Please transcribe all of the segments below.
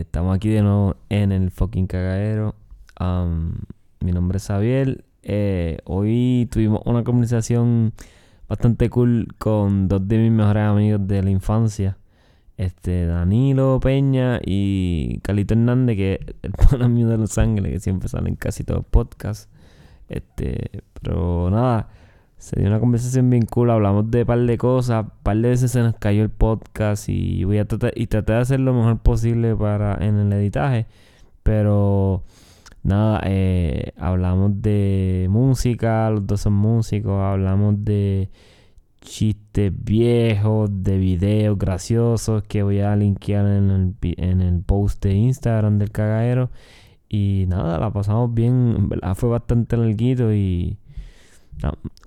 Estamos aquí de nuevo en el fucking cagadero. Mi nombre es Xavier. Eh, hoy tuvimos una conversación bastante cool con dos de mis mejores amigos de la infancia. Este, Danilo Peña y Carlito Hernández, que es el pana mío de Los Ángeles, que siempre salen casi todos los podcasts. Este, pero nada, se dio una conversación bien cool, hablamos de un par de cosas, un par de veces se nos cayó el podcast y voy a tratar, y traté de hacer lo mejor posible para en el editaje, pero nada, eh, hablamos de música, los dos son músicos, hablamos de chistes viejos, de videos graciosos que voy a linkear en el, en el post de Instagram del cagadero. Y nada, la pasamos bien, fue bastante larguito y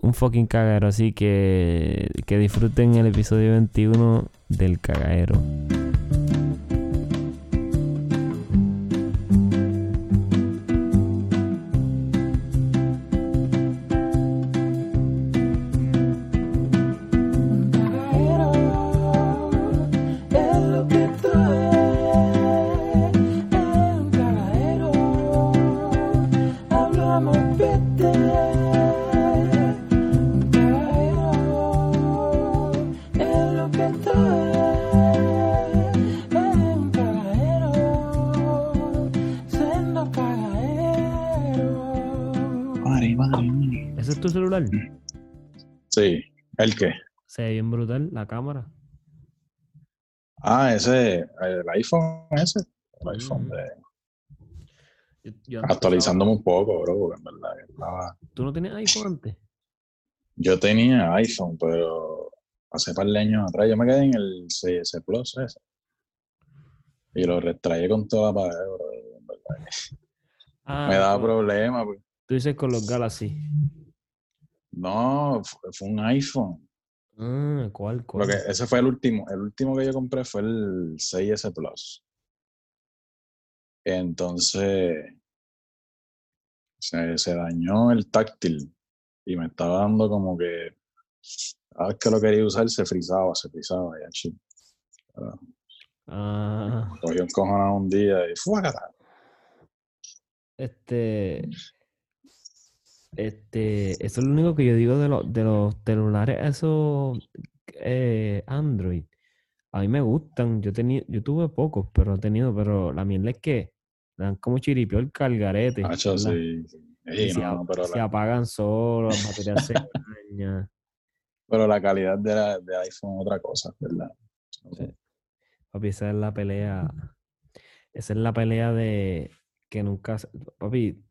un fucking cagadero. Así que que disfruten el episodio 21 del cagadero. Cámara. Ah, ese, el iPhone ese. El iPhone de- Yo- yo antes actualizándome un poco, bro, porque en verdad estaba- ¿Tú no tenías iPhone antes? Yo tenía iPhone, pero hace par de años atrás yo me quedé en el 6S Plus ese. Y lo retraí con toda pared, bro. en verdad Ah, me daba problemas. pues. Tú dices con los Galaxy. No, fue un iPhone. Ah, ¿cuál, cuál? Porque ese fue el último. El último que yo compré fue el 6S Plus. Entonces se, se dañó el táctil y me estaba dando como que cada vez que lo quería usar se frizaba, se frizaba y así. Ah, Cogí un cojonado un día y ¡fuácata! este. Este. Eso es lo único que yo digo de, los de los celulares, esos eh, Android. A mí me gustan. Yo tenía, yo tuve pocos, pero he tenido, pero la mierda es que dan como chiripio el cargarete. Sí, se, no, a- no, pero, se la, apagan solos, las baterías se dañan. pero la calidad de, la, de iPhone es otra cosa, ¿verdad? Sí. Papi, esa es la pelea. Esa es la pelea de que nunca. Papi,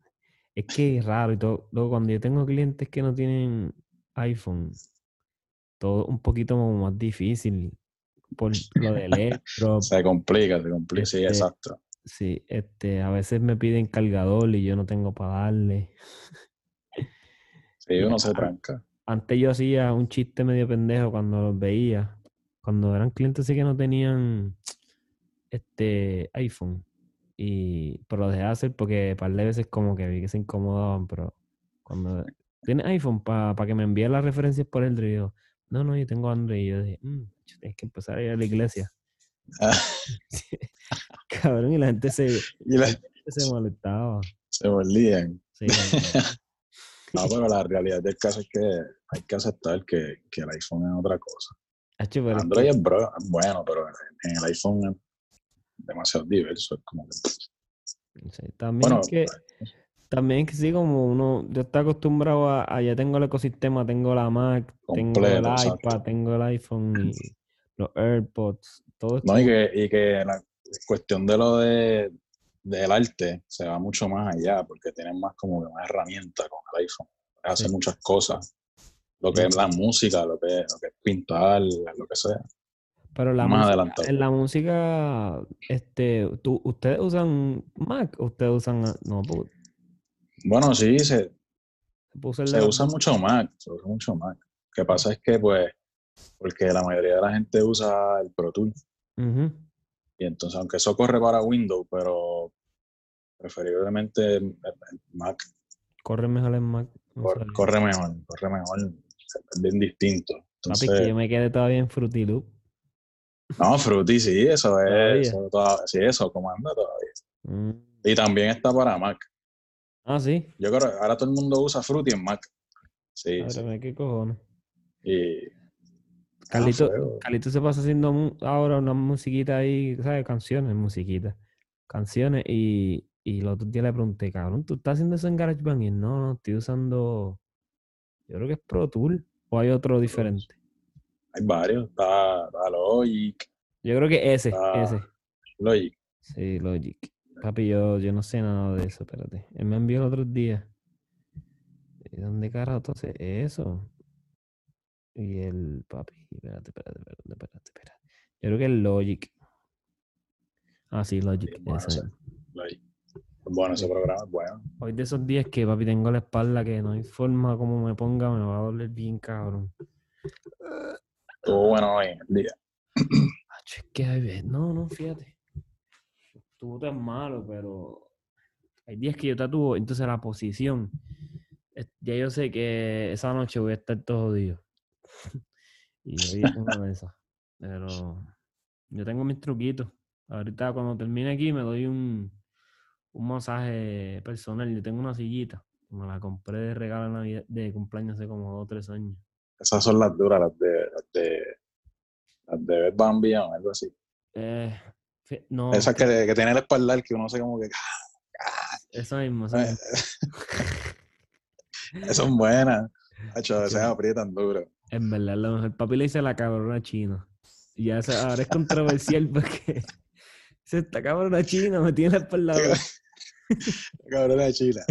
es que es raro y todo. Luego, cuando yo tengo clientes que no tienen iPhone, todo un poquito más difícil por lo del electro. Se complica, se complica, sí, Este, exacto. Sí, este, a veces me piden cargador y yo no tengo para darle. Sí, uno se tranca. Antes yo hacía un chiste medio pendejo cuando los veía. Cuando eran clientes sí que no tenían este iPhone. Y pero lo dejé de hacer porque par de veces como que vi que se incomodaban, pero cuando tienes iPhone para que me envíe las referencias por el yo, no, no, yo tengo Android. Y yo dije, "Mm, ch, tienes que empezar a ir a la iglesia. Ah, Cabrón, y la gente se, y la- la gente se molestaba. se volvían. Sí, cabrón. No, pero la realidad del caso es que hay que aceptar que, que el iPhone es otra cosa. Android es bro- bueno, pero en el iPhone demasiado diverso. Es como que, Sí, también bueno, es que, también es que sí, como uno, yo estoy acostumbrado a, a ya tengo el ecosistema, tengo la Mac, tengo el iPad, exacto. tengo el iPhone y los AirPods, todo esto. no, y que, y que la cuestión de lo de, del arte se va mucho más allá, porque tienen más como que más herramientas con el iPhone. Hace Sí. muchas cosas. Lo que es la música, lo que, lo que es pintar, lo que sea. Pero la más música, en la música, este, tú, ¿ustedes usan Mac o ustedes usan, ah, no, pues, Bueno, sí, se, se los usa mucho Mac, se usa mucho Mac. Lo que pasa es que, pues, porque la mayoría de la gente usa el Pro Tools. Y entonces, aunque eso corre para Windows, pero preferiblemente el Mac Corre mejor en Mac. no corre mejor, corre mejor, es bien distinto. Papi, Entonces, que yo me quedé todavía en Fruity Loop. No, Fruity, sí, eso Todavía. es. Eso, toda- sí, eso comanda todavía. Mm. Y también está para Mac. Ah, sí. Yo creo que ahora todo el mundo usa Fruity en Mac. Sí, sí. qué cojones. Y. Ah, Carlito, se pasa haciendo ahora una musiquita ahí, ¿sabes? Canciones, musiquita. Canciones y, y el otro día le pregunté, cabrón, ¿tú estás haciendo eso en GarageBand? Y no, no, estoy usando, yo creo que es Pro Tool o hay otro diferente. Hay varios. Está, está Logic. Yo creo que ese, ese. Logic. Sí, Logic. Papi, yo, yo no sé nada de eso, espérate. Él me envió el otro día. ¿Y dónde carajo haces eso? Y el papi, espérate, espérate, espérate, espérate, espérate. Yo creo que es Logic. Ah, sí, Logic. Sí, bueno, ese. Logic. Bueno, ese programa es bueno. Hoy de esos días que, papi, tengo la espalda que no hay forma como me ponga, me va a doler bien, cabrón. Estuvo bueno hoy el día. Acho, es que no, no, fíjate. Estuvo tan malo, pero hay días que yo tatúo, entonces la posición. es- Ya yo sé que esa noche voy a estar todo jodido. y hoy es una de esas. Pero yo tengo mis truquitos. Ahorita cuando termine aquí me doy un, un masaje personal. Yo tengo una sillita. Me la compré de regalo de cumpleaños hace como dos o tres años. Esas son las duras, las de. Las de. Las de Bambi o algo así. Eh, no, Esas que, que tiene el espaldar que uno se como que. eso mismo. eso mismo. Esas son buenas. Hacho, esas aprietan duro. En verdad, lo mejor. Papi le dice la cabrona china. Y ya ahora es controversial porque se está cabrona china, me tiene la espalda. de China.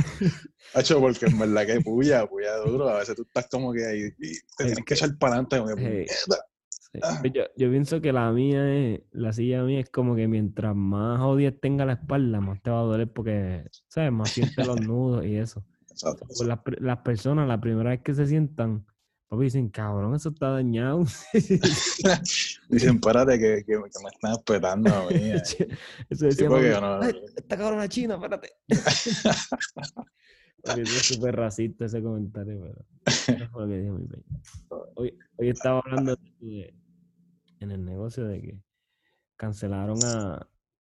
Hacho, porque en verdad que puya, puya duro. A veces tú estás como que ahí y te tienes que echar para adelante. Como que. Sí. Ah. Yo, yo pienso que la mía es, la silla mía es como que mientras más jodida tenga la espalda, más te va a doler porque, ¿sabes? Más sientes los nudos y eso. Exacto, Pues las, per- las personas, la primera vez que se sientan, papi dicen, cabrón, eso está dañado. Dicen, espérate, que, que, que me están espetando a mí. eh. Eso Sí, decía porque papi, no- "Ay, esta cabrona china, espérate. Porque es súper racista ese comentario, pero eso fue lo que dijo mi peña. Hoy, hoy estaba hablando de- en el negocio de que cancelaron a.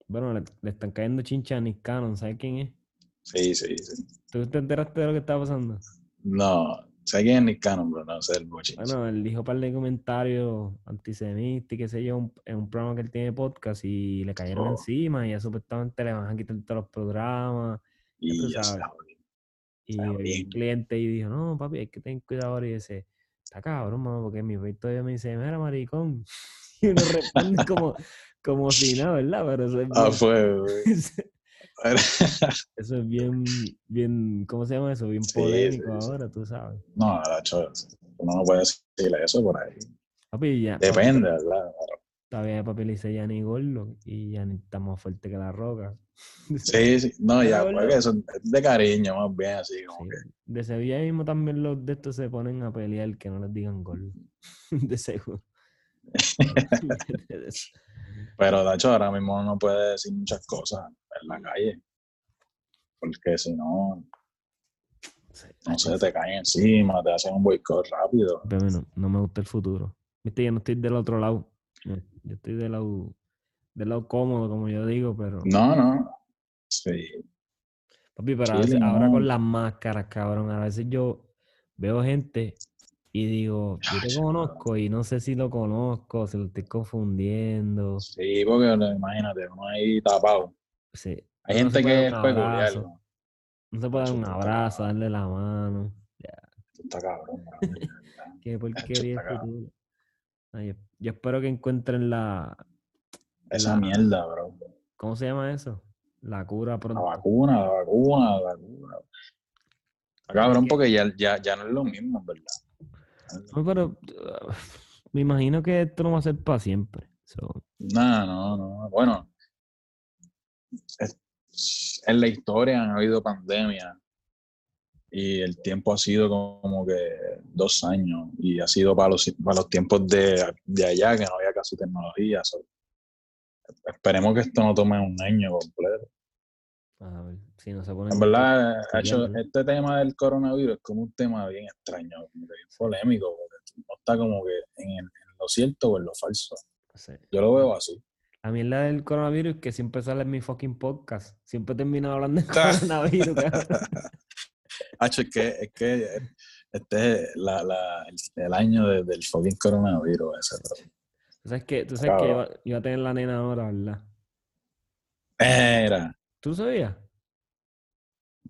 Bueno, le, le están cayendo chincha a Nick Cannon, ¿sabes quién es? Sí, sí, sí. ¿Tú te enteraste de lo que estaba pasando? No, sé quién es Nick Cannon, pero no sé el bochinche. Bueno, él dijo un par de comentarios antisemitas y qué sé yo, un- en un programa que él tiene podcast y le cayeron Oh. encima y ya supuestamente le van a quitar todos los programas. y ya sabes. un cliente y dijo, no, papi, hay que tener cuidado ahora. Y dice, está cabrón, mano, porque mi país todavía me dice, mira, maricón. Y uno responde como, como si nada, ¿verdad? Pero eso es Ah, fue, güey. eso es bien, bien, ¿cómo se llama eso? Bien polémico sí, sí. ahora, tú sabes. No, Nacho, uno no puede decirle eso por ahí. Papi, ya. papi, Depende, ¿verdad? Todavía papi le dice Yanni gordo y Yanni está más fuerte que la roca. Sí, sí. No, ya, porque eso es de cariño, más bien, así como Sí, que. De Sevilla mismo también los de estos se ponen a pelear que no les digan gol. De seguro. Pero, Nacho, ahora mismo uno no puede decir muchas cosas en la calle. Porque si no, Sí, no sé, te caen encima, te hacen un boicot rápido. Pero no, no me gusta el futuro. Viste, yo no estoy del otro lado. Yo estoy del lado, del lado cómodo, como yo digo, pero. No, no. Sí. Papi, pero a Sí, veces- no. ahora con las máscaras, cabrón. A veces yo veo gente y digo, yo te conozco y no sé si lo conozco, si lo estoy confundiendo. Sí, porque imagínate, uno ahí tapado. Sí. Hay se gente que es peculiar. ¿no? No se puede dar un abrazo, darle la mano. Esto Está cabrón. Qué porquería cabrón. futuro. Ay, yo, espero que encuentren la. Esa La- mierda, bro. ¿Cómo se llama eso? La cura La pronto. vacuna, la vacuna, la vacuna. Está cabrón que- porque ya, ya, ya no es lo mismo, ¿verdad? Pero uh, me imagino que esto no va a ser para siempre. So, No, no, no. Bueno, en la historia han habido pandemias y el tiempo ha sido como que dos años y ha sido para los, para los tiempos de, allá que no había casi tecnología. esperemos que esto no tome un año completo. A ver, si no se pone. En verdad, ha hecho, ¿verdad? este tema del coronavirus es como un tema bien extraño, bien polémico, porque no está como que en, el- en lo cierto o en lo falso. Yo lo veo así. La mierda del coronavirus que siempre sale en mi fucking podcast. Siempre termino hablando de coronavirus. Hacho, es que, es que este es la, la- el, el año de- del fucking coronavirus ese. Tú sabes que, tú sabes que iba a tener la nena ahora, ¿verdad? Era. ¿Tú sabías?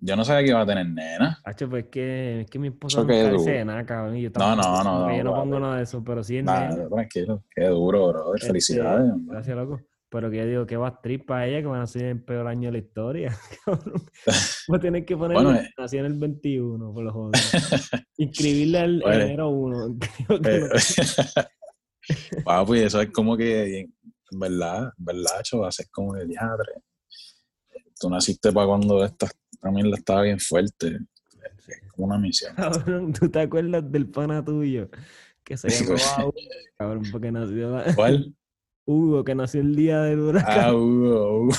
Yo no sabía que iba a tener nena. Hacho, pues es que, es que mi esposa duro. nada, cabrón. Y yo No, no, no, que yo no, no pongo nada de eso, pero sí es Nada, nena. tranquilo. Qué duro, bro. Este, Felicidades. hombre. Gracias, loco. Pero que yo digo, qué va actriz para ella que van a ser el peor año de la historia. Voy a tener que ponerle Bueno, eh. nací en el 21, por los joder. Inscribirle al Bueno. enero 1. Creo que Eh, no. Papi, eso es como que, en verdad, en verdad, cho, va a ser como de diadre. Tú naciste para cuando esta también la estaba bien fuerte. Como una misión. Cabrón, ¿tú te acuerdas del pana tuyo? Que se llamaba. Hugo, cabrón, porque nació la- ¿Cuál? Hugo, que nació el día del huracán. Ah, Hugo, Hugo.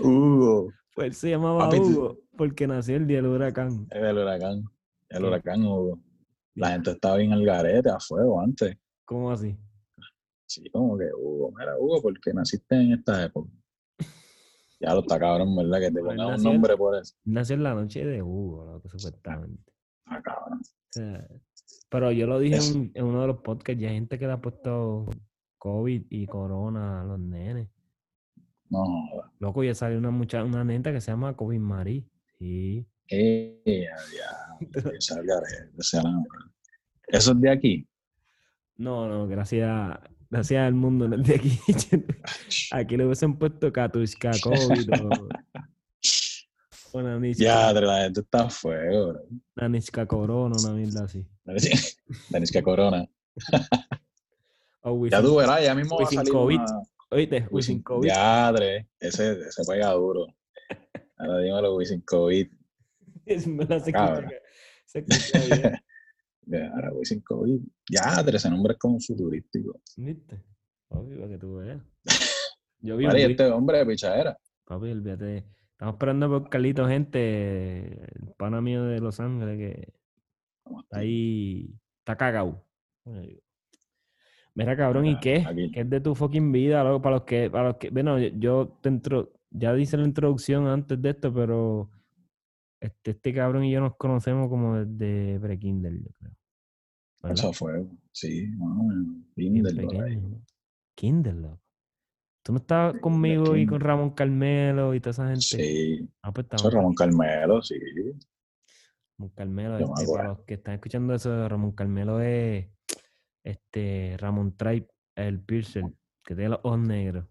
Hugo. Pues él se llamaba Papi, Hugo porque nació el día del huracán. El huracán. El huracán Hugo. La gente estaba bien al garete, a fuego antes. ¿Cómo así? Sí, como que Hugo, mira Hugo, ¿por qué naciste en esta época? Ya lo está cabrón, ¿verdad? Que te pongan un nombre por eso. Nació en la noche de Hugo, loco, supuestamente. Ah, cabrón. O sea, pero yo lo dije en, en uno de los podcasts, ya hay gente que le ha puesto COVID y corona a los nenes. No. Loco, ya salió una mucha, una neta que se llama COVID Marí. Sí. Eh, ya, ya. Eso es de aquí. No, no, gracias, gracias al mundo no es de aquí. Aquí le hubiesen puesto Katushka COVID o, o Nanishka, Ya, la gente está a fuego, bro. Nanishka Corona, una mierda así. Que corona. O Ya tú verás, ya mismo va a salir COVID. una- Oíste, Wisin COVID. Diadre, ese, ese pega duro. Ahora dímelo, Wisin COVID. Es se Cabra. escucha, se escucha bien. Ya, Ahora Wisin COVID. Diadre, ese nombre es como futurístico. ¿Viste? Papi, para que tú veas. Yo vi vi- este hombre de pichadera. Papi, olvídate. Estamos esperando por Carlito, gente. El pana mío de Los Ángeles que está ahí. Está cagado. Mira, cabrón, ¿y qué? aquí. ¿Qué es de tu fucking vida, loco? Para los que, para los que, bueno, yo- yo te entro, ya hice la introducción antes de esto, pero este, este cabrón y yo nos conocemos como desde pre-kinder, yo creo. ¿Verdad? Eso fue, sí, no, Bien Tinder, por ahí. pequeño. ¿no? Kinder, loco. ¿Tú no estabas conmigo y con. Ramón Carmelo y toda esa gente? Sí, Ah, pues Ramón Carmelo, sí. Ramón Carmelo, este, para los que están escuchando eso, Ramón Carmelo es este Ramón Tribe, el piercer, que tiene los ojos negros.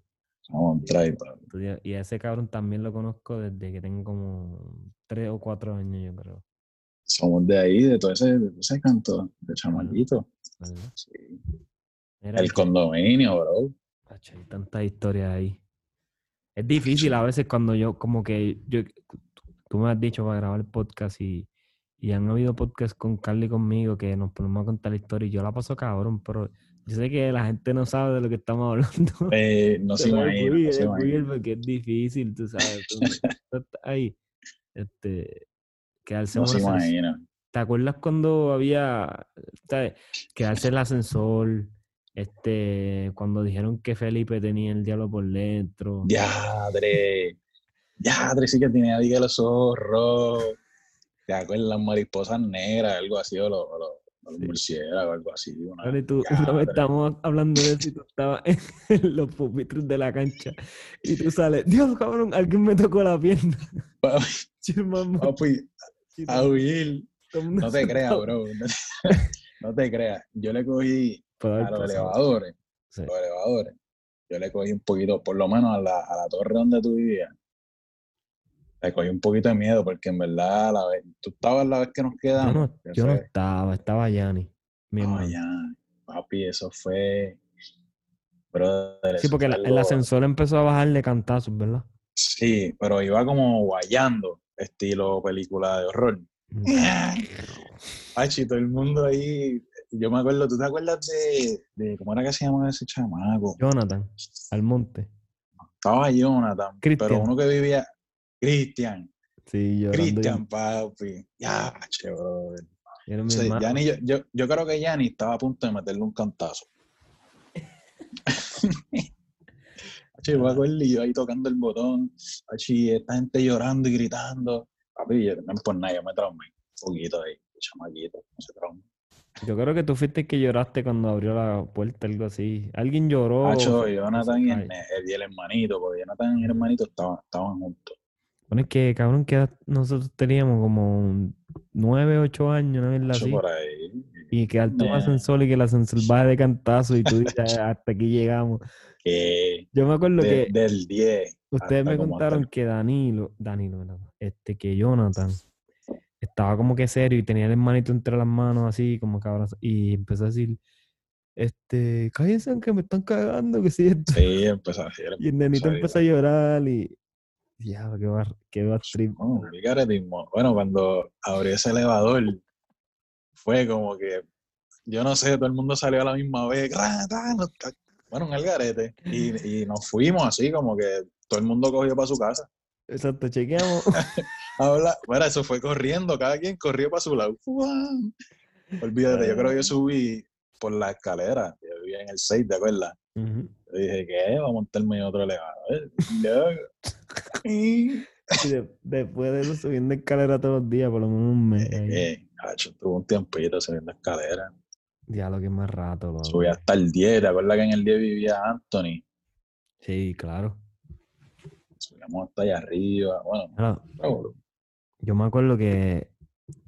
Ramón ya- Y a ese cabrón también lo conozco desde que tengo como tres o cuatro años, yo creo. Somos de ahí, de todo ese, de ese canto, de chamaquito. ¿verdad? Sí. Mira, El condominio, bro. Hay tantas historias ahí. Es difícil a veces cuando yo, como que yo, tú me has dicho para grabar el podcast y, y han habido podcasts con Carly conmigo que nos ponemos a contar la historia y yo la paso cabrón, pero yo sé que la gente no sabe de lo que estamos hablando. Eh, no se imagina, no porque es difícil, tú sabes. tú- ahí, este, quedarse No en un. ¿Te acuerdas cuando había, sabes, quedarse en el ascensor, este, cuando dijeron que Felipe tenía el diablo por dentro? Diadre. Diadre, sí que tenía que los rojos. ¿Te acuerdas? Las mariposas negras, algo así, o los, los, Sí. murciélagos, algo así. una- y tú, Diadre. estamos hablando de eso y tú estabas en los pupitres de la cancha y tú sales, Dios, cabrón, alguien me tocó la pierna. Papi, papi, a huir. como No te creas, bro. No te, creas. Yo le cogí a los elevadores. Sí. Los elevadores. Yo le cogí un poquito, por lo menos a la, a la torre donde tú vivías. Le cogí un poquito de miedo porque en verdad la vez, tú estabas la vez que nos Yo quedamos. no, yo no estaba, estaba Yanni, mi Ah, hermano. ya, papi, eso fue. Brother, Sí, eso porque fue la- el ascensor empezó a bajarle cantazos, ¿verdad? Sí, pero iba como guayando, estilo película de horror. Ay, todo el mundo ahí. Yo me acuerdo, ¿tú te acuerdas de, de cómo era que se llamaba ese chamaco? Jonathan, Almonte. Estaba Jonathan, pero uno que vivía. Cristian, Sí, yo. Cristian, papi. Ya, che, brother. O sea, yo, yo, yo creo que Yanni estaba a punto de meterle un cantazo. Me acuerdo y yo ahí tocando el botón, achi, esta gente llorando y gritando. Papi, yo, no es por nada, yo me traumé un poquito ahí, chamaquito, no se traumó. Yo creo que tú fuiste el que lloraste cuando abrió la puerta, algo así. Alguien lloró. Hacho, Jonathan y el, el- el hermanito, porque Jonathan y el hermanito estaban, estaban juntos. Bueno, es que, cabrón, que nosotros teníamos como nueve, ocho años, una vez Hacho, así. por ahí. Y que alto Nah. ascensor y que el ascensor baje de cantazo y tú dices, "Ah, hasta aquí llegamos. Que Yo me acuerdo de- que del 10. ustedes me contaron hasta- que Danilo, Danilo, no, este, que Jonathan estaba como que serio y tenía el hermanito entre las manos así, como que abrazado, y empezó a decir, este, cállense que me están cagando, que sí. esto". Sí, empezó a decir. Y el nenito empezó a llorar y, ya, qué va, qué va trip. Bueno, cuando abrió ese elevador, fue como que, yo no sé, todo el mundo salió a la misma vez. ca- Bueno, un algarete. Y, y nos fuimos así, como que todo el mundo cogió para su casa. Exacto, chequeamos. Habla, bueno, eso fue corriendo, cada quien corrió para su lado. ¡Fuan! Olvídate, yo creo que yo subí por la escalera. Yo vivía en el 6, ¿te acuerdas? Yo dije, ¿qué? Voy a montarme en otro elevador. Y- Y de- después de eso subiendo escalera todos los días, por lo menos un mes. Eh, hacho, tuve un tiempito subiendo escalera. Ya lo que más rato, loco. Subí hasta el 10, ¿te acuerdas que en el 10 vivía Anthony? Sí, claro. Subíamos hasta allá arriba. Bueno, Mira, bravo. yo me acuerdo que,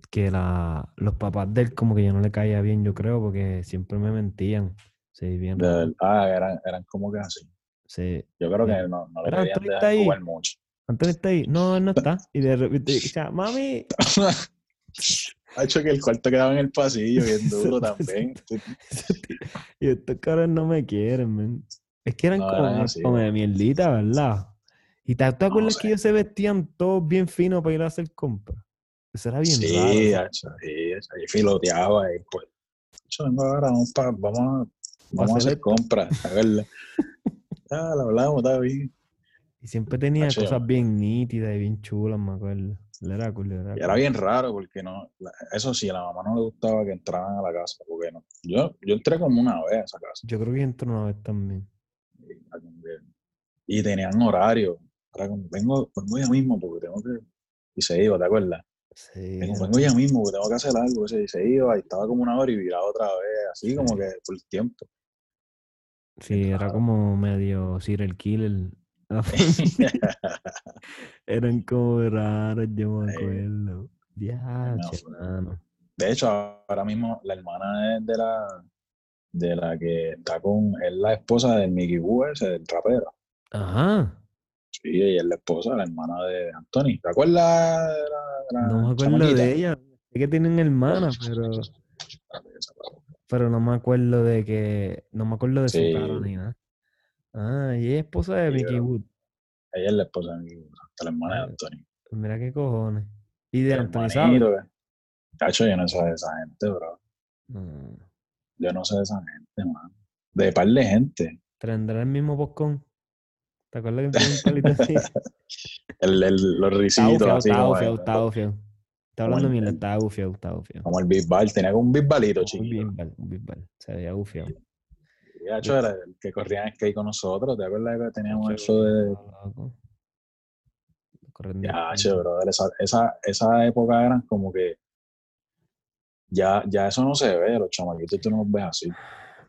que la, los papás de él como que yo no le caía bien, yo creo, porque siempre me mentían. Sí, bien. Ah, eran, eran como que así. Sí. Yo creo Sí. que no, no le querían dejar ahí. jugar mucho. Antonio está ahí. No, él no está. Y de repente, o sea, mami. Ha hecho que el cuarto quedaba en el pasillo, bien duro también. y estos cabrones no me quieren, man. Es que eran No, como, eran de- así, como de mierdita, ¿verdad? Y te, ¿te acuerdas sé. que ellos se vestían todos bien finos para ir a hacer compras? Eso era bien Sí, raro. eso. hacho, sí, hacho, ahí filoteaba y pues. hacho, vengo ahora, vamos, pa- vamos, a, vamos a hacer compras, a verla. Ah, lo hablamos, está bien. Y siempre tenía Hacho, cosas bien nítidas y bien chulas, me acuerdo. Era cool, él era Y era bien raro porque no, eso sí, a la mamá no le gustaba que entraran a la casa, porque no. Yo, yo entré como una vez a esa casa. Yo creo que entró una vez también. Y, tenían horario. Era como, vengo, vengo ya mismo porque tengo que. Y se iba, ¿te acuerdas? Sí. Vengo, ya mismo porque tengo que hacer algo. Y se, iba y estaba como una hora y viraba otra vez, así como que por el tiempo. Sí, era como medio serial killer. Eran como raros, yo me Sí. acuerdo. De hecho, ahora mismo la hermana es de la, de la que está con, es la esposa de Mickey Wu, ese, del rapero. Ajá. Sí, ella es la esposa, la hermana de Anthony. ¿Te acuerdas de la, de la No me acuerdo chamaquita? de ella. Sé que tienen hermanas, pero, pero no me acuerdo de que. No me acuerdo de su cara Sí. ni nada. Ah, y es esposa de Mickey Wood. Ella es la esposa de Mickey Wu, la hermana de Anthony. Mira qué cojones. Y de El Anthony, ¿sabes? Cacho, yo no sé de esa gente, bro. Yo no sé de esa gente, man. De par de gente. ¿Tendrá el mismo poscón? ¿Te acuerdas que tiene un palito así? El, el- los risitos así está como, bufiado, el- está hablando mierda, bufiado, está bufiado. como el bisbal. Tenía como un bisbalito, chiquito. bien, Val, muy bien. Se veía bufiado. Y, Cacho, era el que corría en skate con nosotros. ¿Te acuerdas que teníamos eso de... Ya, che, brother, esa, esa, esa época eran como que ya, ya eso no se ve, los chamaquitos tú no los ves así.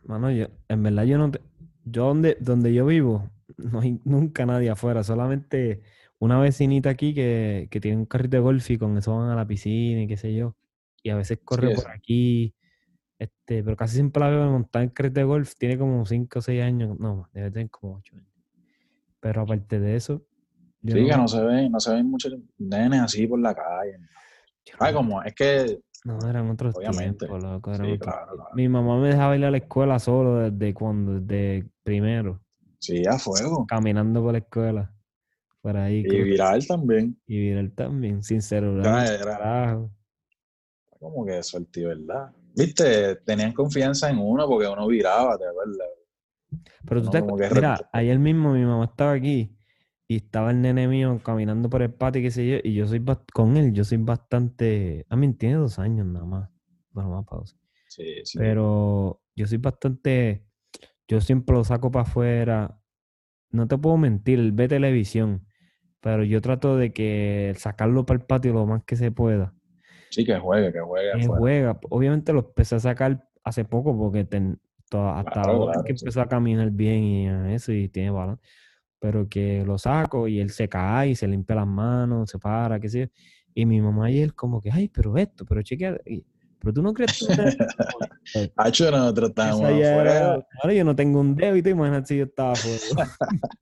Mano, yo, en verdad yo no te- yo donde, donde yo vivo, no hay nunca nadie afuera, solamente una vecinita aquí que, que tiene un carrito de golf y con eso van a la piscina y qué sé yo. Y a veces corre por aquí. Este, pero casi siempre la veo montar en carrito de golf, tiene como 5 o 6 años, no, debe tener como 8 años. Pero aparte de eso, yo Sí, que no- no se ven, no se ven muchos nenes así por la calle. yo Ah, no- como, es que, No, eran otros Obviamente. tiempos, loco. eran sí, otros claro. Mi mamá me dejaba ir a la escuela solo desde cuando, desde primero, Sí, a fuego. caminando por la escuela. Por ahí. Y viral también. y viral también, sin celular. Era carajo. como que suerte, ¿verdad? Viste, tenían confianza en uno porque uno viraba, ¿te acuerdas? Pero tú uno te Mira, ayer mismo mi mamá estaba aquí y estaba el nene mío caminando por el patio qué sé yo, y yo soy con él, yo soy bastante. A mí tiene dos años nada más. Bueno, más pausa. Sí, sí. Pero yo soy bastante yo siempre lo saco para afuera. No te puedo mentir, él ve televisión, pero yo trato de que sacarlo para el patio lo más que se pueda. Sí, que juegue, que juegue. Afuera. juega. Obviamente lo empecé a sacar hace poco porque ten- to- hasta Claro, ahora es claro, que sí. empezó a caminar bien y a eso y tiene balón. Pero que lo saco y él se cae y se limpia las manos, se para, qué sé yo. Y mi mamá y él como que, ay, pero esto, pero chequea, y- pero tú no crees que tú eres-". Eh, Hacho, nosotros estábamos esa ya era- afuera. Ahora yo no tengo un dedo y te imaginas si yo estaba afuera.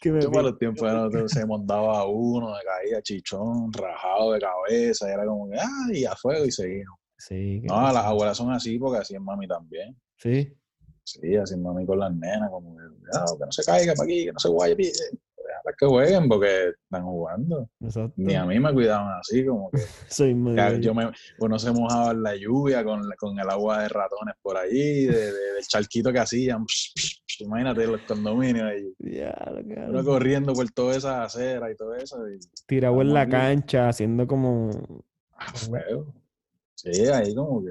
Que me Yo para los tiempos se montaba uno, me caía chichón, rajado de cabeza, y era como que, ah, y a fuego y seguimos. Sí, No, las abuelas son así porque así es mami también. sí. Sí, así es mami con las nenas, como que, "Ah, que no se caiga para aquí, que no se guaye, pille". Que jueguen porque están jugando. Exacto. Ni a mí me cuidaban así, como que Soy muy ya yo me, uno se mojaba en la lluvia con, con el agua de ratones por de- de- del charquito que hacían. imagínate los condominios ahí. Uno corriendo por todas esas aceras y todo eso. Y, tirado en la aquí. cancha, haciendo como. ah, feo. Sí, ahí como que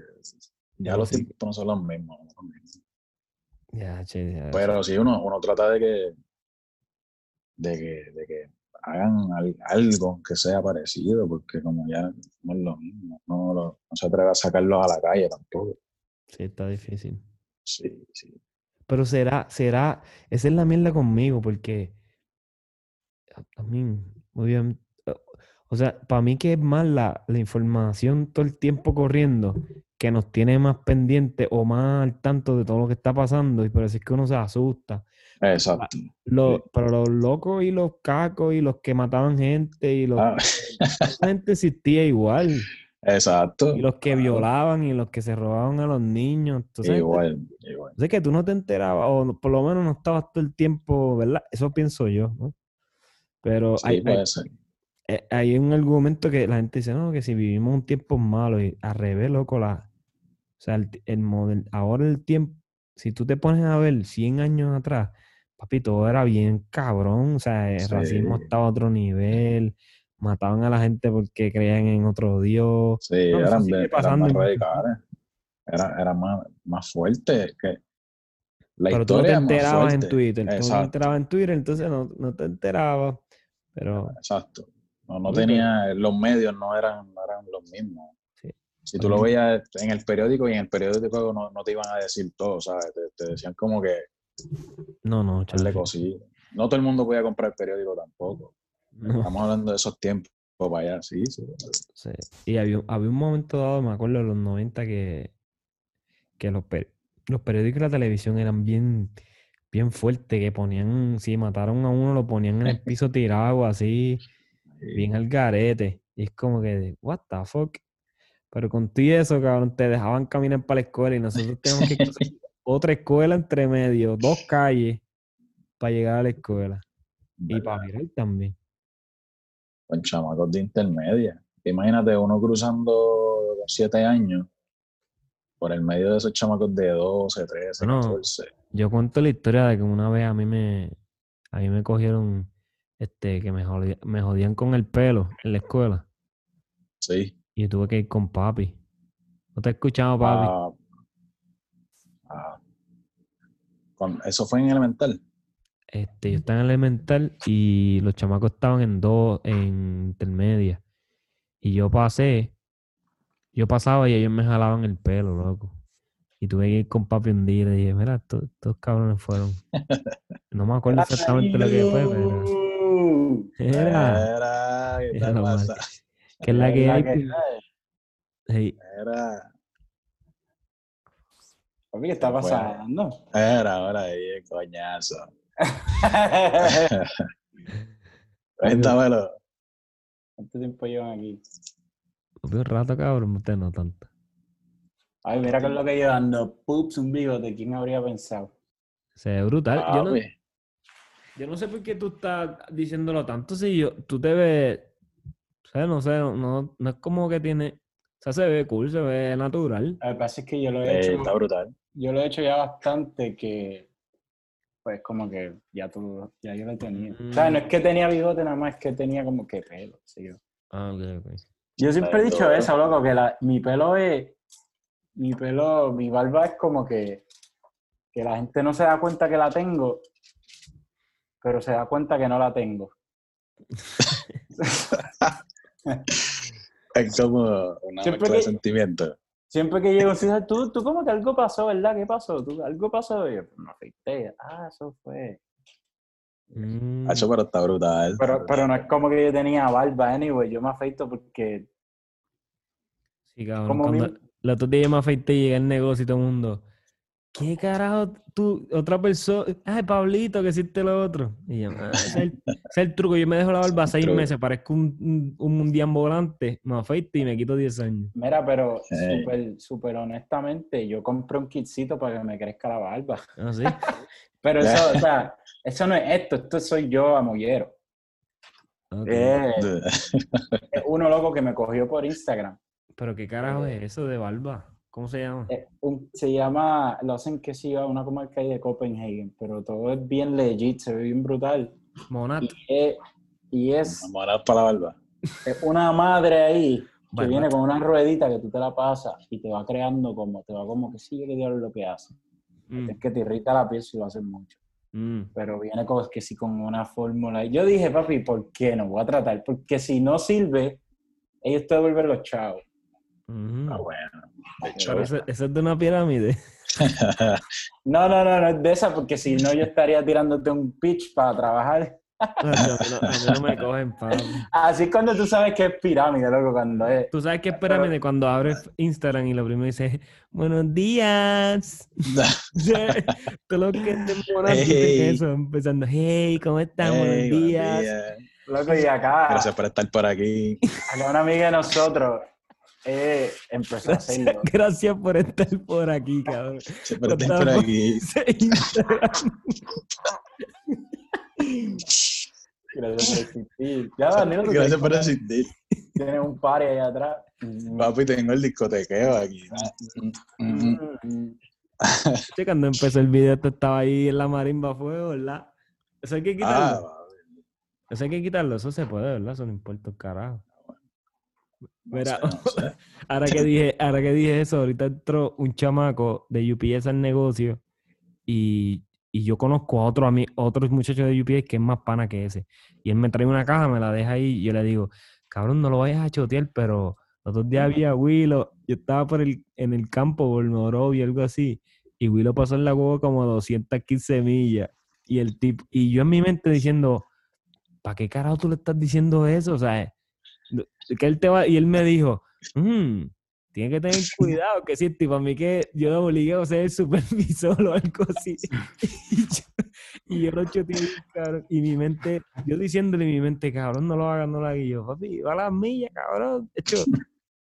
ya los sí. tiempos no son los mismos. no son los mismos. Che, Pero sí, uno, uno trata de que, de que, de que hagan al- algo que sea parecido, porque como ya no es lo mismo, no, se atreve a sacarlos a la calle tampoco. sí, está difícil. Sí, sí. Pero será, será, esa es la mierda conmigo, porque a mí, obviamente, o sea, para mí que es más la, la información todo el tiempo corriendo que nos tiene más pendientes o más al tanto de todo lo que está pasando y por eso es que uno se asusta. Exacto. Los, Sí. Pero los locos y los cacos y los que mataban gente y los Ah, gente existía igual. exacto. Y los que claro. violaban y los que se robaban a los niños. Entonces, Igual, igual. que tú no te enterabas, o por lo menos no estabas todo el tiempo, ¿verdad? Eso pienso yo, ¿no? Pero Sí, hay, hay, puede ser. hay un argumento que la gente dice, no, que si vivimos un tiempo malo y al revés, loco, la, o sea, el, el model, ahora el tiempo, si tú te pones a ver 100 años atrás, papi, todo era bien cabrón, o sea, el racismo estaba a otro nivel, mataban a la gente porque creían en otro Dios. Sí, No, eran, de- eran más radicales. Era, era más, más fuerte. Que la pero tú no te enterabas en. Twitter, tú no te enterabas en Twitter, entonces no, no te enterabas. Pero Exacto. No, no tenía, los medios no eran, no eran los mismos. Sí. Si tú lo veías en el periódico y en el periódico no, no te iban a decir todo, ¿sabes? Te, te decían como que no, no, chale. No todo el mundo podía comprar el periódico tampoco. no. Estamos hablando de esos tiempos para allá, sí, sí. Sí. Y había, había un momento dado, me acuerdo de los 90, que, que los, per- los periódicos y la televisión eran bien, bien fuertes, que ponían, si mataron a uno, lo ponían en el piso tirado así, bien al garete. Y es como que, what the fuck. Pero con todo eso, cabrón, te dejaban caminar para la escuela y nosotros tenemos que otra escuela entre medio, dos calles, para llegar a la escuela. Y para mirar también. Con chamacos de intermedia. Imagínate uno cruzando siete años por el medio de esos chamacos de 12, 13, Bueno, 14. Yo cuento la historia de que una vez a mí me, a mí me cogieron, este, que me jodían, me jodían con el pelo en la escuela Sí. y yo tuve que ir con papi. ¿No te he escuchado, papi? Ah. Con- eso fue en elemental. Este, yo estaba en elemental y los chamacos estaban en dos, en intermedia. Y yo pasé, yo pasaba y ellos me jalaban el pelo, loco. Y tuve que ir con papi un día y le dije, mira, estos, cabrones fueron. No me acuerdo exactamente lo que fue, pero. Era. Era, ¿qué Era pasa? que es la que hay. pues. Hey, Era, Papi, ¿qué está pasando? era, ahora ahí, coñazo. Cuéntamelo. ¿Cuánto tiempo llevan aquí? un rato, cabrón, usted no tanto. Ay, mira con lo que llevan los pups, un bigote. ¿Quién habría pensado? Se ve brutal. Yo no, Papi. yo no sé por qué tú estás diciéndolo tanto si yo, tú te ves, o sea, no sé, no, no, no es como que tiene, o sea, se ve cool, se ve natural. Lo que pasa es que yo lo he Eh, hecho, está brutal. Yo lo he hecho ya bastante que, pues como que ya tú, ya yo lo tenía. O sea, no es que tenía bigote, nada más es que tenía como que pelo, sí yo. Ah, ok, ok. Yo siempre he dicho eso, loco, que la, mi pelo es, mi pelo, mi barba es como que, que la gente no se da cuenta que la tengo, pero se da cuenta que no la tengo. Es como una Siempre mezcla de que- sentimientos. Siempre que llego, tú, tú como que algo pasó, ¿verdad? ¿Qué pasó? ¿Tú, algo pasó. Y yo, me afeité. Ah, eso fue. Mm. Hacho, pero está brutal. Pero, pero no es como que yo tenía barba, anyway. Yo me afeito porque Sí, cabrón. como Cuando mi- el otro día yo me afeité y llegué al negocio y todo el mundo. ¿Qué carajo tú, otra persona? Ay, Pablito, que hiciste lo otro. Y yo, "Ah, ese, es el, ese es el truco. Yo me dejo la barba seis truco. meses, parezco un, un, un mundial volante, me afeito y me quito 10 años. Mira, pero Ey. súper súper honestamente, yo compré un kitcito para que me crezca la barba. ¿Ah, sí? Pero eso, o sea, eso no es esto, esto soy yo a mollero. Ok. Eh, es uno loco que me cogió por Instagram. Pero qué carajo es eso de barba. ¿Cómo se llama? Eh, un- se llama, lo hacen que siga una comarca ahí de Copenhagen, pero todo es bien legit, se ve bien brutal. Monat. Y es, y es, para la barba. es una madre ahí que viene con una ruedita que tú te la pasas y te va creando como, te va como que sigue que diablo lo que hace. Mm, Es que te irrita la piel si lo haces mucho. mm. pero viene con, que sí con una fórmula. Y yo dije, papi, ¿por qué no? Voy a tratar, porque si no sirve, ellos te devuelven los chavos. Ujú. Ah, bueno. De hecho, Pero es de una pirámide. No, no, no, no es de esa, porque si no, yo estaría tirándote un pitch para trabajar. a, mí no, a mí no me cogen. Así es cuando tú sabes que es pirámide, loco, cuando es. Tú sabes que es pirámide cuando abres Instagram y lo primero dice, buenos días. Todo lo que te moras Hey. eso, empezando, hey, ¿cómo estás? hey, buenos buenos días. días. Loco, y acá, Gracias por estar por aquí. acá una amiga de nosotros eh, empezó a hacerlo. Gracias por estar por aquí, cabrón. Gracias por estar por Contamos. aquí. Instagram. Gracias por. Ya, Danilo, Gracias asistir. Tienes un party ahí atrás. Papi, tengo el discotequeo aquí. Mm, Mm. Che, cuando empezó el video, tú estaba ahí en la marimba a fuego, ¿verdad? Eso hay que quitarlo. Ah, Eso hay que quitarlo, eso se puede, ¿verdad? Eso no importa un no Mira, sé, no sé. ahora que dije, ahora que dije eso, ahorita entró un chamaco de UPS al negocio y, y yo conozco a otro, ami- otro muchacho de UPS que es más pana que ese. Y él me trae una caja, me la deja ahí y yo le digo, cabrón, no lo vayas a chotear, pero los otros días había Willow, yo estaba por el, en el campo, por Morovi, algo así, y Willow pasó en la huevo como 215 millas. Y el tipo, y yo en mi mente diciendo, ¿para qué carajo tú le estás diciendo eso? O sea, que él te va, y él me dijo, "Mm, tiene que tener cuidado, que si para mí que yo lo obligué a ser el supervisor o algo así. y, yo, y yo lo cabrón. Y mi mente, yo diciéndole en mi mente, cabrón, no lo hagas, no lo hagas. Y yo, papi, va a las millas, cabrón. De hecho,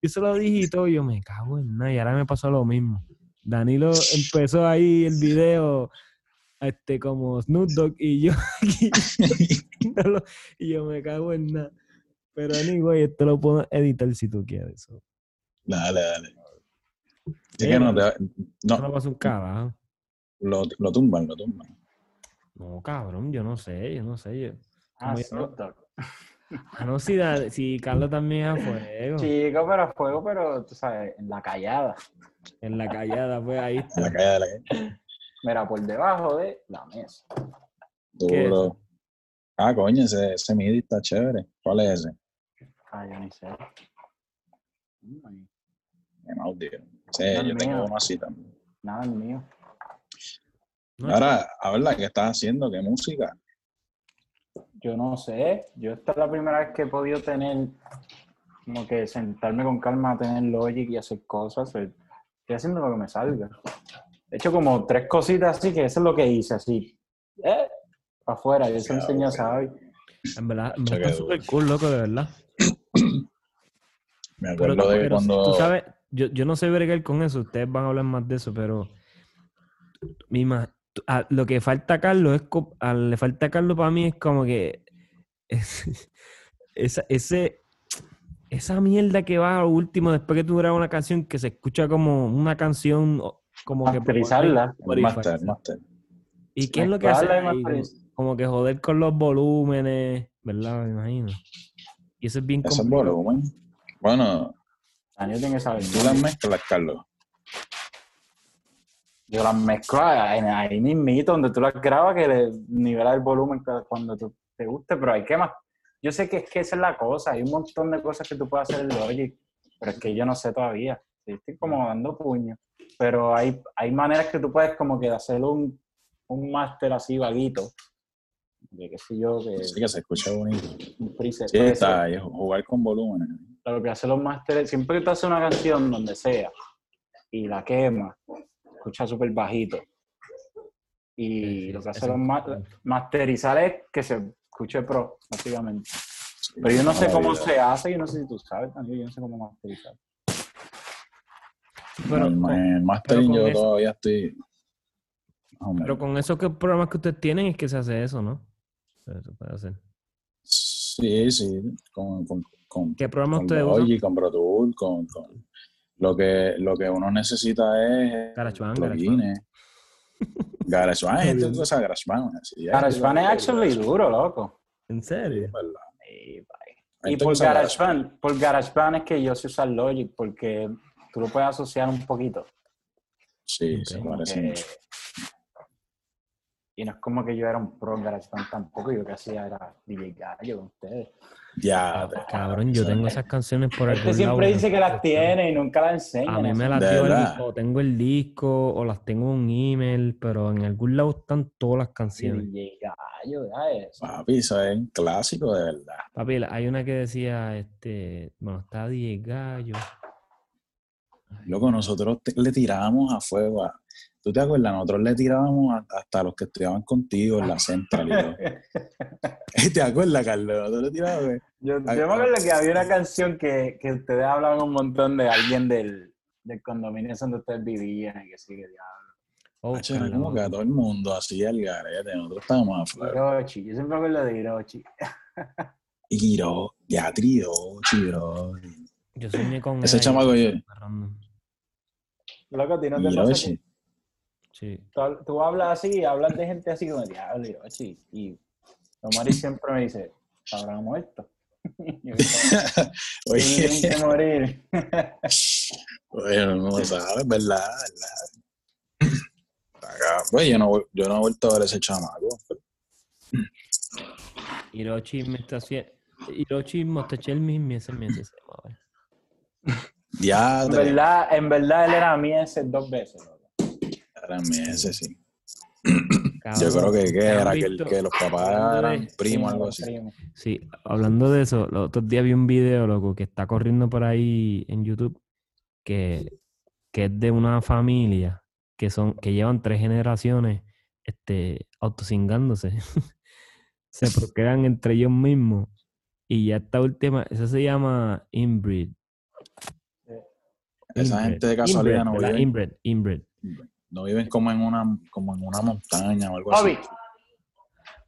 yo se lo dije y todo, y yo me cago en nada, y ahora me pasó lo mismo. Danilo empezó ahí el video, este, como Snoop Dogg, y yo y yo me cago en nada. Pero anyway, esto lo puedo editar si tú quieres. so. Dale, dale. Eh, que no, te- no no pasa un carajo. lo, lo tumban, lo tumban. No, cabrón, yo no sé, yo no sé. Yo... Ah, yo-. Ah, no, si, Da- si Carlos también es a fuego. Chico, pero a fuego, pero tú sabes, en la callada. En la callada, pues ahí En la está. de la calle. Mira, por debajo de la mesa. ¿Qué es Duro. Ah, coño, ese, ese MIDI está chévere. ¿Cuál es ese? Ah, yo ni sé. En audio. Sí, yo tengo mío. uno así también. Nada es mío. No, Ahora, habla, ¿qué estás haciendo? ¿Qué música? Yo no sé. Yo esta es la primera vez que he podido tener, como que sentarme con calma a tener logic y hacer cosas. Estoy haciendo lo que me salga. He hecho como tres cositas así, que eso es lo que hice, así. Eh, afuera, yo se lo enseñé a Sabi. En verdad, en verdad Chaca está súper cool, loco, de verdad. Me Pero, acuerdo de pero cuando. tú sabes, yo, yo no sé bregar con eso, ustedes van a hablar más de eso, pero mi ima- tú- a- lo que falta a Carlos es, co- a- le falta a Carlos para mí es como que es- esa, ese, esa mierda que va a último después que tú grabas una canción que se escucha como una canción como Masterizarla. Master, master. ¿Y qué es lo que hace? Ahí? Como que joder con los volúmenes, ¿verdad? Me imagino. Y eso es bien Ese es volumen. Bueno, Daniel tiene que saber. tú las mezclas, Carlos. Yo las mezclo ahí, mismito, donde tú las grabas, que le nivela el volumen cuando tú- te guste, pero hay que más. Yo sé que es que esa es la cosa, hay un montón de cosas que tú puedes hacer en Logic, pero es que yo no sé todavía. Estoy como dando puño. Pero hay, hay maneras que tú puedes como que hacer un, un máster así vaguito. De qué sé yo, que Sí, que se escucha bonito. un preset. Sí, está ahí, jugar con volúmenes. lo que hacen los másteres, siempre que tú haces una canción donde sea y la quema, escucha súper bajito. Y Sí, sí, lo que hacen los ma- masterizar es que se escuche pro, básicamente. Pero yo no sé cómo se hace, yo no sé si tú sabes también, yo no sé cómo masterizar. Pero, con, en el mastering pero yo eso- todavía estoy. pero con esos que programas que ustedes tienen es que se hace eso, ¿no? Eso puede hacer. Sí, sí. Con, con, con, ¿Qué programa con ustedes usan? Logic, con Pro Tools, con, con- lo que lo que uno necesita es GarageBand, plugins. GarageBand, esta cosa GarageBand. así es. GarageBand es actually duro, loco. ¿En serio? ¿Verdad? Y, por GarageBand, por GarageBand es que yo sé usar Logic porque tú lo puedes asociar un poquito. Sí, Ok. se parece que- mucho. Y no es como que yo era un pro en GarageBand tampoco, yo que hacía era DJ Gallo con ustedes. Ya, te- Cabrón, yo tengo es. esas canciones por Este algún siempre lado, dice que las tiene y nunca las enseña. A mí me las ¿De dio el disco, tengo el disco o las tengo en un email, pero en algún lado están todas las canciones. DJ Gallo, deja eso. Papi, eso es un clásico de verdad. Papi, hay una que decía, este, bueno, está DJ Gallo. Loco, nosotros te- le tirábamos a fuego. a- ¿Tú te acuerdas? Nosotros le tirábamos a- hasta a los que estudiaban contigo en la central. y. ¿Te acuerdas, Carlos? Nosotros le tirábamos. Yo, yo me acuerdo que había una canción que, que ustedes hablaban un montón de alguien del, del condominio donde ustedes vivían y que sí, que diablo. Oh, Hacho, era como que a todo el mundo así al garete. Nosotros estábamos a fuego. Hirochi, yo siempre me acuerdo de Hirochi. Hiro, ya trío, bro. Yo soñé con Ese chamaco, yo-. Loco, a ti no te pasa Hiroshi. que Sí. tú, hab- tú hablas así, hablas de gente así como, diablo, Hirochi. Y Omari siempre me dice, habrá muerto. Y yo, Oye, Tienen que morir. Bueno, no sabes, ¿verdad? ¿verdad? Acá, pues yo no, yo no he vuelto a ver ese chamaco. Hiroshi me está haciendo. Hiroshi Mostachelmi me hace meses. se llamaba. Ya, En verdad, en verdad él era ese dos veces. loco. Sí. Cabrón, Yo creo que, que ¿han era que, el- visto? que los papás eran primos, algo así. Sí, hablando de eso, los otros días vi un video, loco, que está corriendo por ahí en YouTube, que, que es de una familia que son, que llevan tres generaciones este, autocingándose. Se procrean entre ellos mismos. Y ya esta última, esa se llama inbreed. Esa Inbred, gente de casualidad inbred, no viven, Inbred, inbred. No viven como en una, como en una montaña o algo así.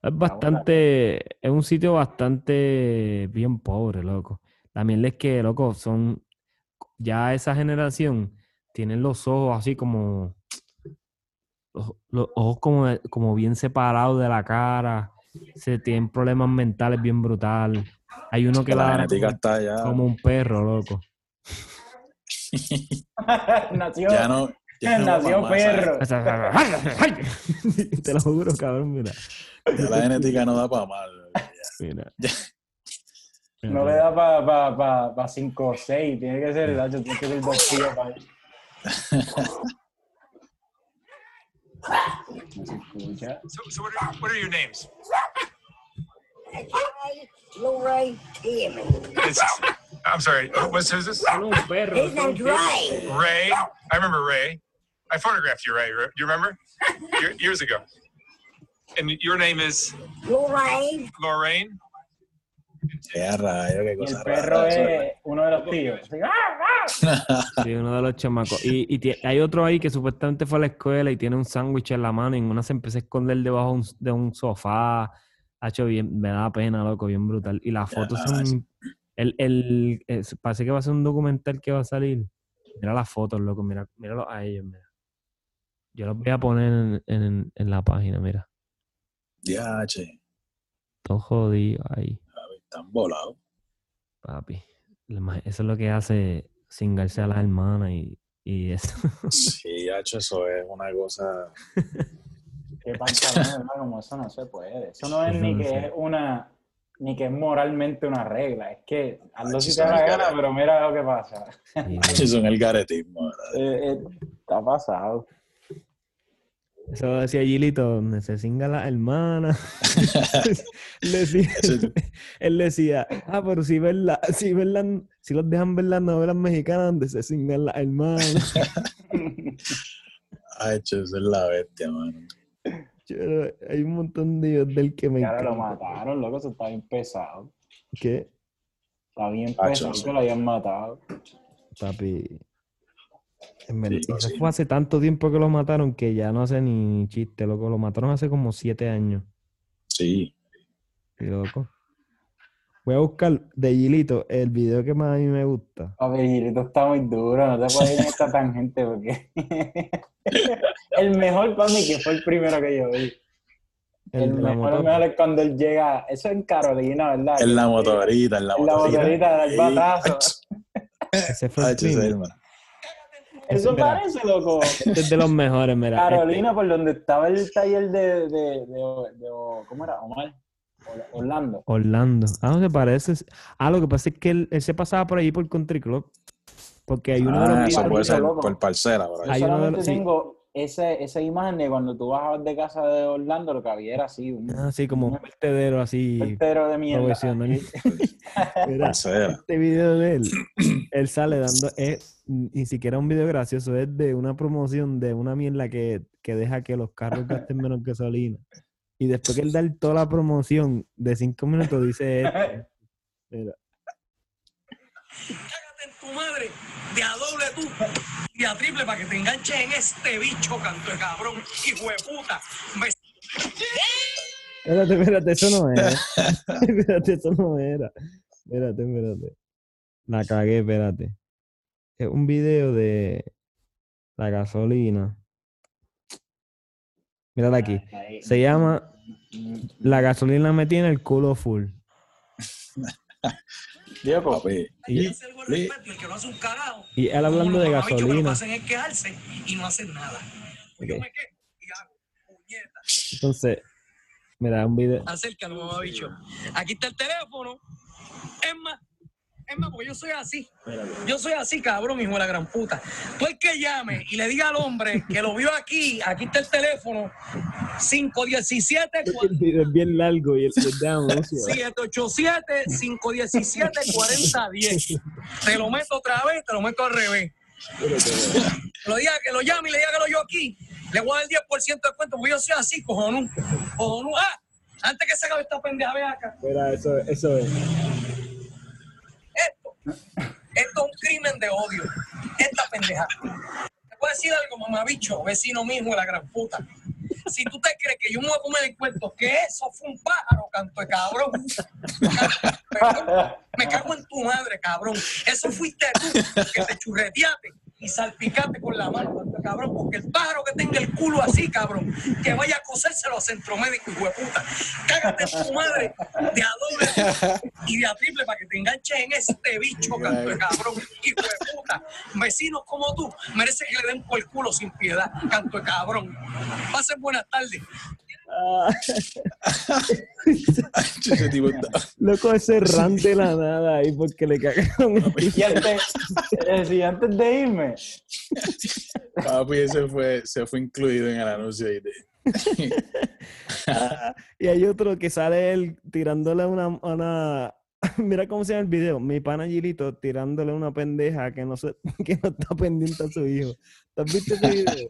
Es bastante, es un sitio bastante bien pobre, loco. La mierda es que, loco, son, ya esa generación tienen los ojos así como, los, los ojos como, como bien separados de la cara, se tienen problemas mentales bien brutal. Hay uno que Que la genética como, está allá. como un perro, loco. ya no. Nació perro. Te lo juro, cabrón, mira. Ya la genética no da para mal. Mira. No le da para pa, pa, pa 5 o 6, tiene que ser, Nacho, tiene que ser dos tíos para escucha. So, so what, are, what are your names? Lori Tim. It's, I'm sorry. What's who's this? Ray. Ray. I remember Ray. I photographed you, Ray. You remember? Year- Years ago. And your name is Lorraine. Lorraine. Qué rayo, qué Y el cosa perro rara. es uno de los tíos. Así, ¡ah! Sí, uno de los chamacos. Y, y hay otro ahí que supuestamente fue a la escuela y tiene un sándwich en la mano y en una se empezó a esconder debajo de un, de un sofá. Hacho bien, me da pena, loco, bien brutal. Y las fotos son... El, el, parece que va a ser un documental que va a salir. Mira las fotos, loco, mira, míralo a ellos, mira. Yo los voy a poner en, en, en la página, mira. Ya, che. Todo jodido ahí, Están volados. papi. La Eso es lo que hace cingarse a las hermanas y, Y eso. Sí, hacho, eso es una cosa. Qué pantalones, hermano, como eso no se puede. Eso no es Eso ni no que sé. es una, ni que es moralmente una regla. Es que hazlo si te da la gana, pero mira lo que pasa. eso es el garetismo, ¿verdad? Eh, eh, está pasado. Eso decía Gilito, donde se cinga la hermana. Él decía, él decía, ah, pero si ven la, si ven la- si los dejan ver las novelas mexicanas donde se cingan las hermanas. Hacho, eso es la bestia, mano. Hay un montón de videos del que me ahora lo mataron, loco, eso está bien pesado. ¿Qué? Está bien Hacho, pesado que lo hayan matado. Papi. En verdad, Sí, no, eso sí. fue hace tanto tiempo que lo mataron que ya no hace ni chiste, loco. Lo mataron hace como siete años. Sí. Y loco. Voy a buscar de Gilito el video que más a mí me gusta. Papi, Gilito está muy duro, no te puedes ir en esta tangente porque. el mejor para mí, que fue el primero que yo vi. El, mejor, el moto. mejor es cuando él llega. Eso en Carolina, ¿verdad? En la motorita, en la En la motorita. motorita, del batazo. Ese fue el hacho, ese es primero. el man. Eso Mira, parece, loco. Este es de los mejores, mira. Carolina, por donde estaba el taller de, de, de, de- ¿cómo era? Omar. Or- Orlando. Este, Orlando. Ah, no se parece. Ah, lo que pasa es que él, él se pasaba por allí por Country Club. Porque hay uno de Ah, los eso videos- puede ser loco. por parcela, por Yo ahí. De solamente sí. tengo ese, esa imagen de cuando tú bajabas de casa de Orlando, lo que había era así, un Ah, sí, como un vertedero así vertedero de mierda. profesional. Este video de él, él sale dando, es ni siquiera un video gracioso, es de una promoción de una mierda que, que deja que los carros gasten menos gasolina. Y después que él da toda la promoción de cinco minutos, dice esto. Mira. Cágate en tu madre de a doble tú y a triple para que te enganches en este bicho, canto de cabrón, hijo de puta. Me- Espérate, espérate, eso no era. espérate, eso no era. Espérate, espérate. La cagué, espérate. Es un video de la gasolina. Mírala aquí. Se llama La gasolina me tiene el culo full. Diego, Papi. Y, él hablando de gasolina. hacen es quejarse y no hacen nada. Yo Ok. me quejo y hago, puñeta. Entonces, mira, un video. Acércalo, mamabicho. Aquí está el teléfono. Es más, es más, porque yo soy así. Yo soy así, cabrón, hijo de la gran puta. Tú el que llame y le diga al hombre que lo vio aquí, aquí está el teléfono, 517 El video es bien largo y el el down, ¿no? Sí, 787-517-4010. Te lo meto otra vez, te lo meto al revés. Lo diga, que lo llame y le diga que lo yo aquí. Le voy a dar el 10% de cuenta, porque yo soy así, cojonú. Cojonú. Ah, antes que se acabe esta pendeja, ve acá. Mira, eso, eso es. Esto, es un crimen de odio. Esta pendeja. Te puedo decir algo, mamabicho, vecino mismo de la gran puta. Si tú te crees que yo me voy a comer el cuento, que eso fue un pájaro, canto de cabrón. Me cago en tu madre, cabrón. Eso fuiste tú que te churreteaste y salpicaste con la mano, cabrón. Porque el pájaro que tenga el culo así, cabrón, que vaya a cosérselo a centro médico, hijo de puta. Cágate tu madre de a doble y de a triple para que te enganches en este bicho, canto de cabrón, hijo de puta. Vecinos como tú merecen que le den por el culo sin piedad, canto de cabrón. Pasen buenas tardes. Ah, Hacho, ese tipo está- loco, ese ran de la nada ahí porque le cagaron. y antes, eh, sí, antes de irme, Papi, ese fue, se fue incluido en el anuncio ahí de. Ah, y hay otro que sale él tirándole una, una... Mira cómo se llama el video. Mi pana Gilito tirándole una pendeja que no, se, que no está pendiente a su hijo. ¿Tú has visto ese video?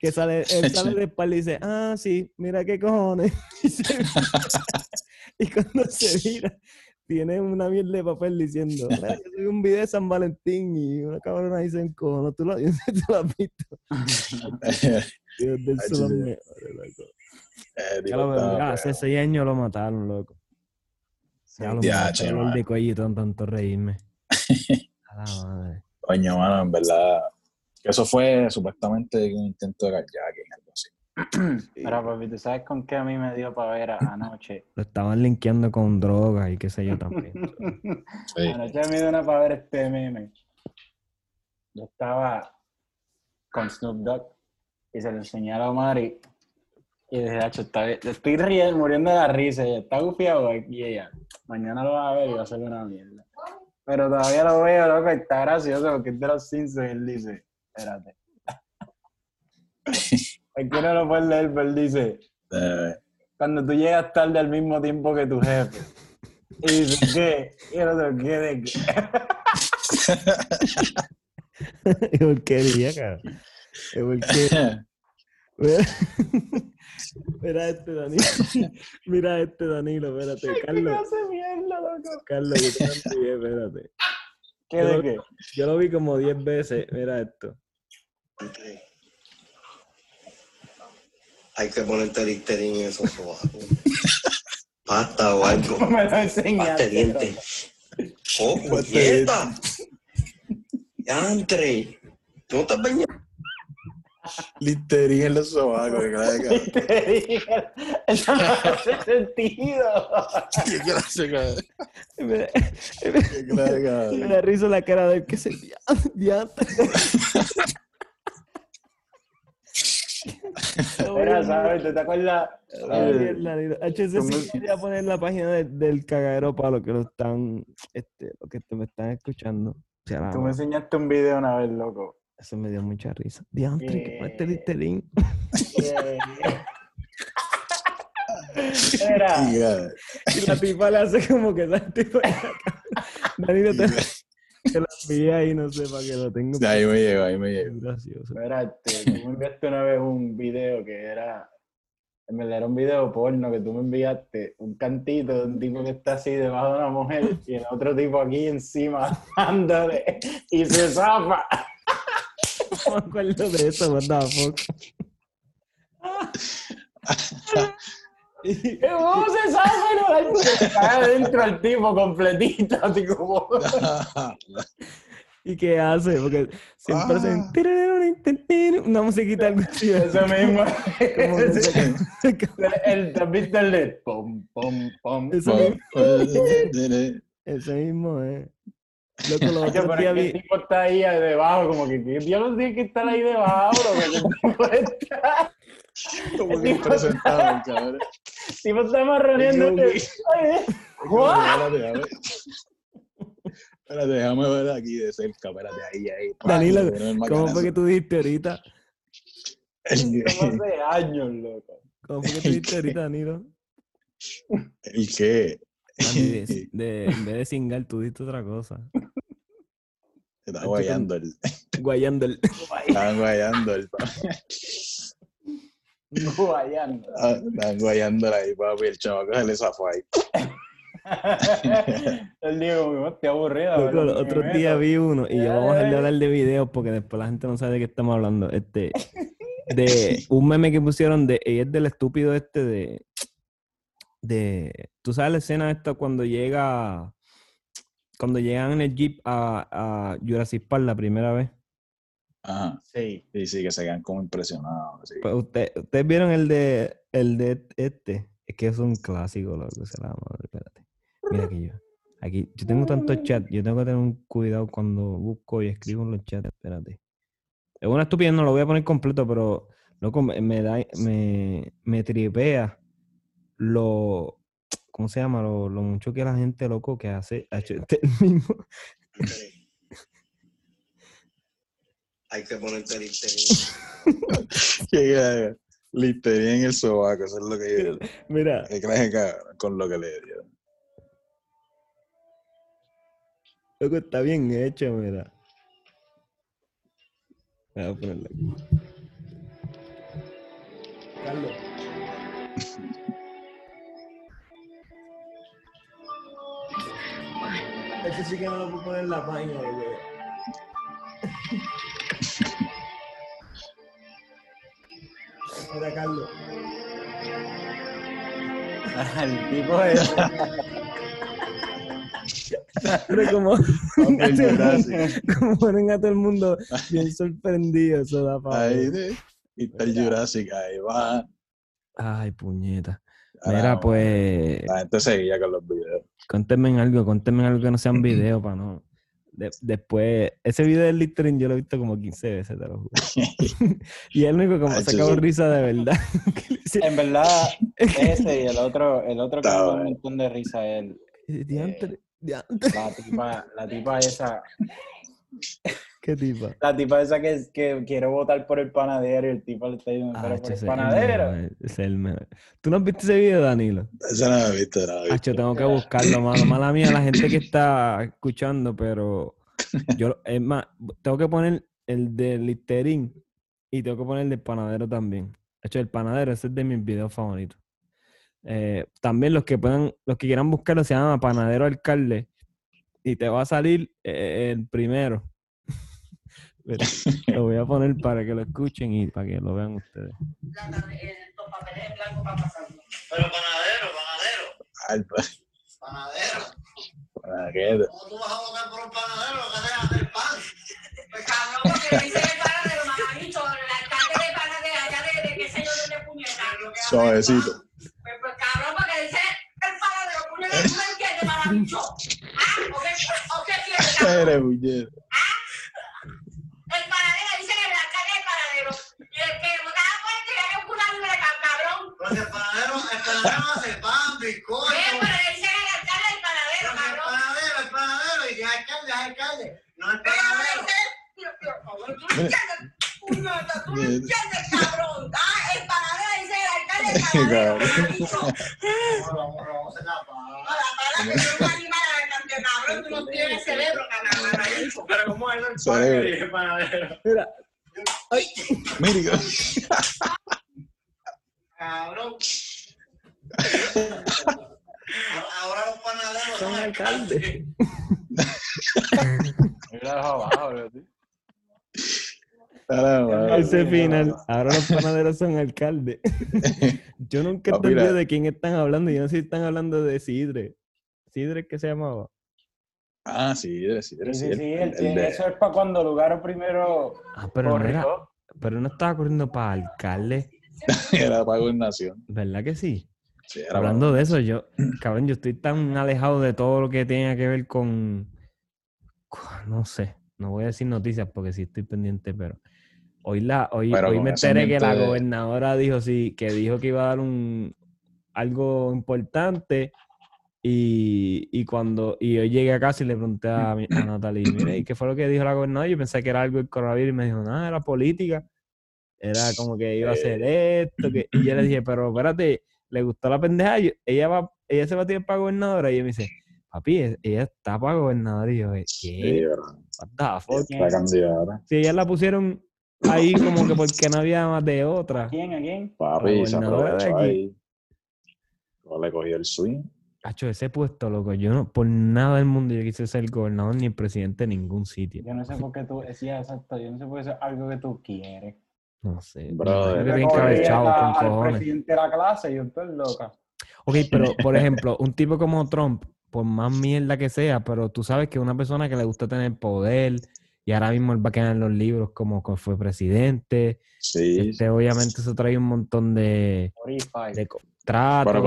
Que sale, él sale de espalda y dice, ah, sí, mira qué cojones. Y, se vira. Y cuando se mira, tiene una mierda de papel diciendo, "Mira, yo subí un video de San Valentín y una cabrona dice en cojones. ¿Tú lo, tú has visto? Dios del hace seis años lo mataron, loco. Ya lo Ya, mataron, che, dolor man. de cuellito en tanto reírme. A la madre. Coño, mano, en verdad. Que Eso fue supuestamente un intento de carjacking, algo así. mira, papi, ¿tú sabes con qué a mí me dio para ver anoche? Lo estaban linkeando con drogas y qué sé yo también. Sí. Anoche me dio una para ver este meme. Yo estaba con Snoop Dogg y se lo enseñé a la Mari y dije, "Acho, está bien". estoy riendo, muriendo de la risa, y está gufiado y ella, mañana lo vas a ver y va a ser una mierda. Pero todavía lo veo, loco, está gracioso porque es de los Simpsons y él dice, espérate. Aquí no lo puedes leer, pero él dice, Eh, cuando tú llegas tarde al mismo tiempo que tu jefe. Y dice, ¿qué? Y el otro, ¿qué de qué? Qué porquería, cabrón. Qué porquería. Mira, mira este Danilo. Mira este Danilo, espérate. ¿Qué Carlos, hace mierda, loco? Carlos, yo te espérate. ¿Qué Yo de lo- qué? Yo lo vi como 10 veces. Mira esto. Hay que ponerte listerín en esos sobacos. Pasta o algo. ¿Cómo me lo enseñaste? de dientes. ¡Oh, puñeta! ¡Ya entré! ¿Tú no estás Listerín en los sobacos, dije, Eso no hace sentido. Qué clase, cabrón. Mira, Qué clase, cabrón. me da risa la cara de él que se ya. Era, ¿sabes? ¿Te, acuerdas? HC Tú me- sí quería poner la página de- del cagadero para los que lo están, este, los que te- me están escuchando. O sea, Tú me enseñaste un video una vez, loco. Eso me dio mucha risa. Diantre, que este Eh. listerín. Era, Y, cabrón. Y la tipa le hace como que esa tipa. Danilo te, te lo envié ahí, no sé, para que lo tenga. De ahí me llegó, ahí me. Es gracioso. Mira, tú me enviaste una vez un video que era, en verdad era un video porno que tú me enviaste, un cantito de un tipo que está así debajo de una mujer y el otro tipo aquí encima dándole y se zafa. No me acuerdo de eso, what the fuck. Y- ¿Cómo se se cae adentro el tipo completito, así como... ¿Y qué hace? Porque siempre Ah. hacen una musiquita algo así. Eso mismo. El, ¿te has visto el de pom, pom, pom? Eso mismo, ese mismo es. Loco, Yo, otros pero es que el vi. tipo está ahí debajo, como que, que diablos tiene que estar ahí debajo, lo que el tipo está, Como que presentado, cabrón. el tipo está marroneando. Yo vi. ¿what? Espérate, déjame. Espérate, déjame ver aquí de cerca. Espérate, ahí, ahí. Danilo, el ¿Cómo fue que tú dijiste ahorita? El, hace años, loco. ¿Cómo fue que tú dijiste ahorita, Danilo? el qué. Andy, de, de- en vez de singar, tú dijiste otra cosa. Está guayando el. Guayando el. Están guayando el. Guayando. Están guayando ahí, papi. El chamaco se le zafó ahí. Él dijo, como, estoy aburrido. Loco, los otros días vi uno y yo vamos a dejar de hablar de videos porque después la gente no sabe de qué estamos hablando. Este, de un meme que pusieron de, y es del estúpido este de, de, tú sabes la escena esta cuando llega, cuando llegan en el jeep a, a Jurassic Park la primera vez. Ajá. Sí. Sí, sí, que se quedan como impresionados. sí. Pues usted, ustedes vieron el de, el de este, es que es un clásico, loco, se la madre, espérate. Mira aquí yo. Aquí, yo tengo tantos chats, yo tengo que tener un cuidado cuando busco y escribo en los chats, espérate. Es una estupidez, no lo voy a poner completo, pero loco, me, me da, me, me tripea lo, ¿cómo se llama? Lo, lo mucho que la gente, loco, que hace, ha hecho este mismo. Hay que ponerte ya, Listería en el sobaco, eso es lo que yo. Mira, Que cabrón, con lo que le dio. loco, está bien hecho, mira. Voy a ponerlo aquí. Carlos. Este sí que no lo puedo poner en la página, porque... Mira, Carlos. El tipo es. Mira cómo, el Jurassic. como ponen a todo el mundo bien sorprendido. Eso da para Ahí, de- y está el Jurassic, ahí va. Ay, puñeta. Ahora, Mira, pues, La gente seguía con los videos. conténme algo, conténme algo que no sean videos para no De- después, ese video del Littering yo lo he visto como 15 veces, te lo juro. y es el único que me ha Hacho, sacado sí. risa de verdad. En verdad, ese y el otro, el otro que me da un montón de risa es el, Diantre, diantre. la tipa, la tipa esa, ¿Qué tipo? la tipa esa que, que quiere votar por el panadero y el tipo le está diciendo, pero Ah, por ese el panadero. ese es el mejor. ¿Tú no has visto ese video, Danilo? Esa no la he visto, no he visto. Hacho, tengo que buscarlo, mano. Mala mía, la gente que está escuchando, pero yo, es más, tengo que poner el del Listerín y tengo que poner el del panadero también. Hacho, el panadero, ese es de mis videos favoritos. Eh, también los que puedan, los que quieran buscarlo se llama Panadero Alcalde y te va a salir eh, el primero. Mira, lo voy a poner para que lo escuchen y para que lo vean ustedes. Pero panadero, panadero, Ay, pues, panadero. para que- ¿Cómo tú vas a votar por un panadero que dejas hacer pan? Pues cabrón, porque dice el panadero, mamabicho, el alcalde de panadero allá de, de qué sé yo, dónde puñeta. Suavecito. Pues, pues cabrón, porque dice el panadero, puñeta, ¿tú me entiendes, mamabicho? ¿Ah? ¿O qué, o qué quieres, cabrón? Eres bullero. El panadero dice que el alcalde es el panadero. Y el que votaba por el que era un culo libre, cabrón. Porque el panadero, el panadero hace pan, bizcocho. Bien, pero dicen el alcalde es el panadero, Pero el panadero, el panadero, y es alcalde, es alcalde. No es Pero le panadero. mío, cabrón, tú no entiendes, tú no entiendes, cabrón. Ah, el panadero dice el alcalde es el panadero, mamabicho. Vamos, vamos, vamos a sacar pan. Ahora, para que tú eres un animal, cante, cabrón, tú no tienes cerebro, cabrón. Pero ¿cómo es el el panadero? Mira, Mira, Cabrón. Ahora los panaderos son alcaldes. Dejo abajo. Ese final, ahora los panaderos son alcaldes. Yo nunca Papi, entendí de quién están hablando. Yo no sé si están hablando de Sidre. Sidre, ¿qué se llamaba? Ah, sí, eres, sí, Sí, el- el de- eso es para cuando Lugaro primero Ah, pero no, era- corrió. pero no estaba corriendo para alcalde. Era para gobernación. ¿Verdad que sí? Sí, era Hablando de eso, yo, cabrón, yo estoy tan alejado de todo lo que tenga que ver con, no sé, no voy a decir noticias porque sí estoy pendiente, pero hoy la, hoy, Pero hoy me enteré que la gobernadora dijo sí, que dijo que iba a dar un algo importante y, y cuando y yo llegué a casa y le pregunté a, a Natalie, mire, ¿y qué fue lo que dijo la gobernadora? Yo pensé que era algo del coronavirus y me dijo, nada, era política. Era como que iba a hacer esto, que... y yo le dije, pero espérate, le gustó la pendeja, ella va, ella se va a tirar para gobernadora y ella me dice, papi, e- ella está para gobernadora y yo, ¿qué? Sí, verdad. What the fuck? La. Si ella la pusieron ahí como que porque no había más de otra. ¿Quién? ¿A quién? Papi, se gobernadora de aprovechó ahí. No le cogió el swing. Cacho, ese puesto, loco, yo no, por nada del mundo yo quise ser gobernador ni el presidente de ningún sitio. Yo no sé por qué tú decías exacto, yo no sé por qué eso es algo que tú quieres. No sé. Corría chavos a- con al cojones. presidente de la clase y yo estoy loca. Ok, pero por ejemplo, un tipo como Trump, por más mierda que sea, pero tú sabes que una persona que le gusta tener poder y ahora mismo él va a quedar en los libros como que fue presidente. Sí, Este, obviamente eso trae un montón de, 45.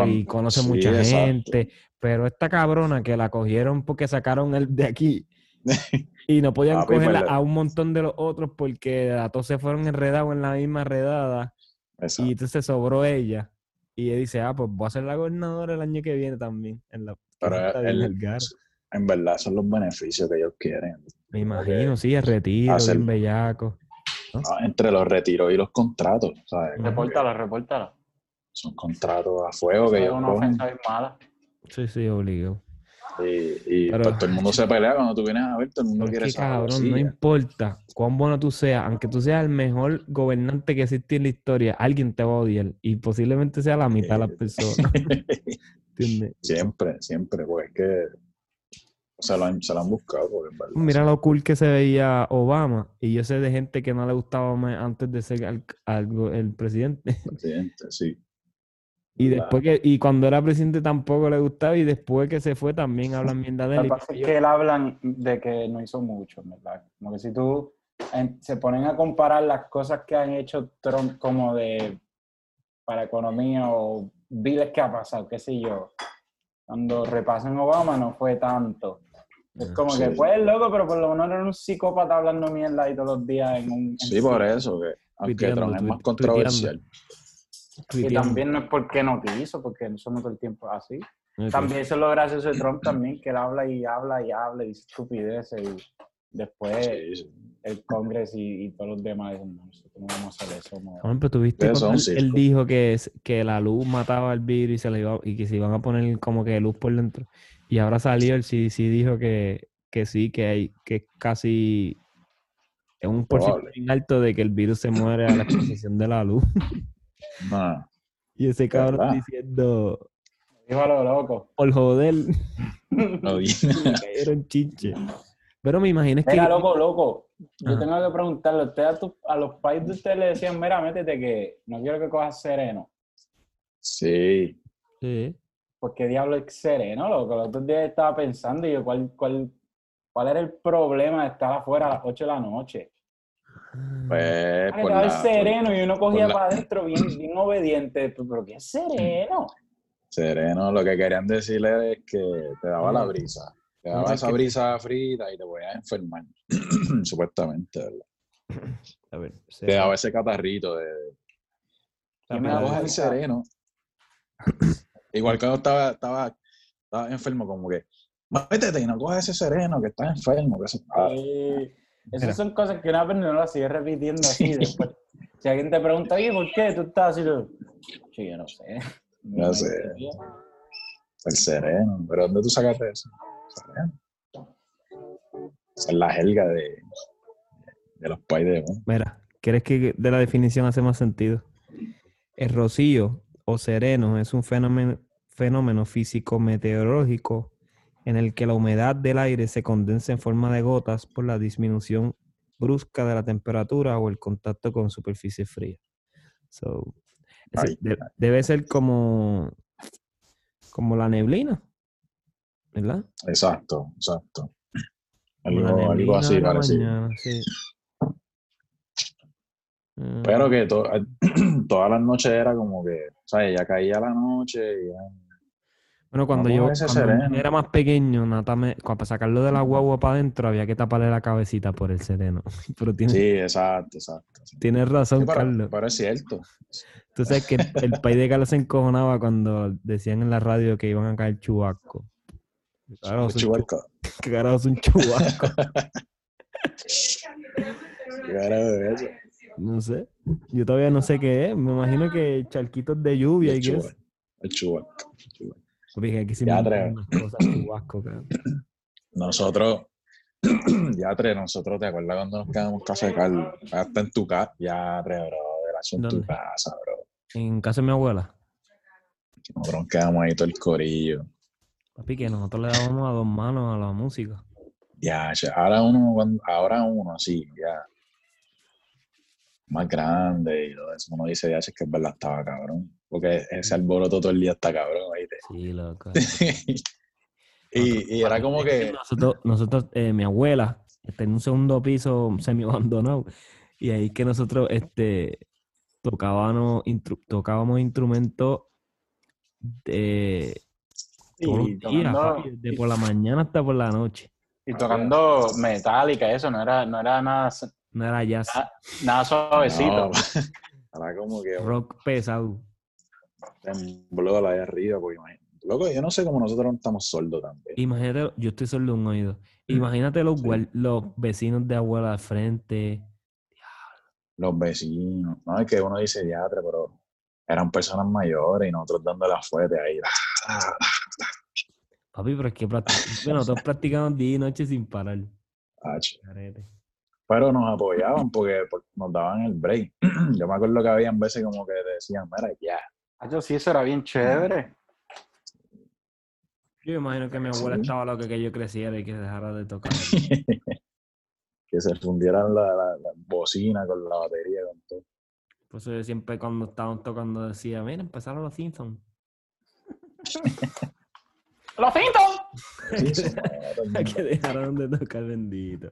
de y conoce sí, mucha exacto. gente. Pero esta cabrona que la cogieron porque sacaron el de aquí y no podían cogerla pues, a un montón de los otros porque a todos se fueron enredados en la misma redada exacto. y entonces sobró ella. Y ella dice, ah, pues voy a ser la gobernadora el año que viene también. En la, Pero el- el. En verdad, son los beneficios que ellos quieren. Me imagino, sí, el retiro, hacer- bien bellaco. ¿no? Entre los retiros y los contratos, ¿sabes? Repórtala, repórtala. Son contratos a fuego que Eso es ellos una cogen. ofensa armada. Sí, sí, obligado. Y, y, Pero- pues, todo el mundo se pelea cuando tú vienes a ver, todo el mundo quiere saber. cabrón, no importa cuán bueno tú seas, aunque tú seas el mejor gobernante que existe en la historia, alguien te va a odiar y posiblemente sea la mitad de las personas. ¿Entiendes? siempre, siempre, porque es que se lo han, se lo han buscado. Verdad, Mira lo cool que se veía Obama y yo sé de gente que no le gustaba más antes de ser al- el presidente. presidente, sí. Y después que, y cuando era presidente tampoco le gustaba y después que se fue también hablan mierda de Lo él. que y pasa es que él hablan de que no hizo mucho, ¿verdad? Como que si tú en- se ponen a comparar las cosas que han hecho Trump como de para economía o viles que ha pasado, qué sé yo. Cuando repasan Obama no fue tanto. Es como Sí. que, pues, loco, pero por lo menos era un psicópata hablando mierda ahí todos los días en un... en Sí, por eso, que aunque Tron es más controversial. Y también no es porque no quiso, porque no somos todo el tiempo así. Ok. También eso es lo gracioso de Trump también, que él habla y habla y habla y dice estupideces y después el Congreso y, y todos los demás dicen, no, nosotros no vamos a hacer eso. no". Por ejemplo, tuviste él, él dijo que, es- que la luz mataba el virus y, se le iba, y que se iban a poner como que luz por dentro. Y ahora salió el CDC dijo que, que sí, que hay que casi es un porcentaje alto de que el virus se muere a la exposición de la luz. No, Y ese cabrón ¿Verdad? diciendo, Dijo lo loco. por joder, no vi. me cayeron chinche. Pero me imagino que... Mira, loco, loco. Yo Ajá. tengo que preguntarle, ¿usted a, tu- a los pais de ustedes le decían, mira, métete que no quiero que cojas sereno? Sí, Sí. ¿Por qué diablo es sereno, loco? Los otros días estaba pensando y yo, ¿cuál, cuál, ¿cuál era el problema de estar afuera a las 8 de la noche? Pues Ah, por sereno y uno cogía la- para adentro bien, bien obediente. Pero, ¿pero qué sereno? Sereno, lo que querían decirle es que te daba la Ah. brisa. Te Ah, daba es esa que- brisa frita y te podías enfermar. Supuestamente, ¿verdad? A ver, Te daba ese catarrito de. Y me "Mira, da coge el sereno. Igual cuando estaba, estaba, estaba enfermo, como que, métete y no coges ese sereno que estás enfermo. Que eso, ah, Eh, esas Mira. son cosas que una y no las sigue repitiendo así después. Si alguien te pregunta, oye, ¿por qué tú estás así? Tú, "Sí, yo no sé. No sé. el sereno. ¿Pero dónde tú sacaste eso? Sereno. Esa es la jerga de, de los pais de. ¿no? Mira, ¿crees que de la definición hace más sentido? El rocío o sereno es un fenómeno, fenómeno físico meteorológico en el que la humedad del aire se condensa en forma de gotas por la disminución brusca de la temperatura o el contacto con superficie fría. So, ese Ay, de- debe ser como, como la neblina, ¿verdad? Exacto, exacto. Algo, así parecido. sí. Mm. Pero que to- todas las noches era como que, ¿sabes? Ya caía la noche y ya. Bueno, cuando yo cuando sereno. era más pequeño, Nata me- para sacarlo de la guagua para adentro había que taparle la cabecita por el sereno. Pero tienes, Sí, exacto, exacto. tienes razón, Sí, pero, Carlos. pero es cierto. Tú sabes que el, el país de Carlos se encojonaba cuando decían en la radio que iban a caer chubasco. ¿Qué carajo es un chu- Chihuahua. qué carajo es un es eso? No sé. Yo todavía no sé qué es. Me imagino que charquitos de lluvia y El qué es. Chihuahua. El Chihuahua. Porque aquí se Ya, inventan tres. unas cosas chubasco, cabrón. Nosotros, ya tres, nosotros, ¿te acuerdas cuando nos quedamos en casa de Carlos? Hasta en tu casa. Ya tres, bro. Era en tu casa, bro. En casa de mi abuela. Nosotros nos quedamos ahí todo el corillo. Papi, que nosotros le dábamos a dos manos a la música. Ya, ahora uno, cuando- ahora uno así, ya. Más grande y todo eso. Uno dice, ya, che, que es verdad, estaba cabrón. Porque ese alboroto todo el día está cabrón, ¿viste? Sí, loco. y, y era como que. Nosotros, nosotros eh, mi abuela, está en un segundo piso semi abandonado. Y ahí que nosotros este, tocábamos, instru- tocábamos instrumentos de todos los días, papi, de por la mañana hasta por la noche. y tocando metálica, eso, no era, no era nada, No era jazz, Ah, nada suavecito. No, era como que rock pesado. tembló la de arriba, porque imagínate. Loco, yo no sé cómo nosotros no estamos sordos también. Imagínate, yo estoy solo de un oído. Imagínate los, Sí. los vecinos de abuela al frente. Los vecinos. No, es que uno dice diatre, pero eran personas mayores y nosotros dando la fuerte ahí. Papi, pero es que practic- bueno, nosotros practicamos día y noche sin parar. Ach. Pero nos apoyaban porque, porque nos daban el break. Yo me acuerdo que habían veces como que decían, mira, ya. Ah, yo sí, eso era bien chévere. Yo me imagino que mi abuela Sí. estaba loca que yo creciera y que dejara de tocar. que se fundieran la, la, la bocina con la batería, con todo. Por eso yo siempre cuando estaban tocando decía, mira, empezaron los Simpsons. ¡Los Simpsons! Que dejaron de tocar, bendito.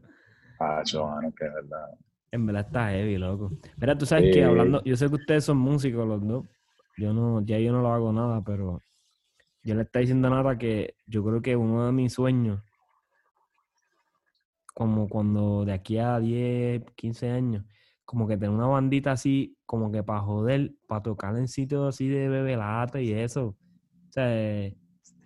Mano, que es verdad. En verdad está heavy, loco. Mira, tú sabes que hablando, yo sé que ustedes son músicos los dos. Yo no, ya yo no lo hago nada, pero yo le está diciendo nada que yo creo que uno de mis sueños como cuando de aquí a 10, 15 años, como que tener una bandita así, como que para joder, para tocar en sitios así de bebelata y eso. O sea,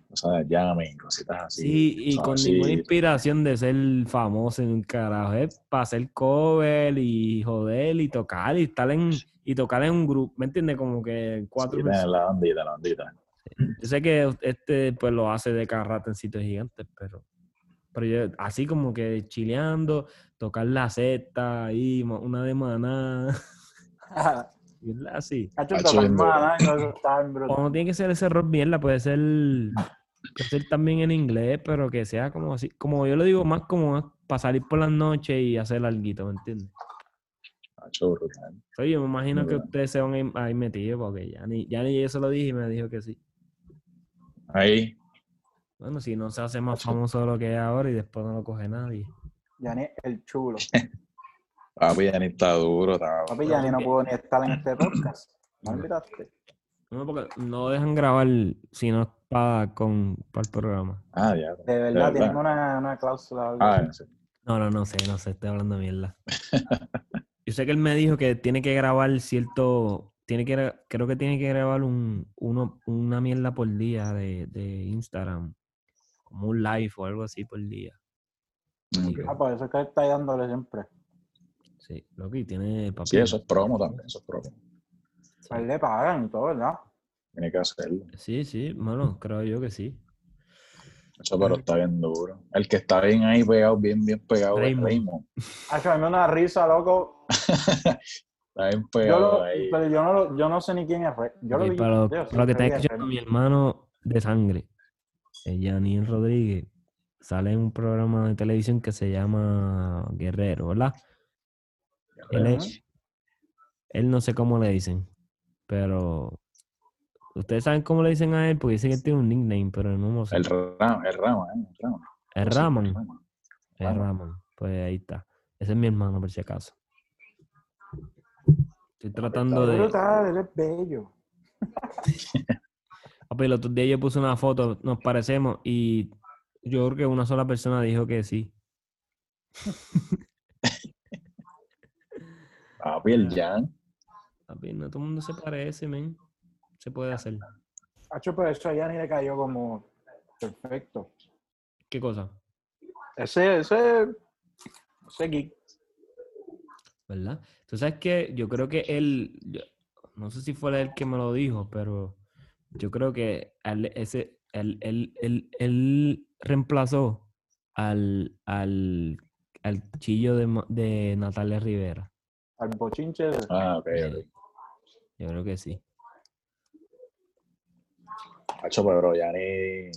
O sea, llame y cositas así. sí, y con así, ninguna inspiración de ser famoso en un carajo, es para hacer cover y joder y tocar y estar en, y tocar en un grupo, ¿me entiendes? Como que cuatro sí, personas. la bandita, la bandita. Yo sé que este pues lo hace de cada rato en sitios gigantes, pero, pero yo así como que chileando, tocar la cesta ahí, una de maná, así. O no tiene que ser ese rock mierda, puede ser, puede ser también en inglés, pero que sea como así, como yo lo digo, más como para salir por las noches y hacer algo, ¿me entiendes? Oye, yo me imagino Muy que bueno. ustedes se van ahí, metidos, porque ya ni, ya ni yo se lo dije y me dijo que sí. Ahí, Bueno, si no se hace más famoso de lo que es ahora y después no lo coge nadie. Yani el chulo. papi, ya ni está duro. Está, Papi, Yani no pudo ni estar en este podcast. ¿No me invitaste? No, porque no dejan grabar si no es para, con, para el programa. Ah, ya. De verdad, tienen una, una cláusula. Ah, no sé. No, no, no sé, no sé, estoy hablando mierda. Yo sé que él me dijo que tiene que grabar cierto, tiene que, creo que tiene que grabar un, uno, una mierda por día de, de Instagram, como un live o algo así por día. Ok. Ah, por eso es que está dándole siempre. Sí, lo que tiene papel. Sí, eso es promo también, eso es promo. A él le pagan y todo, ¿verdad? Tiene que hacerlo. Sí, sí, bueno, creo yo que sí. Eso, pero está bien duro. El que está bien ahí pegado, bien, bien pegado Raymond. es Raymond. Hacho, a mí me da una risa, loco. Está bien Yo, pegado lo- ahí. pero yo no, lo- yo no sé ni quién es. Re- Yo lo vi. pero, yo sí pero lo que está escuchando mi hermano de sangre, Janine Rodríguez, sale en un programa de televisión que se llama Guerrero, ¿verdad? Él, es- él no sé cómo le dicen, pero ustedes saben cómo le dicen a él, porque dice que tiene un nickname, pero no lo sé. El Rama, el Rama, ¿eh? El Rama. Raman. el Raman. Raman. Pues ahí está. Ese es mi hermano, por si acaso. Estoy tratando de. brutal, él es bello. El otro día yo puse una foto, nos parecemos, y yo creo que una sola persona dijo que sí. Papi, el Jan. Papi, no todo el mundo se parece, men. Se puede hacer. Hacho, pero eso a Yani le cayó como perfecto. ¿Qué cosa? Ese, ese, ese geek. ¿Verdad? Tú sabes que yo creo que él, yo- no sé si fue él que me lo dijo, pero yo creo que al- ese, él, él- él- él reemplazó al, al, al chillo de, de Natalia Rivera. Al bochinche. Ah, ok, ok. Yo creo que sí. Hacho, pero Yanni.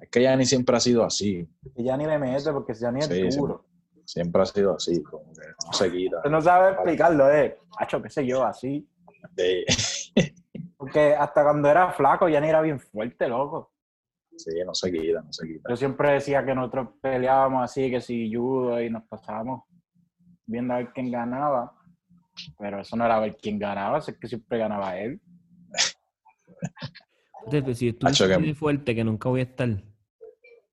Es que Yanni siempre ha sido así. Y Yani le mete porque Yani es Sí, duro. Siempre ha sido así. Como que no se quita. Usted no sabe explicarlo, eh. Hacho, qué sé yo, así. De- Porque hasta cuando era flaco, Yani era bien fuerte, loco. Sí, no se quita, no se quita. Yo siempre decía que nosotros peleábamos así, que si judo y nos pasábamos viendo a ver quién ganaba. Pero eso no era ver quién ganaba, es que siempre ganaba él. Entonces, si así de fuerte que nunca voy a estar,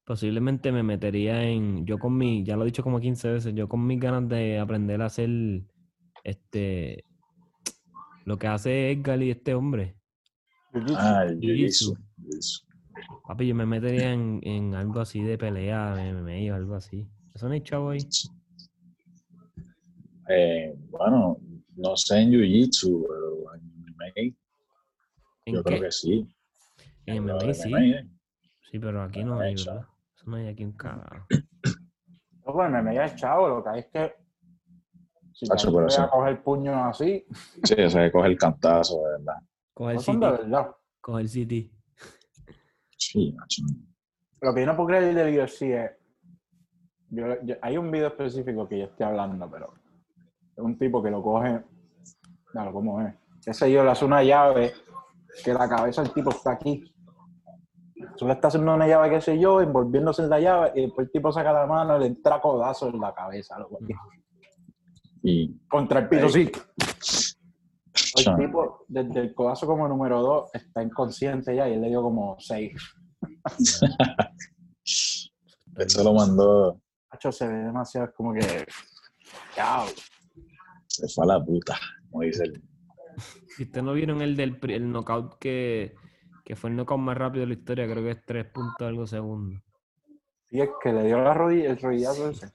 posiblemente me metería en, yo con mi, ya lo he dicho como 15 veces, yo con mis ganas de aprender a hacer, este, lo que hace Edgar y este hombre. Ah. Jiu-Jitsu. Papi, yo me metería en, en algo así de pelea, MMA o algo así. ¿Eso no hay chavo ahí? Eh, bueno, no sé en Jiu-Jitsu, pero en MMA ¿En yo qué? creo que sí. En MMA de sí. MMA, ¿eh? Sí, pero aquí no MMA, hay. ¿verdad? Eso no hay aquí un carajo. Loco, el MMA es chavo, lo que hay es que si te Hacho, pero atreves a sí. coger puños así, Sí, o sea, coge el cantazo, de verdad. Coge el City. Coge el City. Sí, macho. Lo que yo no puedo creer del UFC es. yo- yo- hay un video específico que yo estoy hablando, pero un tipo que lo coge. Claro, ¿cómo es? Ese yo le hace una llave que la cabeza del tipo está aquí. Tú le estás haciendo una llave, qué sé yo, envolviéndose en la llave, y después el tipo saca la mano y le entra codazo en la cabeza. loco. Y Contra el piso, sí. El tipo, desde el codazo como número dos, está inconsciente ya y él le dio como seis. eso lo mandó, Hacho, se ve demasiado, es como que. Chao. Se fue a la puta, como dice el. Si ustedes no vieron el del el knockout que, que fue el knockout más rápido de la historia, creo que es 3 puntos algo segundos. Y es que le dio la rodilla, el rodillazo ese.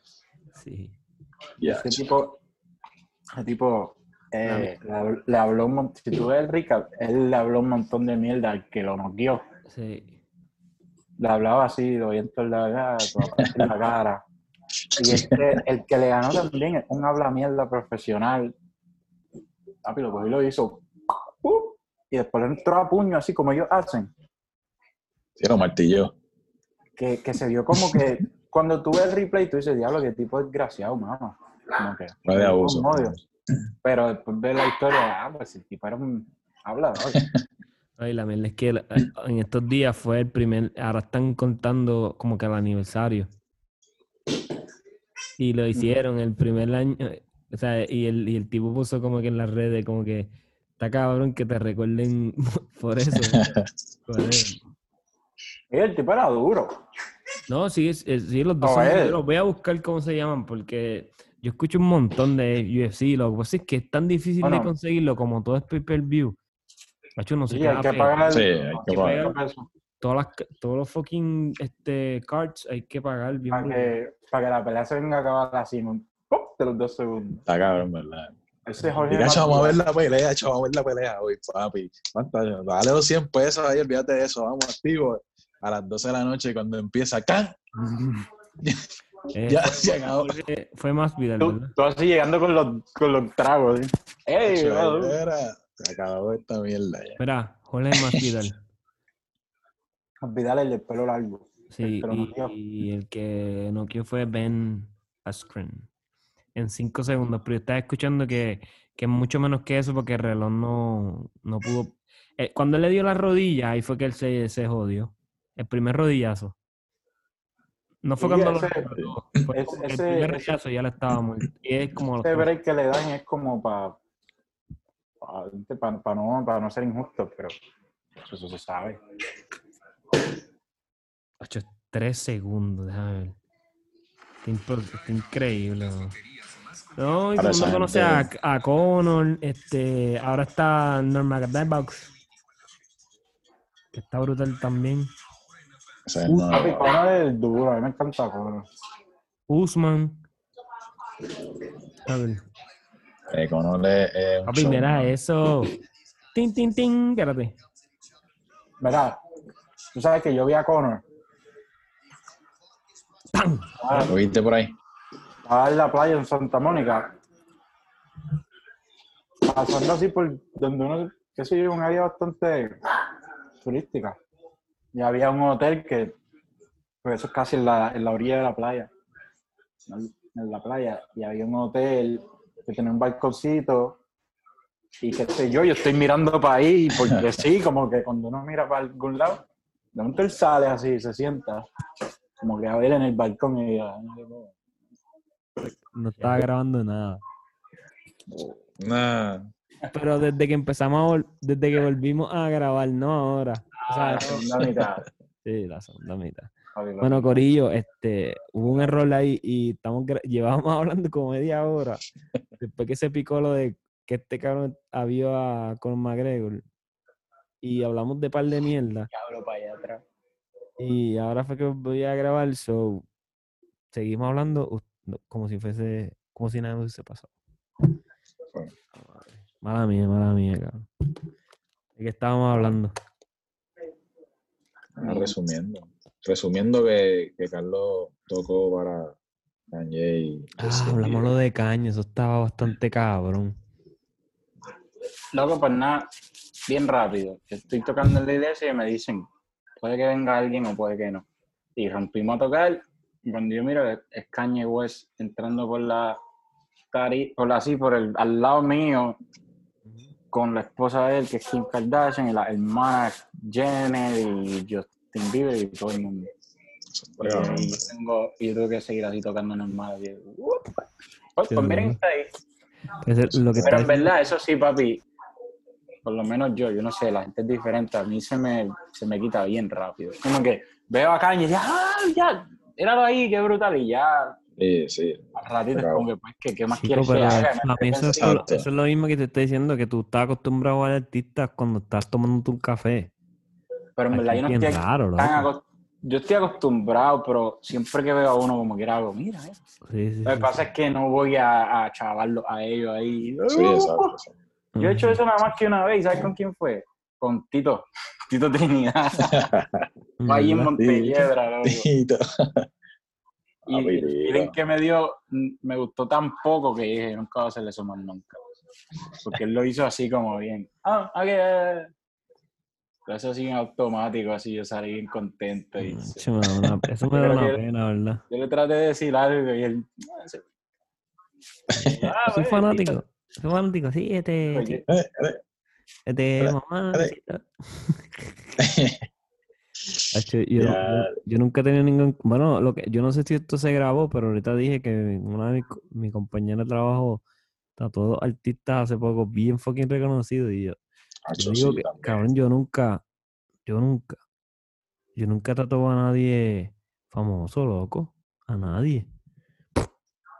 Sí. Ya, Ese tipo, ese tipo eh, le, hab- le habló un montón. Si tú ves el recap, él le habló un montón de mierda al que lo noqueó. Sí. Le hablaba así, lo viento en la cara, en la cara. Y este, el que le ganó también es un habla mierda profesional. Papi, lo cogió y lo hizo. ¡uh! Y después le entró a puño, así como ellos hacen. Sí, lo martilló. Que, que se vio como que cuando tú ves el replay, tú dices, diablo, qué tipo desgraciado, mamá. Como que. Fue de abuso. un odio. Pero después ves la historia, ah, pues el tipo era un hablador. Ay, la mierda es que el- en estos días fue el primer, ahora están contando como que el aniversario. Y lo hicieron el primer año, o sea, y el, y el tipo puso como que en las redes, como que está cabrón que te recuerden por eso. por eso. Y el tipo era duro. No, sí, sí, los dos son duros. Voy a buscar cómo se llaman, porque yo escucho un montón de UFC. Lo que pasa es que es tan difícil de conseguirlo como todo es pay-per-view. Macho, no se Sí, hay que pagar. Sí, hay que pagar. Todas las, todos los fucking este, cards hay que pagar bien. Para que, para que la pelea se venga a acabar así, de los dos segundos. Está cabrón, ¿verdad? Ese Jorge cacho, vamos a ver la pelea, chaval, vamos a ver la pelea hoy, papi. ¿Cuánto? Dale los 100 pesos ahí, olvídate de eso, vamos activo. A las 12 de la noche, cuando empieza. Eh, Ya fue- se acabó. Fue, fue más Vidal, Tú, tú así llegando con los, con los tragos. ¿sí? ¡Ey! Chacho, va, ahí era, Se acabó esta mierda ya. Espera, Jorge más Vidal. Masvidal, el del pelo largo. Sí, El lo y, noqueó. y el que noqueó fue Ben Askren. En cinco segundos, pero yo estaba escuchando que, que mucho menos que eso porque el reloj no, no pudo. eh, cuando él le dio la rodilla, ahí fue que él se, se jodió. El primer rodillazo. No fue cuando lo ese- remató, fue ese- el primer rodillazo ya le estaba muerto. Y es como Ese break que le dan es como para para no, pa no ser injusto, pero eso, eso se sabe. Ocho, tres segundos, déjame ver. Está, increíble. ¿no? No, y mundo esa conoce a, a Conor, este, ahora está Norma Box. Que está brutal también. No, Papi, Conor es el duro, a mí me encanta Conor. Usman. A ver. eh, Conor es, Papi, mira ¿no? eso. Tin, tin, tin. Espérate. Verá, tú sabes que yo vi a. Ah, ¿Lo viste por ahí? Estaba en la playa en Santa Mónica. Pasando así por donde uno, qué sé yo, un área bastante turística. Y había un hotel que, pues eso es casi en la, en la orilla de la playa. En en la playa. Y había un hotel que tenía un balconcito. Y qué sé yo, yo estoy mirando para ahí, porque sí, como que cuando uno mira para algún lado, de momento él sale así, se sienta, como que a ver en el balcón y yo, No estaba grabando nada. Nah. Pero desde que empezamos a desde que volvimos a grabar, no ahora. O sea, Ah, la segunda mitad. sí, la segunda mitad. Bueno, Corillo, este, hubo un error ahí y estamos llevábamos hablando como media hora. Después que se picó lo de que este cabrón había con McGregor. Y hablamos de par de mierda. Diablo para allá atrás. Y ahora fue que voy a grabar, so seguimos hablando como si fuese, como si nada hubiese pasado. Mala mía, mala mía, cabrón. ¿De qué estábamos hablando? Ah, resumiendo. Resumiendo que, que Carlos tocó para Kanye y Ah, hablamos lo de caño, eso estaba bastante cabrón. Loco, pues nada, bien rápido. Yo Estoy tocando la iglesia y me dicen, puede que venga alguien o puede que no. Y rompimos a tocar. Y cuando yo miro, es- Kanye West entrando por la, tari- por la así, por el, al lado mío, con la esposa de él, que es Kim Kardashian, y la hermana Jenner y Justin Bieber y todo el mundo. Y yo tengo, y yo tengo que seguir así tocando normal. Y, ¡up! pues, pues miren, está ahí. Pero en verdad, eso sí, papi, por lo menos yo, yo no sé, la gente es diferente, a mí se me, se me quita bien rápido. Como que veo a Kanye y digo, ¡ah, ya! tíralo ahí, qué brutal, y ya Sí, sí. al ratito es como que, pues, ¿qué, qué más Chico, quieres que haga? eso, es lo- eso es lo mismo que te estoy diciendo, que tú estás acostumbrado a ver artistas cuando estás tomando un café. Pero en verdad yo no estoy raro, tan yo estoy acostumbrado, pero siempre que veo a uno como quiera hago, mira, eh. Sí, sí, Lo que sí, pasa es que no voy a, a chavarlo a ellos ahí. Sí, exacto. exacto. Yo he hecho eso nada más que una vez, ¿y ¿sabes con quién fue? Con Tito, Tito Trinidad, ahí en. Montelledra. Tito. Y feeling Tito. que me dio, me gustó tan poco que dije, nunca voy a hacerle eso más nunca. Porque él lo hizo así como bien. Ah, ok. eh. Lo hizo así en automático, así yo salí bien contento. Y me da una- eso me da Pero una pena, ¿verdad? yo le traté de decir algo y él... "Ah, sí". Ah, Soy pues, fanático. Sí, este, Oye, este, mamá. yo, Ya. yo- yo nunca he tenido ningún. Bueno, lo que, yo no sé si esto se grabó, pero ahorita dije que una de mis, co- mi compañera de trabajo está todos artistas hace poco bien fucking reconocidos. Y yo, yo digo sí, que, también. cabrón, yo nunca, yo nunca, yo nunca he tratado a nadie famoso, loco. A nadie.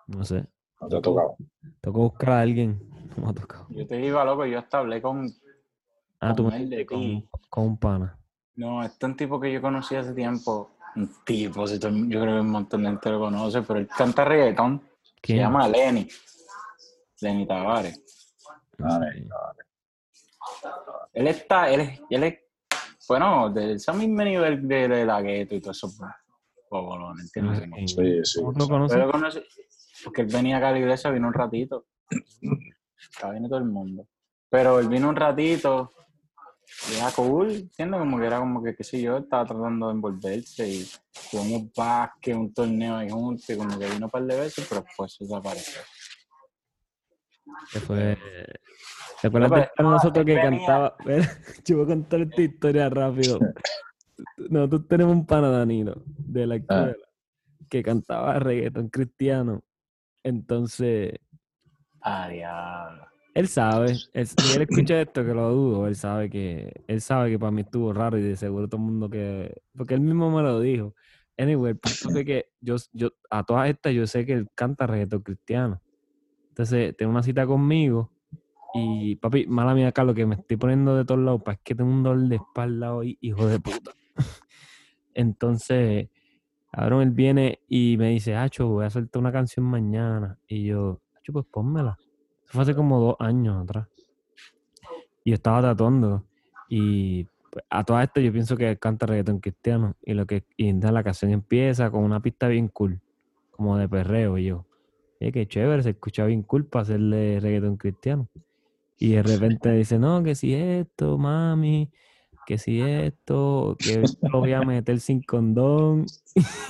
No sé. No te ha tocado. Tengo que buscar a alguien. No me ha tocado. Yo te iba loco, yo hasta hablé con... Ah, tú Con él de con, un pana. No, este es un tipo que yo conocí hace tiempo. Un tipo, yo creo que un montón de gente lo conoce, pero él canta reggaetón. Se ¿Quién? llama Lenny. Lenny Tavares. Dale, Él está, él es, él es bueno, del ese mismo nivel de, de la gueto y todo eso. pues, bobolones, ¿entiendes? Ah, Como- Sí, sí. ¿Cómo lo conoces? Porque él venía acá a la iglesia, vino un ratito. Acá viene todo el mundo. Pero él vino un ratito y era cool, ¿entiendes? Como que era como que, qué sé yo, estaba tratando de envolverse y jugamos básquet, un torneo ahí juntos, y como que vino un par de veces, pero después se desapareció. Que fue. ¿Te acuerdas pero de nosotros que él venía- cantaba? Yo voy a contar esta historia rápido. Nosotros tenemos un pana Danilo de la escuela que cantaba reggaetón cristiano. Entonces, Ah, diablo. él sabe, él, si él escucha esto, que lo dudo, él sabe que, él sabe que para mí estuvo raro y de seguro todo el mundo que, porque él mismo me lo dijo. Anyway, el punto fue que yo, yo, a todas estas yo sé que él canta reggaetón cristiano. Entonces, tengo una cita conmigo y, papi, mala mía, Carlos, que me estoy poniendo de todos lados, para es que tengo un dolor de espalda hoy, hijo de puta. Entonces, cabrón, él viene y me dice, Hacho, voy a hacerte una canción mañana. Y yo, Hacho, pues pónmela. Eso fue hace como dos años atrás. Y yo estaba tatuando. Y pues, a todas estas yo pienso que canta reggaetón cristiano. Y lo que y entonces la canción empieza con una pista bien cool, como de perreo. Y yo, eh, qué chévere, se escucha bien cool para hacerle reggaetón cristiano. Y de repente dice, no, que si esto, mami, que si esto, que lo voy a meter sin condón.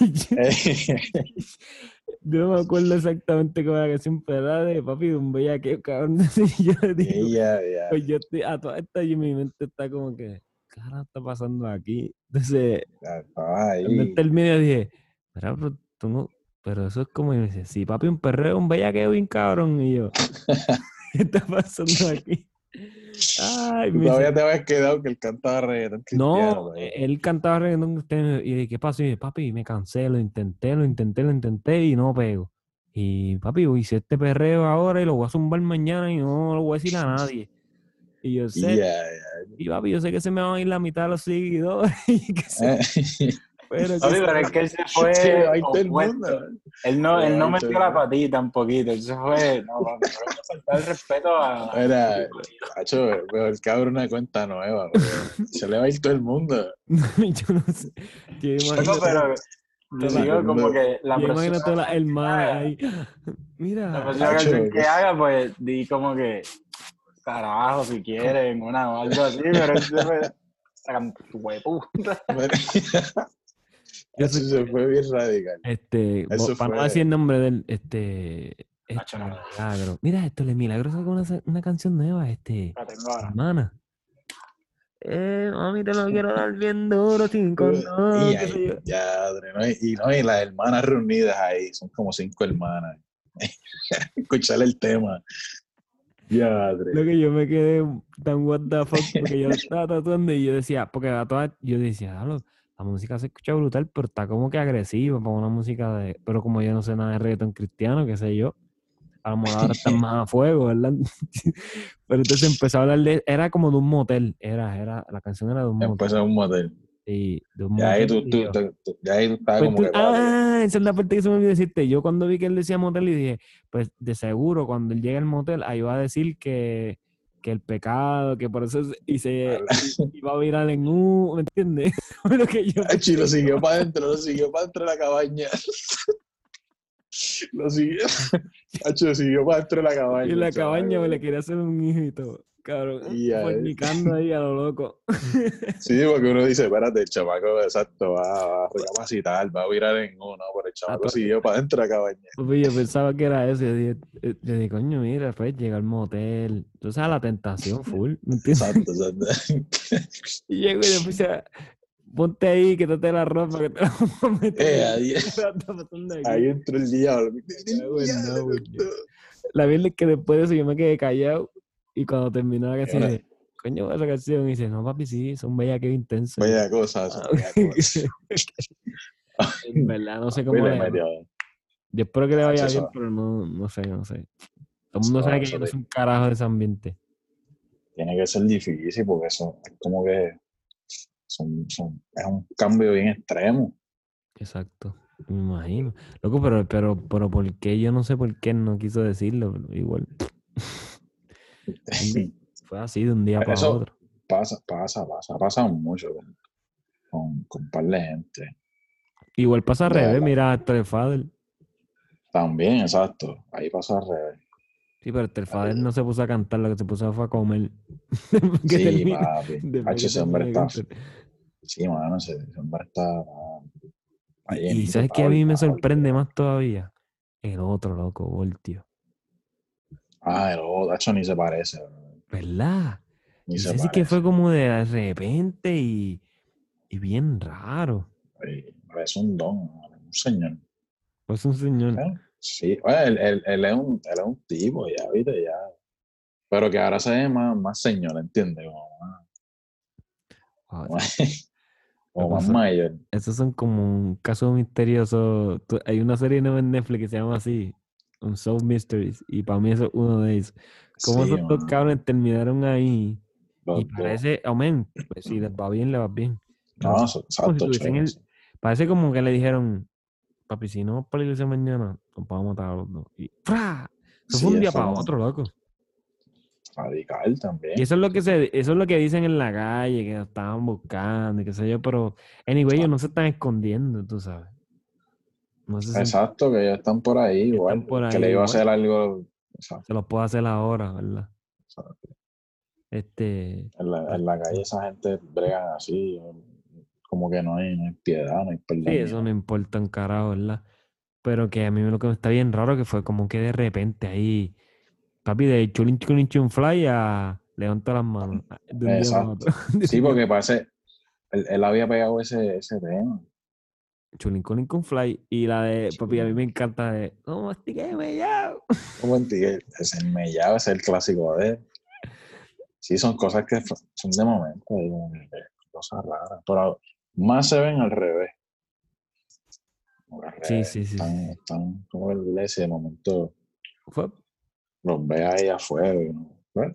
Yo- no me acuerdo exactamente cómo era canción, pero era de papi, de un bellaqueo, cabrón. Y yo le digo, Ella, ya. pues yo estoy, a toda esta y mi mente está como que, ¿qué está pasando aquí? Entonces, cuando termina dije, pero tú no, pero eso es como, y me dice, sí, papi, un perreo, un bellaqueo bien cabrón. Y yo, ¿qué está pasando aquí? Ay, todavía te habías quedado que él cantaba reggaetón no, él cantaba reggaetón y dije, ¿qué pasó? Y dije, papi, me cansé, lo intenté, lo intenté, lo intenté y no pego. Y papi, hice este perreo ahora y lo voy a zumbar mañana y no lo voy a decir a nadie. Y yo sé, y papi, yo sé que se me van a ir la mitad de los seguidores, y que se- Eh, pero se- pero es que él se fue. Sí, ahí todo el mundo. Él no, él no metió todo la el mundo. patita un poquito. Él se fue. No, pero que faltar el respeto a. Era, hacho, mejor que abre una cuenta nueva, porque se le va a ir todo el mundo. yo no sé. Yo imagino, pero yo Toda- digo como que la todas las hermanas haga. ahí. la Mira, Tacho, canción que- que haga, pues di como que carajo, si quieren, una o algo así, pero él se fue. Sacan tu hueputa. Yo Eso soy- se fue bien radical. este, Eso para no decir el nombre del, este, este no. milagro. Mira, esto, le milagro sacó una, una canción nueva, este, hermana. Eh, mami, te lo quiero dar bien duro, sin condón, y ahí, ya, ¿no? Y, no, y las hermanas reunidas ahí, son como cinco hermanas. Escuchar el tema. Ya, Adre. Lo que yo me quedé tan what the fuck porque yo estaba tatuando y yo decía, porque a todas, yo decía, "Diablo, la música se escucha brutal, pero está como que agresiva para una música de. Pero como yo no sé nada de reggaetón cristiano, qué sé yo. A lo mejor ahora están más a fuego, ¿verdad? pero entonces empezó a hablar de. Era como de un motel. Era, era, la canción era de un motel. Empezó en un motel. Sí, de un Y ahí tú, motel, tú, tú- tú- ahí estabas pues como que. ah, esa es la parte que se me olvidó decirte. Yo cuando vi que él decía motel y dije, pues de seguro cuando él llegue al motel, ahí va a decir que, que el pecado, que por eso es- y se va a virar en U, ¿me entiendes? Lo que yo Ay, lo siguió para adentro, lo siguió para adentro de la cabaña. lo siguió. Hacho, lo siguió para adentro de la cabaña. y en la chaval. cabaña me le quería hacer un hijito, cabrón, fornicando ahí a lo loco. Sí, porque uno dice, espérate, el chamaco, exacto, va, a recapacitar, va a virar en uno, pero el chamaco siguió para adentro de la cabaña. Yo pensaba que era eso. Yo dije, eh, yo dije, coño, mira, pues llega al motel. Tú sabes, la tentación full, ¿me entiendes? Exacto, exacto. Y llego y le puse a, ponte ahí, quítate la ropa, que te la vamos a meter. Eh, ahí". ahí- entró el diablo. La verdad es que después de eso yo me quedé callado y cuando terminó la canción coño, esa canción, y dice, no, papi, sí, son bellas que intensos. Vaya cosa, eso, Ah, vaya cosa. En verdad, no sé cómo medio- Yo espero que le vaya bien, pero no, no sé, no sé. Todo el mundo sabe que yo no soy un carajo de ese ambiente. Tiene que ser difícil porque eso es como que son, son- es un cambio bien extremo. Exacto, me imagino. Loco, pero, pero, pero ¿por qué? Yo no sé por qué no quiso decirlo, pero igual. Fue así de un día para Eso- otro. pasa, pasa, pasa, pasa mucho con, con, con un par de gente. Igual pasa al revés, mira, Esther Fader. También, exacto. Ahí pasa al revés. Sí, pero Esther Fader no se puso a cantar, lo que se puso fue a comer. Que Sí, termina- papi. Hacho, ese hombre está. Sí, mano, ese, hombre está. Y ¿sabes qué a mí me sorprende más todavía? El otro, loco, Voltio. Ah, el otro, hacho, ni se parece. ¿Verdad? Ni se parece. que fue como de repente y, y bien raro. Parece un don, un señor. Pues un señor. ¿eh? Sí, oye, él, él- él es un, él es un tipo, ya, viste, ya. Pero que ahora se ve más, más señor, ¿entiendes? Como más, Wow, como como más mayor. Esos son como un caso misterioso. Hay una serie nueva en Netflix que se llama así, Unsolved Mysteries, y para mí eso es uno de ellos. Como Sí, esos cabrones terminaron ahí y parece, amén, pues si les va bien, les va bien. No, si exacto, el- parece como que le dijeron, papi, si no para la iglesia mañana, nos vamos a matar a los dos. Y ¡fra! Eso Sí, fue un día para no- otro, loco. Radical también. Y eso es lo que se, eso es lo que dicen en la calle, que nos estaban buscando y qué sé yo, pero anyway, ellos no se están escondiendo, tú sabes. No sé si Exacto, que ellos están por ahí Están igual. por que le iba a hacer algo. exacto, se los puedo hacer ahora, ¿verdad? exacto. Este, En la, en la calle esa gente bregan así. Como que no hay, no hay piedad, no hay perdón. sí, eso no importa un carajo, ¿verdad? Pero que a mí lo que me está bien raro que fue como que de repente ahí, papi, de chulin chulin chun fly a levanta las manos a- de un día para Exacto. otro. Sí, porque parece. Él, él había pegado ese, ese tema. Chulin chulin con fly y la de, papi, a mí me encanta de, no. Un momento, y él- ese mellado ese es el clásico de. Sí, son cosas que son de momento, cosas raras. Pero más se ven al revés. Al Sí, revés, sí, sí, Están, sí. están como el iglesia, de momento Fue- los ve ahí afuera. y no- bueno,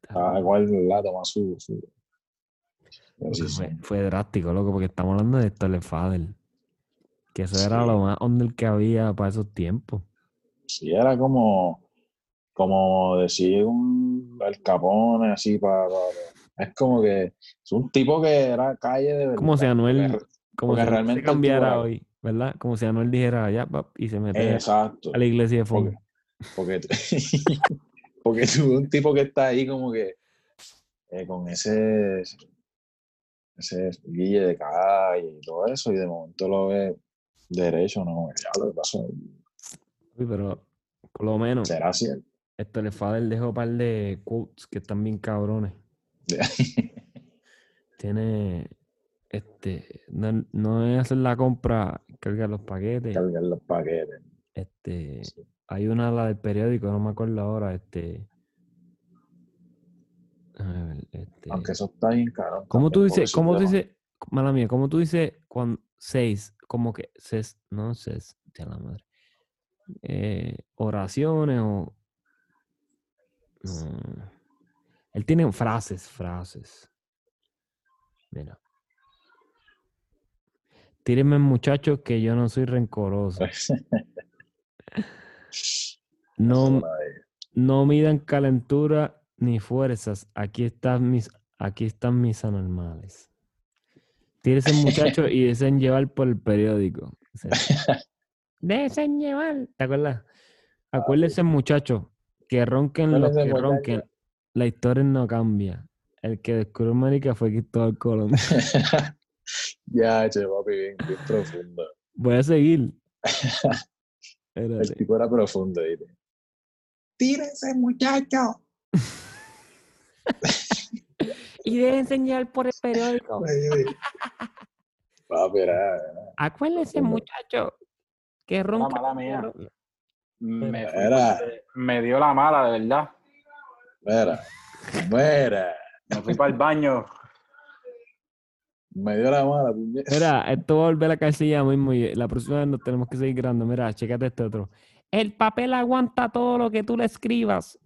cada cual la toma su. su fue, fue drástico, loco, porque estamos hablando de Sterling Fader. Que eso era lo más under que había para esos tiempos. Sí, era como, como decir un Al Capone, así para, Es como que es un tipo que era calle de verdad. Como si Anuel, porque- como porque si Anuel realmente cambiara era- hoy, ¿verdad? Como si Anuel dijera pap, y se mete Exacto. a la iglesia de fondo. Porque, porque, porque tú un tipo que está ahí como que eh, con ese ese guille de calle y todo eso, y de momento lo ve derecho, no, ya lo pasó. Sí, pero por lo menos, Será cierto. Sterling Fader dejó un par de quotes que están bien cabrones. Tiene, este, no, no es hacer la compra, cargar los paquetes. Cargar los paquetes. Este, hay una la del periódico, no me acuerdo ahora, este. A ver, este, Aunque eso está bien caro. ¿Cómo tú dices, cómo tú dices, mala mía, ¿cómo tú dices cuando seis? Como que ses, no ses, de la madre. Eh, oraciones o. no. Él tiene frases, frases. Mira. Tírenme, muchachos, que yo no soy rencoroso. No, no midan calentura ni fuerzas. Aquí están mis, aquí están mis anormales. Tírense, muchachos, y desen llevar por el periódico. Desen llevar. ¿Te acuerdas? Acuérdense, muchachos, que ronquen los que ronquen. La historia no cambia. El que descubrió América fue Cristóbal Colón. ya, che, papi, bien, bien profundo. Voy a seguir. El tipo era profundo, ¿viste? ¡Tírense, muchacho! Y deben enseñar por el periódico. Papi, era, Profundo. muchachos, que ronca. mala mía. Me, Era. dio la mala, de verdad. Mira, mira, Me fui para el baño. me dio la mala, puñeta. Mira, esto va a volver a caerse ya mismo y la próxima vez nos tenemos que seguir grabando. Mira, chécate este otro. El papel aguanta todo lo que tú le escribas.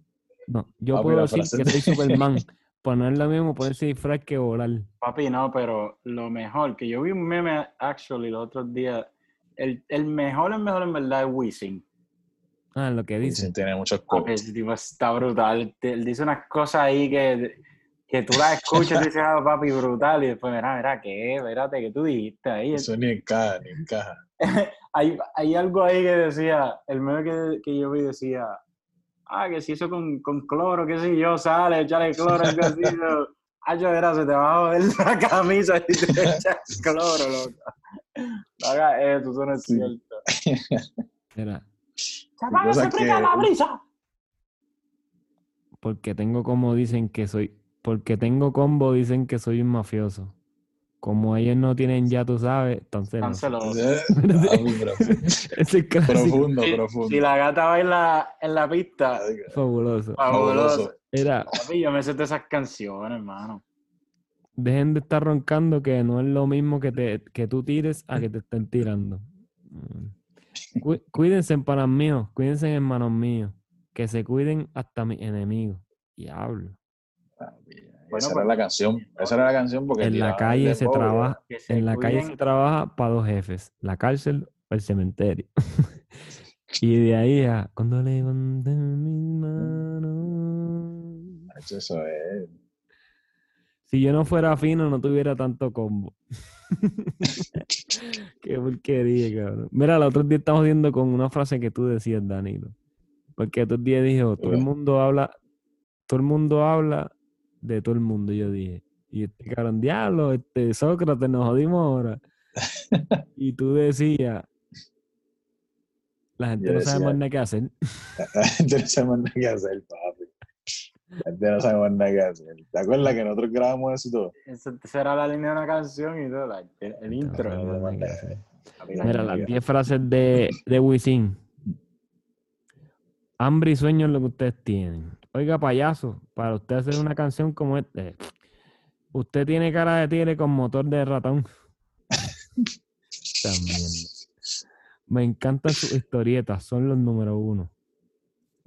No, yo Papi, puedo decir que soy Superman. Pues no es lo mismo ponerse disfraz que volar. Papi, no, pero lo mejor, que yo vi un meme, actually, los otros días. El, el mejor, el mejor en verdad es Wisin. Ah, lo que dice. Dicen, tiene muchos ese tipo está brutal. Él dice unas cosas ahí que, que tú las escuchas y dices, ah, papi, brutal. Y después, mira, mira, ¿qué? Espérate, ¿qué tú dijiste ahí? Eso ni encaja, ni encaja. hay, hay algo ahí que decía, el meme que, que yo vi decía, ah, que si eso con, con cloro, qué sé yo, sale, echarle cloro, algo así. Ah, yo verás, se te va a joder la camisa y te echas cloro, loco. No hagas eso, eso no es cierto. Mira, ¡Chaval, cosas se que- la brisa! porque tengo como dicen que soy. Porque tengo combo, dicen que soy un mafioso. Como ellos no tienen ya, tú sabes, entonces. Papi, profundo, Ese es clásico. profundo. Si, profundo. si la gata baila en la pista, Fabuloso. fabuloso. Mira, Papi, yo me sé todas esas canciones, hermano. dejen de estar roncando que no es lo mismo que, te, que tú tires a que te estén tirando. Mm. Cu- Cuídense, panas míos, cuídense, hermanos míos, que se cuiden hasta mis enemigos. Diablo. Bueno, esa pues- era la canción. Esa era la canción porque En la calle se trabaja, se en la calle se trabaja para dos jefes, la cárcel o el cementerio. y de ahí a cuando levanté mis manos. Eso es. Si yo no fuera fino, no tuviera tanto combo. Qué porquería, cabrón. Mira, el otro día estamos viendo con una frase que tú decías, Danilo. Porque el otro día dijo, todo el mundo habla, todo el mundo habla de todo el mundo, yo dije. Y este cabrón, diablo, este Sócrates, nos jodimos ahora. y tú decías, la gente Yo no sabe más nada que hacer. La gente no sabe más nada que hacer, papi. La gente no sabe más nada que hacer. ¿Te acuerdas que nosotros grabamos eso y todo? Esa era la línea de una canción y todo, la- el, el intro. sabe más nada que Mira, la las que- 10 frases de, de Wisin. Hambre y sueño es lo que ustedes tienen. Oiga, payaso, para usted hacer una canción como este, usted tiene cara de tigre con motor de ratón. También. Me encantan sus historietas, son los número uno.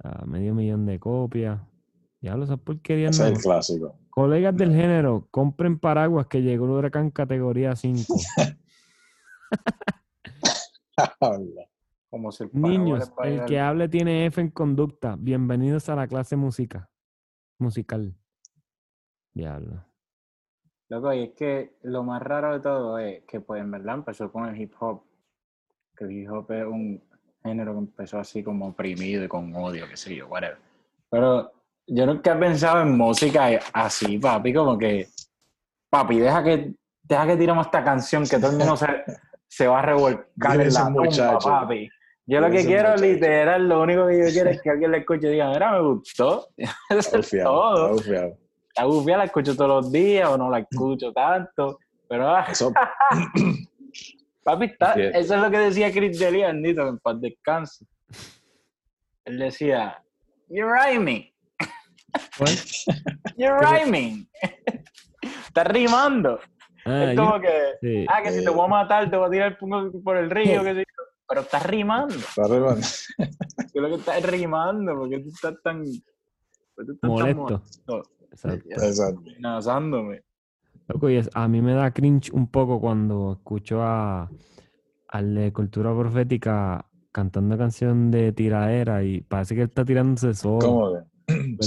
Ah, medio millón de copias. Ya lo sabes porquerías. Ese es no. el clásico. Colegas del género, compren paraguas que llegó el huracán categoría 5. Como si el Niños, el que hable tiene F en conducta. Bienvenidos a la clase música. Musical. Diablo. Loco, y es que lo más raro de todo es que, pues, en verdad empezó con el hip hop. Que el hip hop es un género que empezó así como oprimido y con odio, qué sé yo, whatever. Pero yo nunca he pensado en música así, papi, como que, papi, deja que, deja que tiremos esta canción que todo el mundo se, se va a revolcar en la tumba, papi. Yo lo que quiero, muchacho. literal, lo único que yo quiero es que alguien le escuche y diga, mira, me gustó. Eso es Bufiado, todo. bufiado. La bufia la escucho todos los días o no la escucho tanto, pero ah, Eso, papi, está- Sí. eso es lo que decía Chris Delia, bendito, en paz descanse. Él decía, you're rhyming, you're rhyming. Está rimando. Ah, es yo- como que, sí. ah, que si te voy a matar, te voy a tirar por por el río, que yo. Pero estás rimando. Está arreglando. Tú lo que estás es rimando, porque tú estás tan. tú estás tan Molesto. Exacto. Exacto. amenazándome. Loco, y es- a mí me da cringe un poco cuando escucho a al de cultura profética cantando canción de tiradera y parece que él está tirándose solo. ¿Cómo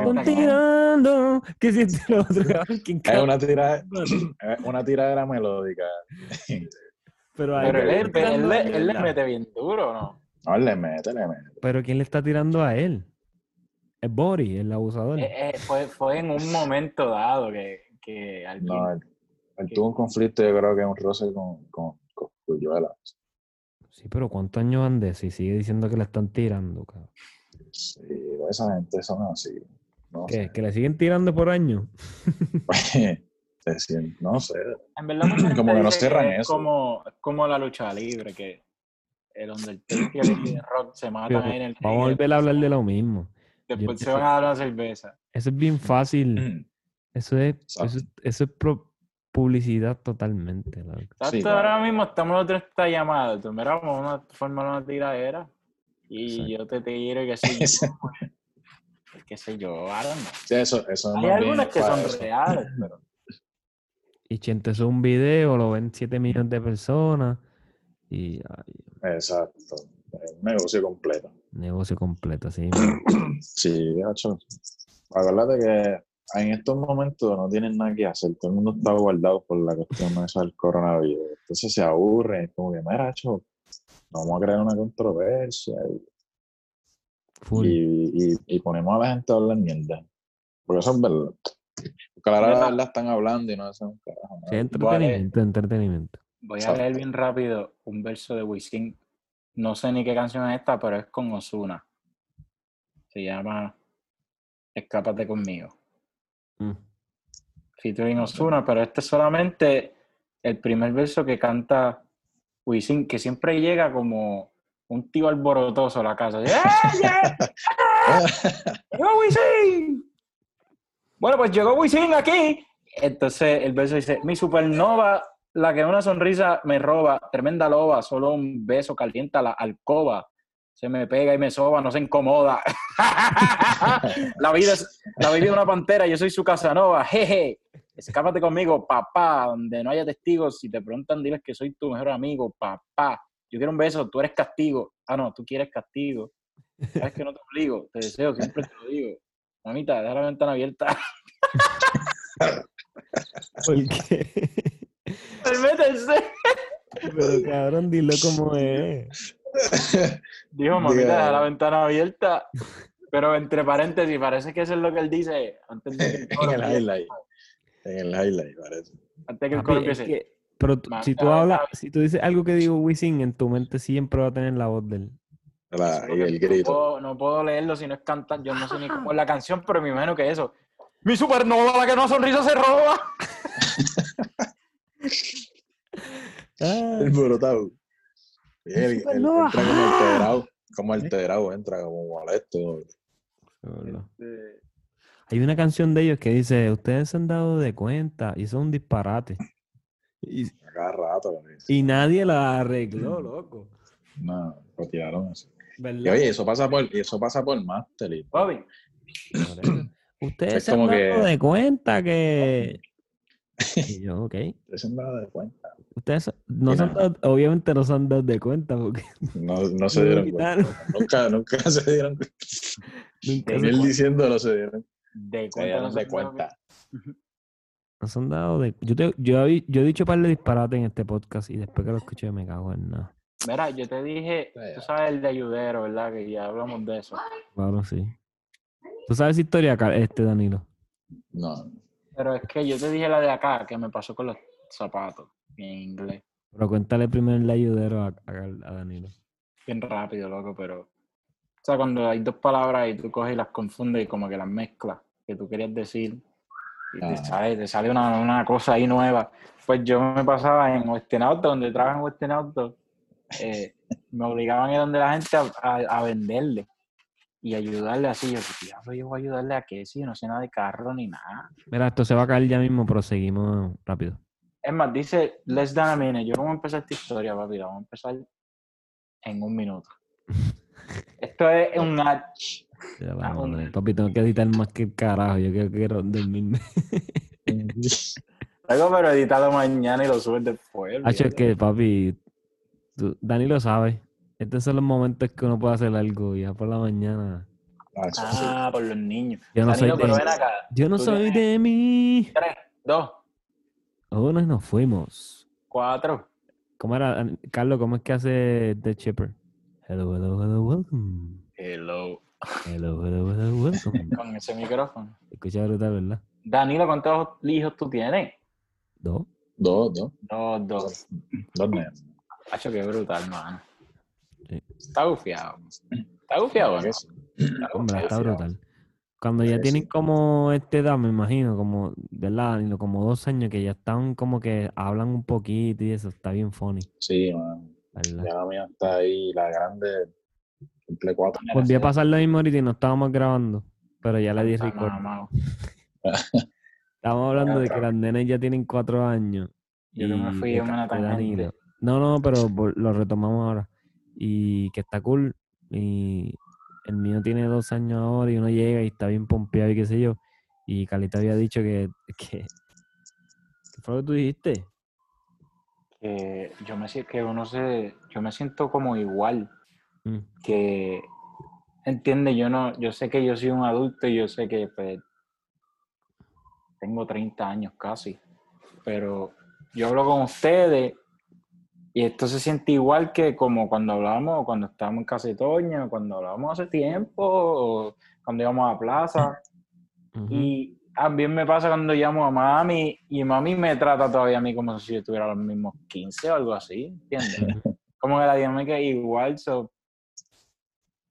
están no. tirando. ¿Qué siente el otro? es una tira, es una tiradera melódica. Pero, ahí Pero le él, él, le- a él le él. mete bien duro, ¿no? No, le mete, le mete. Pero ¿quién le está tirando a él? Es Boris, el abusador. Eh, eh, fue, fue en un momento dado que, que alguien. No, él, él tuvo un conflicto, yo creo que un roce con, con, con Cuyuela. Sí, pero ¿cuántos años van de eso? Y sigue diciendo que le están tirando, cabrón. Sí, esa gente son así. No ¿Qué? sé. ¿Que le siguen tirando por año? No sé. En verdad, Como que no cierran es eso. Como, es como la lucha libre, que el Undertaker y el Rock se matan ahí en el Vamos a volver a hablar de lo mismo. Después yo se van a dar una cerveza. Eso es bien fácil. Eso es, eso, es- eso es pro- publicidad totalmente. loco. Sí, ahora mismo estamos en otra esta llamada. Tú, mira, vamos a formar una tiradera. Y Exacto. yo te tiro y qué sé yo. pues, qué sé yo, don't know. Sí, eso, eso es Hay algunas que son falso. reales, pero Y Chente sube un video, lo ven 7 millones de personas y ay, Exacto. El negocio completo. negocio completo, así. Sí, gacho. Acuérdate que en estos momentos no tienen nada que hacer. Todo el mundo está guardado por la cuestión esa del coronavirus. Entonces se aburren. Es como que, mira, gacho, vamos a crear una controversia y, Full. y, y- y ponemos a la gente a hablar mierda. Porque eso es verdad. Porque a la están hablando y no hacen un carajo. Sí, entretenimiento, entretenimiento. voy a leer bien rápido un verso de Wisin. No sé ni qué canción es esta, pero es con Osuna. Se llama Escápate conmigo. Mm. featuring Ozuna, pero este es solamente el primer verso que canta Wisin, que siempre llega como un tío alborotoso a la casa. ¡Eh, yeah! ¡Llegó Wisin! Bueno, pues llegó Wisin aquí. Entonces el verso dice, mi supernova, la que una sonrisa me roba, tremenda loba, solo un beso calienta la alcoba. Se me pega y me soba, no se incomoda. la vida es la vida de una pantera, yo soy su Casanova, jeje. Escápate conmigo, papá, donde no haya testigos. Si te preguntan, diles que soy tu mejor amigo, papá. Yo quiero un beso, tú eres castigo. Ah, no, tú quieres castigo. Sabes que no te obligo, te deseo, siempre te lo digo. Mamita, deja la ventana abierta. ¿Por qué? Métense. Pero cabrón, dilo como es. Dijo, mamita, deja la ventana abierta. Pero entre paréntesis, parece que eso es lo que él dice antes de que el en el highlight. En el highlight, parece. Antes de que el coro empiece. pero tú- si tú hablas, si tú dices algo que digo Wisin, en tu mente siempre va a tener la voz de él. La- y el No grito. puedo, no puedo leerlo si no es cantar. Yo no sé ni cómo es la canción, pero me imagino que eso. Mi supernova, la que no sonrisa se roba. El brotado. Él Supernova. entra como alterado, como alterado, entra como molesto. Eh, Hay una canción de ellos que dice, ustedes se han dado de cuenta, y eso es un disparate. Y, cada rato. y nadie la arregló, loco. No, lo tiraron así. Oye, eso pasa por, eso pasa por Master. y- Bobby. Ustedes Es se han dado que- de cuenta que... Y yo, ok. Ustedes se han dado de cuenta. Ustedes se- no se han dado- obviamente no se han dado de cuenta porque No, no se dieron cuenta. Nunca, nunca se dieron cuenta. Nunca Ni se- él diciéndolo se dieron, de se cuenta, dieron no sé de cuenta. no se han dado de... Yo, te- yo, he- yo he dicho par de disparates en este podcast y después que lo escuché me cago en nada. Mira, yo te dije, tú sabes el de ayudero, ¿verdad? Que ya hablamos de eso. Claro, sí. ¿Tú sabes esa historia, este Danilo? No, Pero es que yo te dije la de acá, que me pasó con los zapatos en inglés. Pero cuéntale primero el ayudero a, a, a Danilo. Bien rápido, loco, pero. O sea, cuando hay dos palabras y tú coges y las confundes y como que las mezclas que tú querías decir y te Ah. sale, te sale una, una cosa ahí nueva. Pues yo me pasaba en Western Auto, donde trabajo en Western Auto, eh, me obligaban a ir donde la gente a, a- a venderle. y ayudarle así. Yo, ¿qué diablo yo voy a ayudarle a qué? Si yo no sé nada de carro ni nada. Mira, esto se va a caer ya mismo, pero seguimos rápido. Es más, dice, less than a minute. Yo voy a empezar esta historia, papi. La vamos a empezar en un minuto. Esto es un ad. Ya Ah. Papi, tengo que editar más que el carajo. Yo quiero, quiero dormirme. Algo, pero editado mañana y lo subes después. Hacho, es que, papi, tú- Dani lo sabe. Estos son los momentos que uno puede hacer algo ya por la mañana. Ah. Ah, por los niños. Yo no soy Danilo, pero de- ven acá. Yo no soy de mí. Tres, dos, Uno y nos fuimos. cuatro. ¿Cómo era? Carlos, ¿cómo es que hace The Chipper? Hello, hello, hello, welcome. Hello. Hello, hello, hello, welcome. Con ese micrófono. Escucha brutal, ¿verdad? Danilo, ¿cuántos hijos tú tienes? ¿Dos? Dos, dos, Dos, dos. dos nenes. Hacho, qué brutal, mano. Sí. Está gufiado. Está gufiado, ¿no? Está Hombre, está brutal. Cuando ya tienen como esta edad, me imagino, como, ¿verdad? Como dos años que ya están como que hablan un poquito y eso, está bien funny, Sí, man. ¿verdad? Ya la mía está ahí, la grande, cumple cuatro. Volví a pasar lo mismo ahorita y no estábamos grabando, pero ya le di record. Estábamos hablando de que las nenas ya tienen cuatro años. Yo que me fui en una tangente. No, no, pero lo retomamos ahora. Y que está cool. Y el mío tiene dos años ahora y uno llega y está bien pompeado y qué sé yo. Y Calita había dicho que, que ¿qué fue lo que tú dijiste? Que yo me siento, que uno se, yo me siento como igual. Mm, que entiende yo no yo sé que yo soy un adulto y yo sé que pues, tengo 30 años casi pero yo hablo con ustedes y esto se siente igual que como cuando hablábamos cuando estábamos en Casetoña cuando hablábamos hace tiempo o cuando íbamos a plaza ujú. y también me pasa cuando llamo a mami y mami me trata todavía a mí como si yo tuviera los mismos 15 o algo así ¿entiendes? como que la dinámica es igual, so,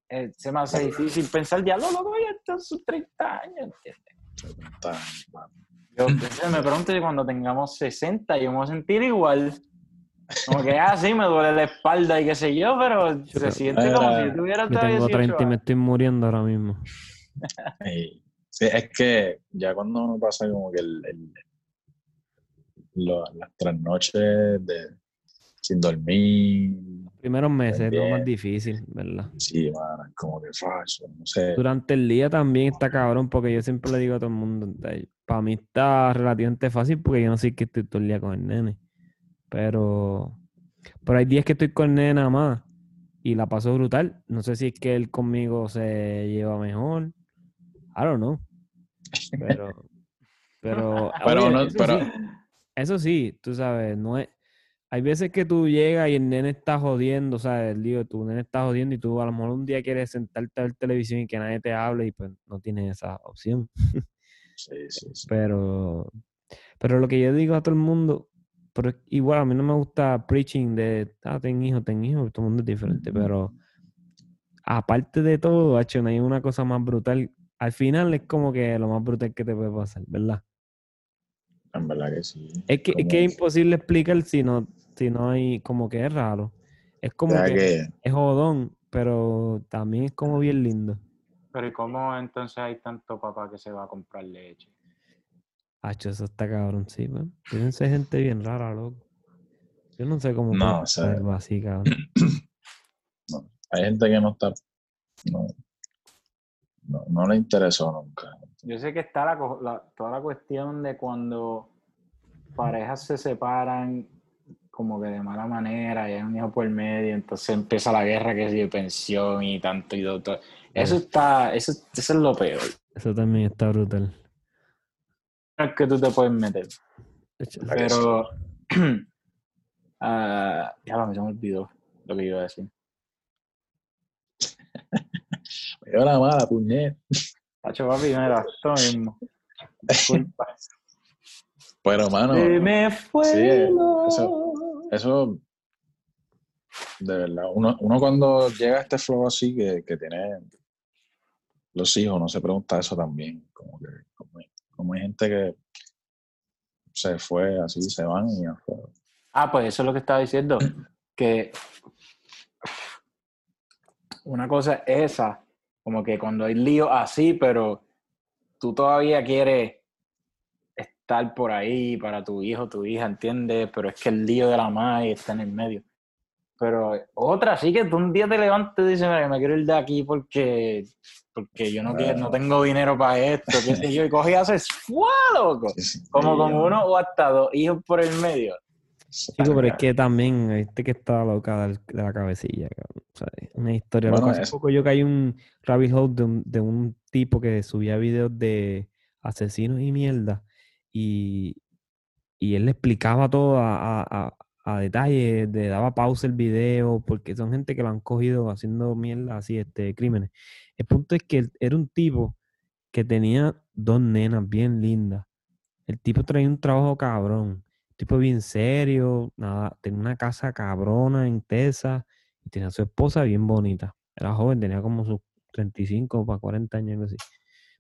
eh, se me hace difícil pensar, ya lo loco, ya está en sus 30 años, ¿entiendes? Yo me pregunto si cuando tengamos 60 yo me voy a sentir igual. Como que, ah, sí, me duele la espalda y qué sé yo, pero se pero- siente como si yo tuviera Yo tengo 18 30 y me estoy muriendo ahora mismo. Sí, es que ya cuando uno pasa como que el, el- lo- las trasnoches de sin dormir, Primeros meses es lo más difícil, ¿verdad? sí, man, es como que falso, no sé. Durante el día también está cabrón, porque yo siempre le digo a todo el mundo, para mí está relativamente fácil porque yo no sé que estoy todo el día con el nene. Pero, pero hay días que estoy con el nada más y la paso brutal. No sé si es que él conmigo se lleva mejor. I don't know. Pero, pero, Pero oye, no- eso pero- sí, eso sí, tú sabes, no es. Hay veces que tú llegas y el nene está jodiendo, ¿sabes? Digo, tu nene está jodiendo y tú a lo mejor un día quieres sentarte a ver televisión y que nadie te hable y pues no tienes esa opción. Sí, sí, sí. Pero, pero lo que yo digo a todo el mundo, pero igual a mí no me gusta preaching de, ah, ten hijos, ten hijos, todo el mundo es diferente, pero aparte de todo, no hay una cosa más brutal. Al final es como que lo más brutal que te puede pasar, ¿verdad? En verdad que sí. Es que, es que es imposible explicar si no, si no hay, como que es raro. Es como que- es jodón, pero también es como bien lindo. Pero ¿y cómo entonces hay tanto papá que se va a comprar leche? Hacho, eso está cabrón, sí, man. Deben ser gente bien rara, loco. Yo no sé cómo No, o sea, algo así, cabrón. hay gente que no está, no, no, no le interesó nunca. Yo sé que está la- toda la cuestión de cuando parejas se separan como que de mala manera y hay un hijo por medio, entonces empieza la guerra que es de pensión y tanto y todo. Eso está, eso, eso es lo peor. Eso también está brutal. Que tú te puedes meter. Pero ah, ya lo se me olvidó lo que iba a decir. Me dio la mala, puñet. Tacho, papi, mira, esto mismo. Disculpa. Pero, mano, Se me fue sí, eso- eso, de verdad, uno, uno cuando llega a este flow así que, que tiene los hijos, no se pregunta eso también. Como que, como, hay gente que se fue así, se van y fue. Ah, pues eso es lo que estaba diciendo. Que una cosa es esa Como que cuando hay lío así, pero tú todavía quieres estar por ahí para tu hijo, tu hija, ¿entiendes? Pero es que el lío de la madre está en el medio. Pero otra, sí que tú un día te levantas y dices, "Mira, me quiero ir de aquí porque, porque yo no, quiero, no tengo dinero para esto, qué sé yo, y coges y haces ¡fua, loco! Sí, sí. Como con uno o hasta dos hijos por el medio. Chico, pero es que también, este que está loca de la cabecilla, cabrón. O sea, una historia Bueno, loca. Hace poco yo caí un rabbit hole de un, de un tipo que subía videos de asesinos y mierda. Y, y él le explicaba todo a, a, a- a detalle, le daba pausa el video, porque son gente que lo han cogido haciendo mierda así, este, crímenes. El punto es que era un tipo que tenía dos nenas bien lindas. El tipo traía un trabajo cabrón. Tipo bien serio, nada, tenía una casa cabrona en Texas y tenía a su esposa bien bonita. Era joven, tenía como sus 35 para 40 años, algo así.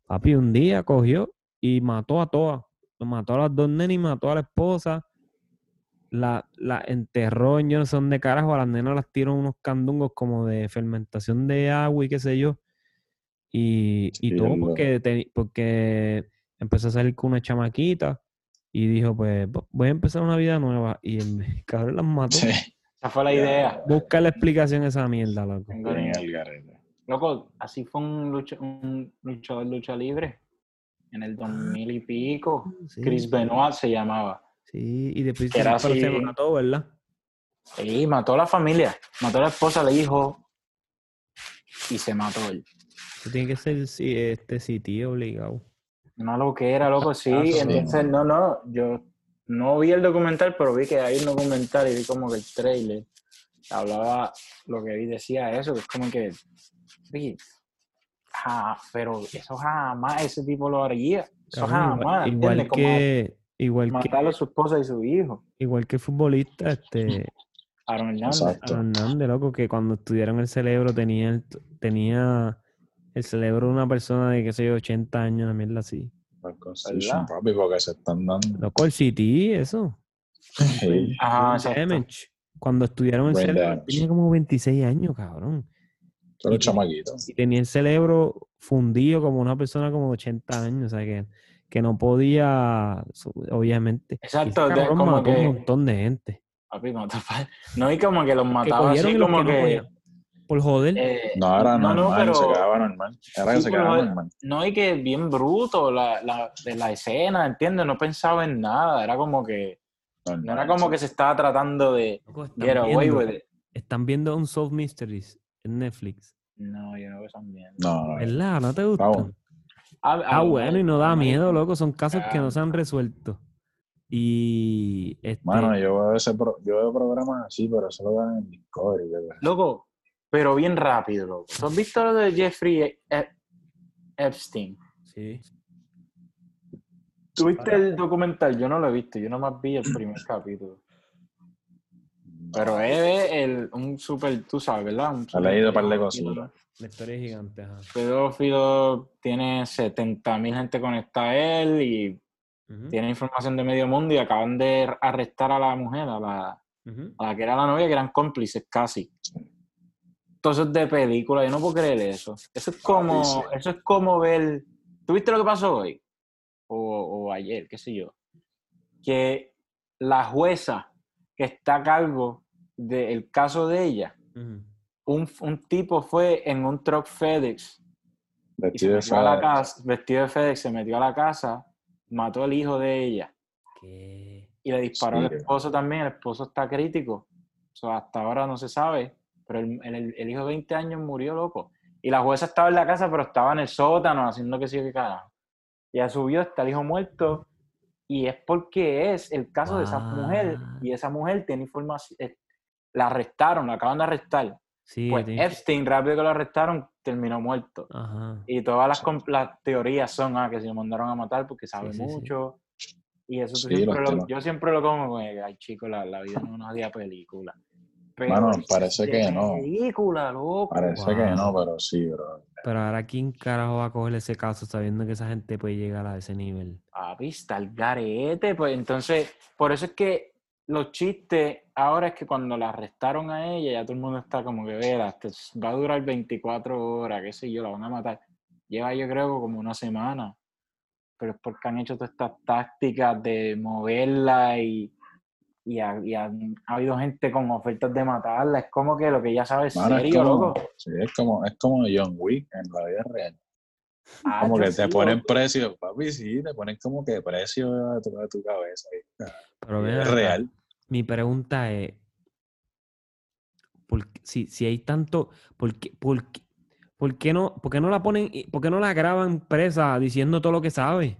Papi, un día cogió y mató a todas. Mató a las dos nenas y mató a la esposa. La, la enterró en yo no sé dónde carajo. A las nenas las tiró en unos candungos como de fermentación de agua y qué sé yo. Y, y todo porque, te- porque empezó a salir con una chamaquita y dijo, pues vo- voy a empezar una vida nueva. Y el cabrón las mató. Sí, Esa fue la idea. Busca la explicación a esa mierda, loco. Loco, así fue un, lucha- un luchador de lucha libre en el 2000 y pico. Sí, Chris Benoit se llamaba. Sí, y después se así. mató, ¿verdad? Y mató a la familia, mató a la esposa, al hijo y se mató él. Eso tiene que ser sí, este sitio obligado. No lo que era, loco, sí. Ah, sí, Entonces, no, no, yo no vi el documental, pero vi que hay un documental y vi como que el trailer hablaba, lo que vi decía eso, que es como que, sí, ja, pero eso jamás ese tipo lo haría. Eso jamás, igual, igual que igual matar que a su esposa y su hijo. igual que el futbolista este Aaron Hernández. Exacto. Aaron Hernández, loco, que cuando estudiaron el cerebro tenía el, tenía el cerebro de una persona de, qué sé yo, 80 años, una mierda así. Papi, porque se están dando. Loco, el CT, eso. Sí. Ajá, damage. Cuando estudiaron el Brain cerebro, damage. tenía como 26 años, cabrón. Solo Y- chamaquitos. Y tenía el cerebro fundido como una persona como de 80 años, o sea, que, que no podía, obviamente. Ese Exacto, cabrón como mató a que- un montón de gente. Papi, mató No, y como que los Que mataba cogieron así los como que que... Por joder. eh, No era no, no, normal, pero- se quedaba normal. Era que se quedaba es- normal. No, y que bien bruto la, la, de la escena, ¿entiendes? No pensaba en nada, era como que, no normal, era como sí. que se estaba tratando de están get away viendo- with it. Están viendo un Solve Mysteries en Netflix. No, yo no veo también. No, no, ¿Verdad? ¿No te Bravo. Gustan? Ah, bueno, y no da miedo, loco. Son casos que no se han resuelto. Y este, Mano, yo veo ese pro- yo veo programas así, pero eso lo dan en Discovery. ¿verdad? Loco, pero bien rápido, loco. ¿Tú has visto lo de Jeffrey E- E- Epstein? sí. ¿Tuviste el documental? Yo no lo he visto, yo nomás vi el primer capítulo. Pero es el, un súper, tú sabes, ¿verdad? Un He leído un par de cositas. La historia es gigante, ajá. pedófilo, tiene 70 mil gente conectada a él y tiene información de medio mundo y acaban de arrestar a la mujer, a la, ujú. a la que era la novia, que eran cómplices casi. Todo eso es de película, yo no puedo creer eso. Eso es como, sí. eso es como ver. ¿Tú viste lo que pasó hoy? O, o ayer, qué sé yo. Que la jueza que está a cargo del caso de ella, un, un tipo fue en un truck FedEx y se Vestido de metió a la fada. casa, vestido de FedEx, se metió a la casa, mató al hijo de ella ¿Qué? y le disparó Sí. al esposo también. El esposo está crítico. O sea, hasta ahora no se sabe, pero el, el- el hijo de 20 años murió loco. Y la jueza estaba en la casa, pero estaba en el sótano haciendo que sí o que carajo. Ya subió, está el hijo muerto. Y es porque es el caso de esa mujer. Y esa mujer tiene información. eh, la arrestaron, la acaban de arrestar. Sí, Pues tiene- Epstein, rápido que lo arrestaron, terminó muerto. Ajá. Y todas las, las teorías son ah, que se lo mandaron a matar porque sabe sí, sí. mucho. Y eso tú Sí, siempre lo- yo siempre lo como, güey, ay chico, la, la vida no es una día película. Pero es parece que no. Película, loco. Parece que no, pero sí, bro. Pero ahora, ¿quién carajo va a coger ese caso sabiendo que esa gente puede llegar a ese nivel? Papi, está el garete. Pues entonces, por eso es que los chistes ahora es que cuando la arrestaron a ella, ya todo el mundo está como que, vera, esto va a durar 24 horas, qué sé yo, la van a matar. Lleva yo creo como una semana, pero es porque han hecho todas estas tácticas de moverla y, y, ha, y han- ha habido gente con ofertas de matarla. Es como que lo que ya sabes es serio, como, loco. sí, es como, es como John Wick en la vida real. Ah, Como que te ponen precio, papi, sí, te ponen como que precio a tu, a tu cabeza. Pero Es real. Mi pregunta es, ¿por qué- si, si hay tanto, ¿por qué, por, qué- por qué no, por qué no la ponen, por qué no la graban presa diciendo todo lo que sabe?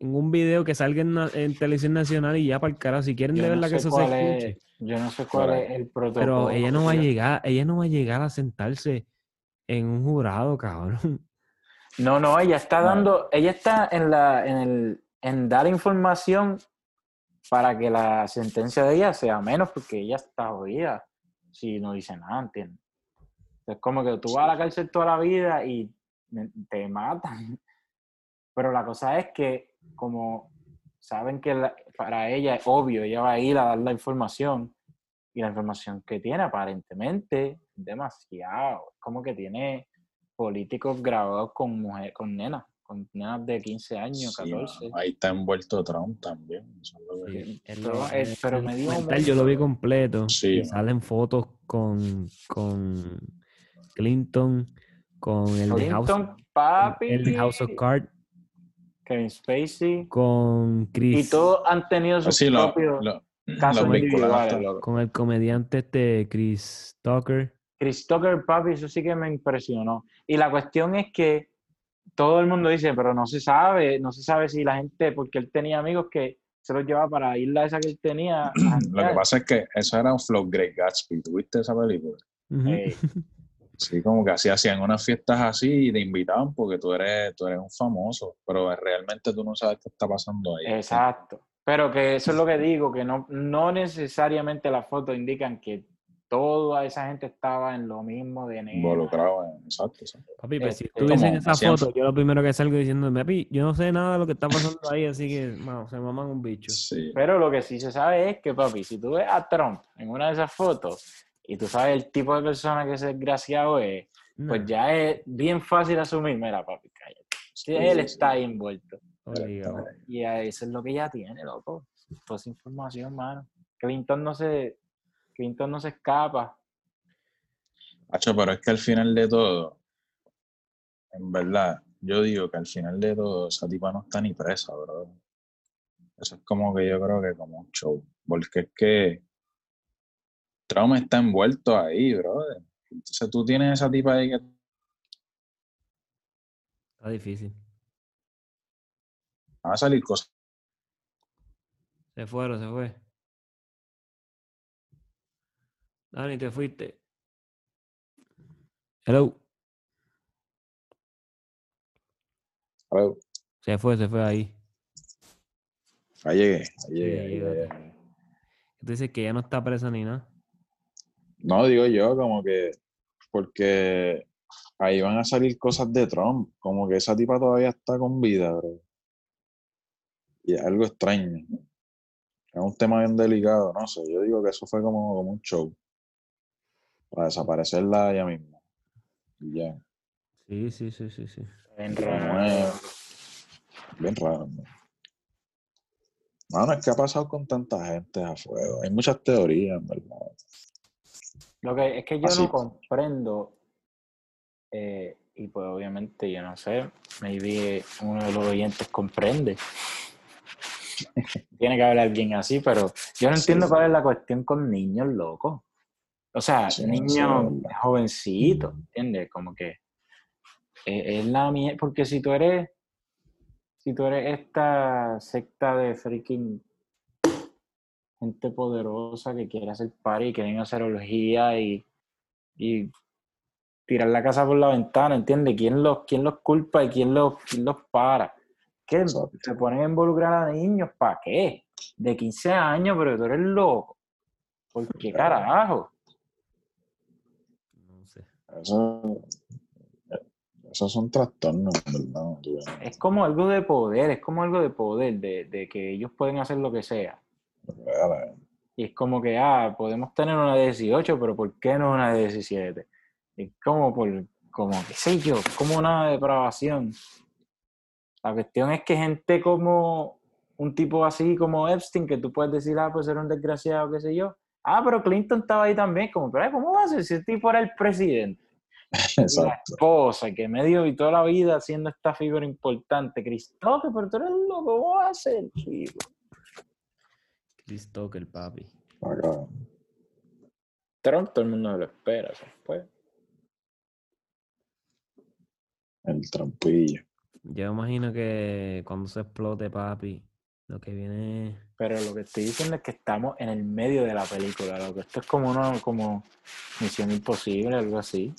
En un video que salga en, televisión nacional y ya para el carajo, si quieren Yo de no verdad que sé eso se es- escuche. Yo no sé cuál es el protocolo. Pero ella no va a llegar, ella no va a llegar a sentarse en un jurado, cabrón. No, no, ella está No. dando, ella está en la, en el, en dar información para que la sentencia de ella sea menos, porque ella está jodida si no dice nada, ¿entiendes? Es como que tú vas a la cárcel toda la vida y te matan. Pero la cosa es que, como saben que la- para ella es obvio, ella va a ir a dar la información, y la información que tiene aparentemente es demasiado. Es como que tiene políticos grabados con mujeres, con nenas, con nenas de 15 años, Sí, 14. mano, ahí está envuelto Trump también. eso lo Sí, pero, eh, el- pero me dio documental yo lo vi completo Sí, y mano. salen fotos con, con Clinton, con el de House, papi, el de House of Cards, Kevin Spacey, con Chris, y todos han tenido sus Así propios lo, casos lo individuales. con el comediante este Chris Tucker. Chris Tucker, papi, eso sí que me impresionó. Y la cuestión es que todo el mundo dice, pero no se sabe, no se sabe si la gente, porque él tenía amigos que se los llevaba para la isla esa que él tenía. Lo que pasa es que eso era un flow Great Gatsby. ¿Tuviste esa película? Ey, Sí, como que así hacían unas fiestas así y te invitaban porque tú eres, tú eres un famoso, pero realmente tú no sabes qué está pasando ahí. exacto. Pero que eso es lo que digo, que no, no necesariamente las fotos indican que toda esa gente estaba en lo mismo de nena. Involucrado en. Exacto, exacto. Papi, pues si estuviese en esa foto, yo lo primero que salgo diciendo, papi, yo no sé nada de lo que está pasando ahí, así que, mano, se maman un bicho. Sí. Pero lo que sí se sabe es que, papi, si tú ves a Trump en una de esas fotos y tú sabes el tipo de persona que ese desgraciado es, pues ya es bien fácil asumir, mira, papi, cállate. Sí, él sí, está sí. ahí envuelto. obligado. Y a eso es lo que ella tiene, loco. Toda esa información, mano. Clinton no se, Clinton no se escapa. Hacho, pero es que al final de todo, en verdad, yo digo que al final de todo, esa tipa no está ni presa, bro. Eso es como que yo creo que como un show. Porque es que Trump está envuelto ahí, brother. Entonces tú tienes esa tipa ahí que Está difícil. van a salir cosas. Se fueron, se fue. Dani, te fuiste. Hello. Hello. Se fue, se fue ahí. Ahí llegué, ahí llegué, ahí llegué. Dices que ya no está presa ni nada. No, digo yo, como que, porque ahí van a salir cosas de Trump, como que esa tipa todavía está con vida, bro. Y es algo extraño. Es un tema bien delicado, no sé. Yo digo que eso fue como, como un show. Para desaparecerla ella misma. Y ya. Sí, sí, sí, sí, sí. En Pero realidad. no es- Bien raro. ¿no? Mano, es que ha pasado con tanta gente a fuego. Hay muchas teorías, en ¿verdad? Lo que es que yo Así. no comprendo, eh, y pues obviamente yo no sé, maybe uno de los oyentes comprende. Tiene que haber alguien así, pero yo no Sí, entiendo sí. cuál es la cuestión con niños locos. O sea, Sí, niños ¿verdad? jovencitos, ¿entiendes? Como que eh, es la mía, porque si tú eres, si tú eres esta secta de freaking gente poderosa que quiere hacer party, quieren hacer orgía y, y tirar la casa por la ventana, ¿entiendes? ¿Quién los, quién los culpa y quién los, quién los para? ¿Qué? Exacto. Se ponen a involucrar a niños, ¿para qué? De 15 años, pero tú eres loco. ¿Por qué carajo? No sé. Eso, esos son trastornos, ¿verdad? Tú ves. Es como algo de poder, es como algo de poder, de, de que ellos pueden hacer lo que sea. Y es como que, ah, podemos tener una de 18, pero ¿por qué no una de 17? Es como por, como, qué sé yo, como una depravación. La cuestión es que gente como un tipo así como Epstein, que tú puedes decir, ah, pues era un desgraciado, qué sé yo. Ah, pero Clinton estaba ahí también, como, pero ¿cómo va a ser si el tipo era el presidente? Y la Exacto. esposa, que medio y toda la vida siendo esta figura importante. Cristóbal, pero tú eres loco, ¿cómo va a ser, chico? Chris Tucker, papi. Acá. Trump, todo el mundo lo espera, fue. El trampillo. Yo imagino que cuando se explote, papi, lo que viene. Pero lo que estoy diciendo es que estamos en el medio de la película, loco. Esto es como una como Misión Imposible, algo así.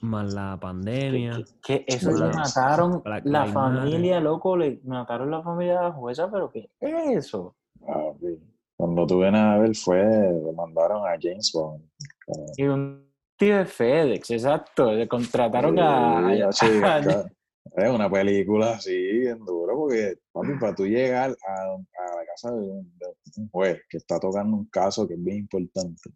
más la Que, pandemia. que- que eso le mataron Black la familia, loco, le mataron la familia de la jueza, pero ¿qué es eso? Cuando tú vienes a ver fue, le mandaron a James Bond. Y un tío de FedEx, exacto. Le contrataron a, Sí, a-. Es una película así, bien duro, porque, papi, para tú llegar a, a la casa de un, de un juez que está tocando un caso que es bien importante,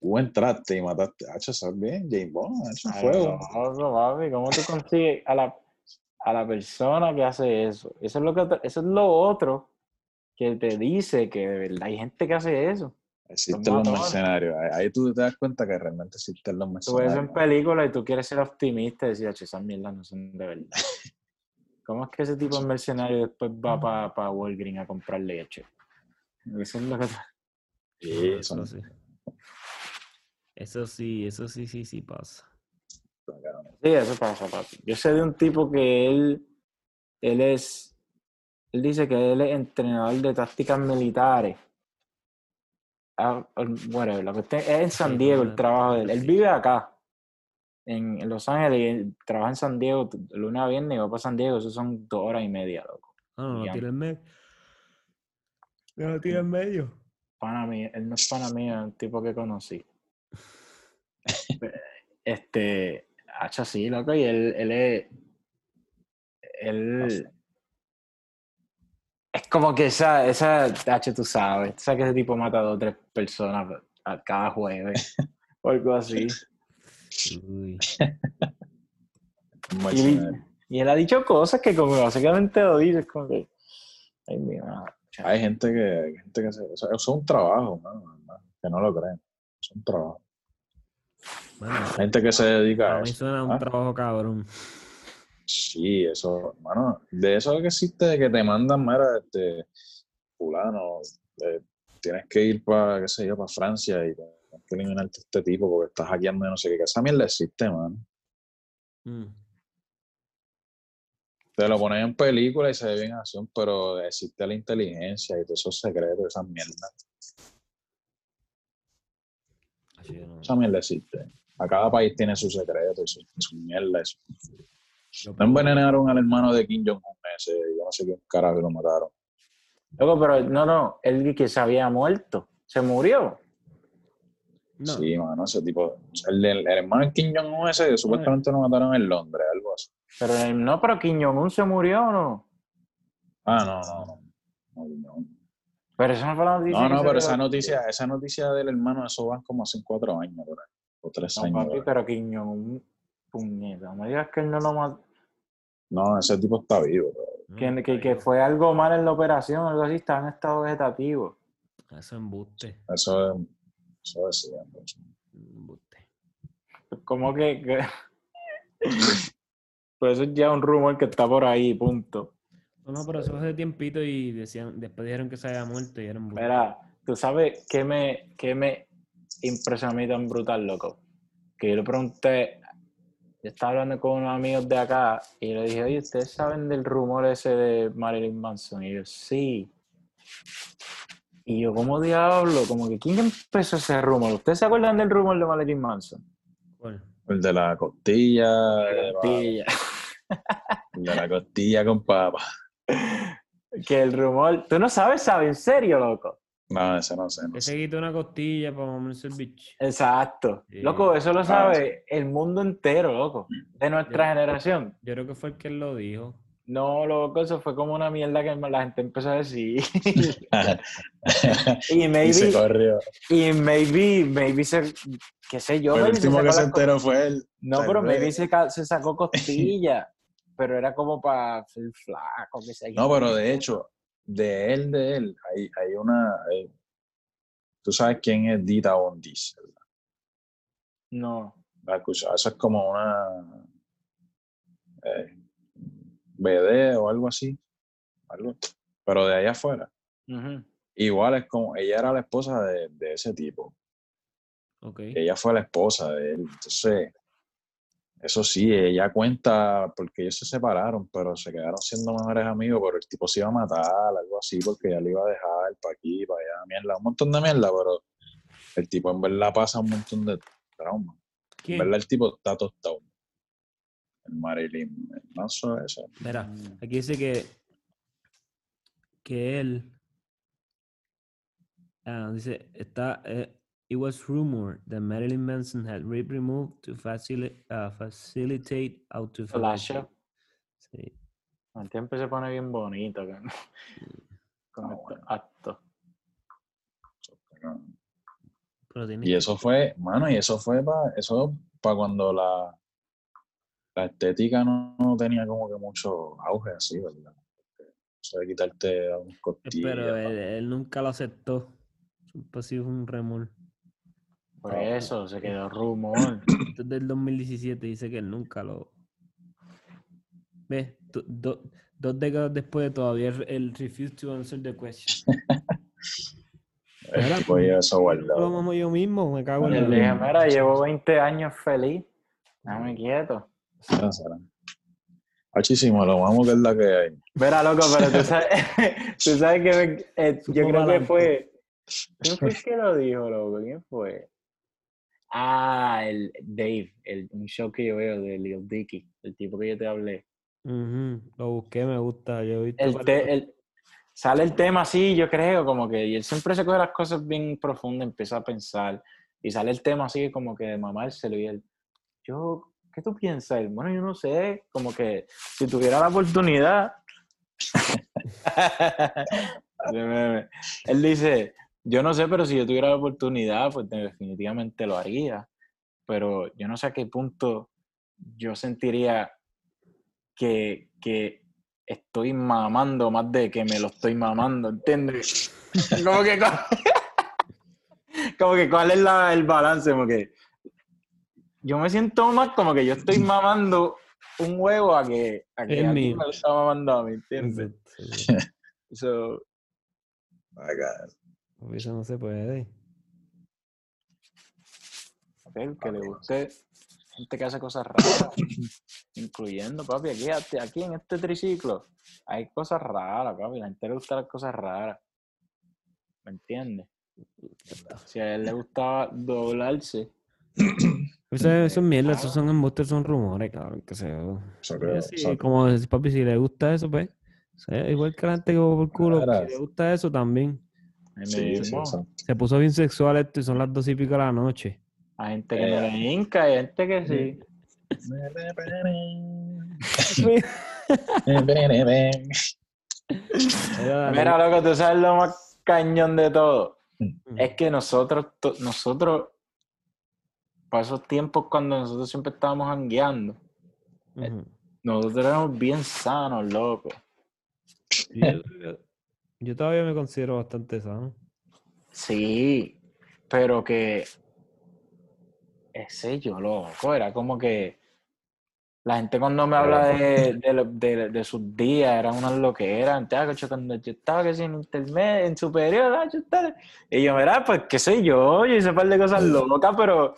tú entraste y mataste. Hacho, bien, James Bond, ha hecho Ay, fuego. loco, papi, ¿Cómo tú consigues a la, a la persona que hace eso? Eso es, lo que, eso es lo otro que te dice que de verdad hay gente que hace eso. Existen los matones. mercenarios. Ahí, tú te das cuenta que realmente existen los Tú ves en mercenarios. películas y tú quieres ser optimista y decir, "Ach, esas mierdas no son de verdad. ¿Cómo es que ese tipo de mercenario después va para pa Walgreens a comprar leche? Eso es lo que... Sí, Eso sí. Eso sí, eso sí, sí, sí pasa. Sí, eso pasa, papi. Yo sé de un tipo que él, él es, él dice que él es entrenador de tácticas militares. Ah, whatever, la cuestión- es en San Sí, Diego no, el trabajo de él. Él sí. vive acá, en, Los Ángeles, y él trabaja en San Diego, lunes a viernes y va para San Diego, eso son dos horas y media, loco. Ah, no, lo tira en medio. No lo tira en medio. Pana mío, él no es pana mío, es un tipo que conocí. Este, hacha así, loco, y él, él es. Él. Es como que esa, esa, H, tú sabes, tú sabes que ese tipo mata a dos o tres personas a cada jueves, o algo así. Uy. Y, él ha dicho cosas que como básicamente lo dice, es como que. Ay, mi madre. Hay gente que, gente que hace, eso, eso es un trabajo, mano, ¿verdad? que no lo creen. Es un trabajo. Bueno, gente que se dedica a a mí eso. suena un ¿ah? trabajo cabrón. Sí, eso, hermano, de eso que existe de que te mandan, mira, este, fulano, eh, tienes que ir para, qué sé yo, para Francia y tienes que eliminarte a este tipo porque estás hackeando y no sé qué, esa mierda existe, mano. Mm. Te lo ponen en película y se ve bien acción, pero existe la inteligencia y todos esos secretos, esas mierdas. Así que no- Esa mierda existe. A cada país tiene su secreto y su, su mierda. y su- lo No envenenaron al hermano de Kim Jong-un ese, yo no sé qué carajo lo mataron. Loco, pero no, no, él que se había muerto, se murió. No, Sí, mano, ese tipo. El, el- el hermano de Kim Jong-un ese, supuestamente lo mataron en Londres, algo así. Pero eh, no, pero Kim Jong-un se murió o no. Ah, no, no, no. No, no. Pero eso no fue la noticia. No, no, pero esa noticia, esa noticia del hermano, eso van como hace cuatro años, por ahí, o tres No, años. papi, pero Kim Jong-un, puñeta, no me digas que él no lo mató. No, ese tipo está vivo. no, Que, que, que fue algo mal en la operación, algo así, estaba en estado vegetativo. Eso es embuste. Eso es. Eso decía. pues. embuste. Como que. que... pues eso es ya un rumor que está por ahí, punto. No, no, pero eso fue hace tiempito y decían, después dijeron que se había muerto y era embuste. Mira, tú sabes qué me, qué me impresionó a mí tan brutal, loco. Que yo le pregunté, yo estaba hablando con unos amigos de acá y le dije, oye, ¿ustedes saben del rumor ese de Marilyn Manson? Y ellos, sí. Y yo, ¿cómo diablo? Como que, ¿quién empezó ese rumor? ¿Ustedes se acuerdan del rumor de Marilyn Manson? ¿Cuál? El de la costilla. de la- Pilla. El de la costilla con papa. Que el rumor, tú no sabes, ¿sabes? En serio, loco. No, ese no sé. No Que sé. se quitó una costilla para mamarse el bicho. Exacto. Sí. Loco, eso lo Ah, sabe el mundo entero, loco. De nuestra generación. Yo creo que fue el que lo dijo. No, loco, eso fue como una mierda que la gente empezó a decir. y y maybe, se corrió. y maybe, maybe se, qué sé yo, Pero el se último que se enteró fue él. No, pero maybe se, se sacó costilla, pero era como para ser flaco, que sé yo. No, pero de hecho, de él, de él, hay, hay una. hay- Tú sabes quién es Dita Von Diesel. No. ¿La escuchado? Eso es como una. Eh, BD o algo así. Algo, pero de allá afuera. Igual es como. Ella era la esposa de, de ese tipo. Ok. Ella fue la esposa de él. Entonces. Eso sí, ella cuenta porque ellos se separaron, pero se quedaron siendo mejores amigos, pero el tipo se iba a matar, algo así, porque ella le iba a dejar para aquí, para allá, mierda, un montón de mierda, pero el tipo en verdad pasa un montón de trauma. En verdad el tipo está tostado. El Marilyn Manson ese. Mira, aquí dice que que él ah, dice está eh, it was rumored that Marilyn Manson had rib removed to facilitate uh, facilitate autofellatio. Sí. El tiempo se pone bien bonito con, con Ah, estos bueno. actos. ¿no? Pero tiene Y que- eso fue, mano, y eso fue para eso para cuando la, la estética no, no tenía como que mucho auge así, ¿verdad? Porque Eso de quitarte a Eh, costillas. pero él, él nunca lo aceptó. Siempre ha sido un remol. Por eso se quedó rumor. Esto es del 2017 dice que él nunca lo. ¿Ves? Do- do- dos décadas después todavía él, él refused to answer the question. El Mira, tipo lleva eso Lo guardado. mamo yo mismo, me cago en le la dije, mira, llevo 20 años feliz. Déjame quieto. Será, será. Muchísimo, lo vamos que es la que hay. Verá, loco, pero tú sabes, tú sabes que me- eh, yo creo que fue. ¿Quién fue el que lo dijo, loco? ¿Quién fue? Ah, el Dave, el, un show que yo veo de Lil Dicky, el tipo que yo te hablé. Ujú, Lo busqué, me gusta. Yo he visto El te- el- sale el tema así, yo creo, como que y él siempre se coge las cosas bien profundas, empieza a pensar, y sale el tema así como que de mamárselo, y él, yo, ¿qué tú piensas? Él, Bueno, yo no sé, como que si tuviera la oportunidad. Él dice, yo no sé, pero si yo tuviera la oportunidad, pues definitivamente lo haría, pero yo no sé a qué punto yo sentiría que, que estoy mamando más de que me lo estoy mamando, ¿entiendes? Como que, como que cuál es la- el balance, como que yo me siento más como que yo estoy mamando un huevo a que, a que mío. me lo está mamando a mí, ¿entiendes? Sí. So, Acá. Eso no se puede. ok, que le guste gente que hace cosas raras, incluyendo, papi, aquí, aquí en este triciclo hay cosas raras, papi, la gente le gusta las cosas raras, ¿me entiendes? Si a él le gustaba doblarse, Eso, eso es mierda, esos son embustes, son rumores, cabrón, que se Eso creo, Sí, como decir, papi, si le gusta eso, pues. igual que la gente que va por culo, si le gusta eso también. Sí, sí. Se puso bien sexual esto y son las dos y pico de la noche. hay gente que no le hinca, hay gente que sí. Era- Mira, loco, tú sabes lo más cañón de todo. Mm. Es que nosotros, to- nosotros, para esos tiempos cuando nosotros siempre estábamos hangueando, nosotros éramos bien sanos, loco. Yo, todavía me considero bastante sano. Sí, pero que ese yo, loco, era como que la gente cuando me habla de, de, de- de sus días era una loquera. Antes, ah, cuando yo estaba que en intermedio, en superior, ah, yo estaba- y yo, mira, pues qué sé yo, yo hice un par de cosas locas, pero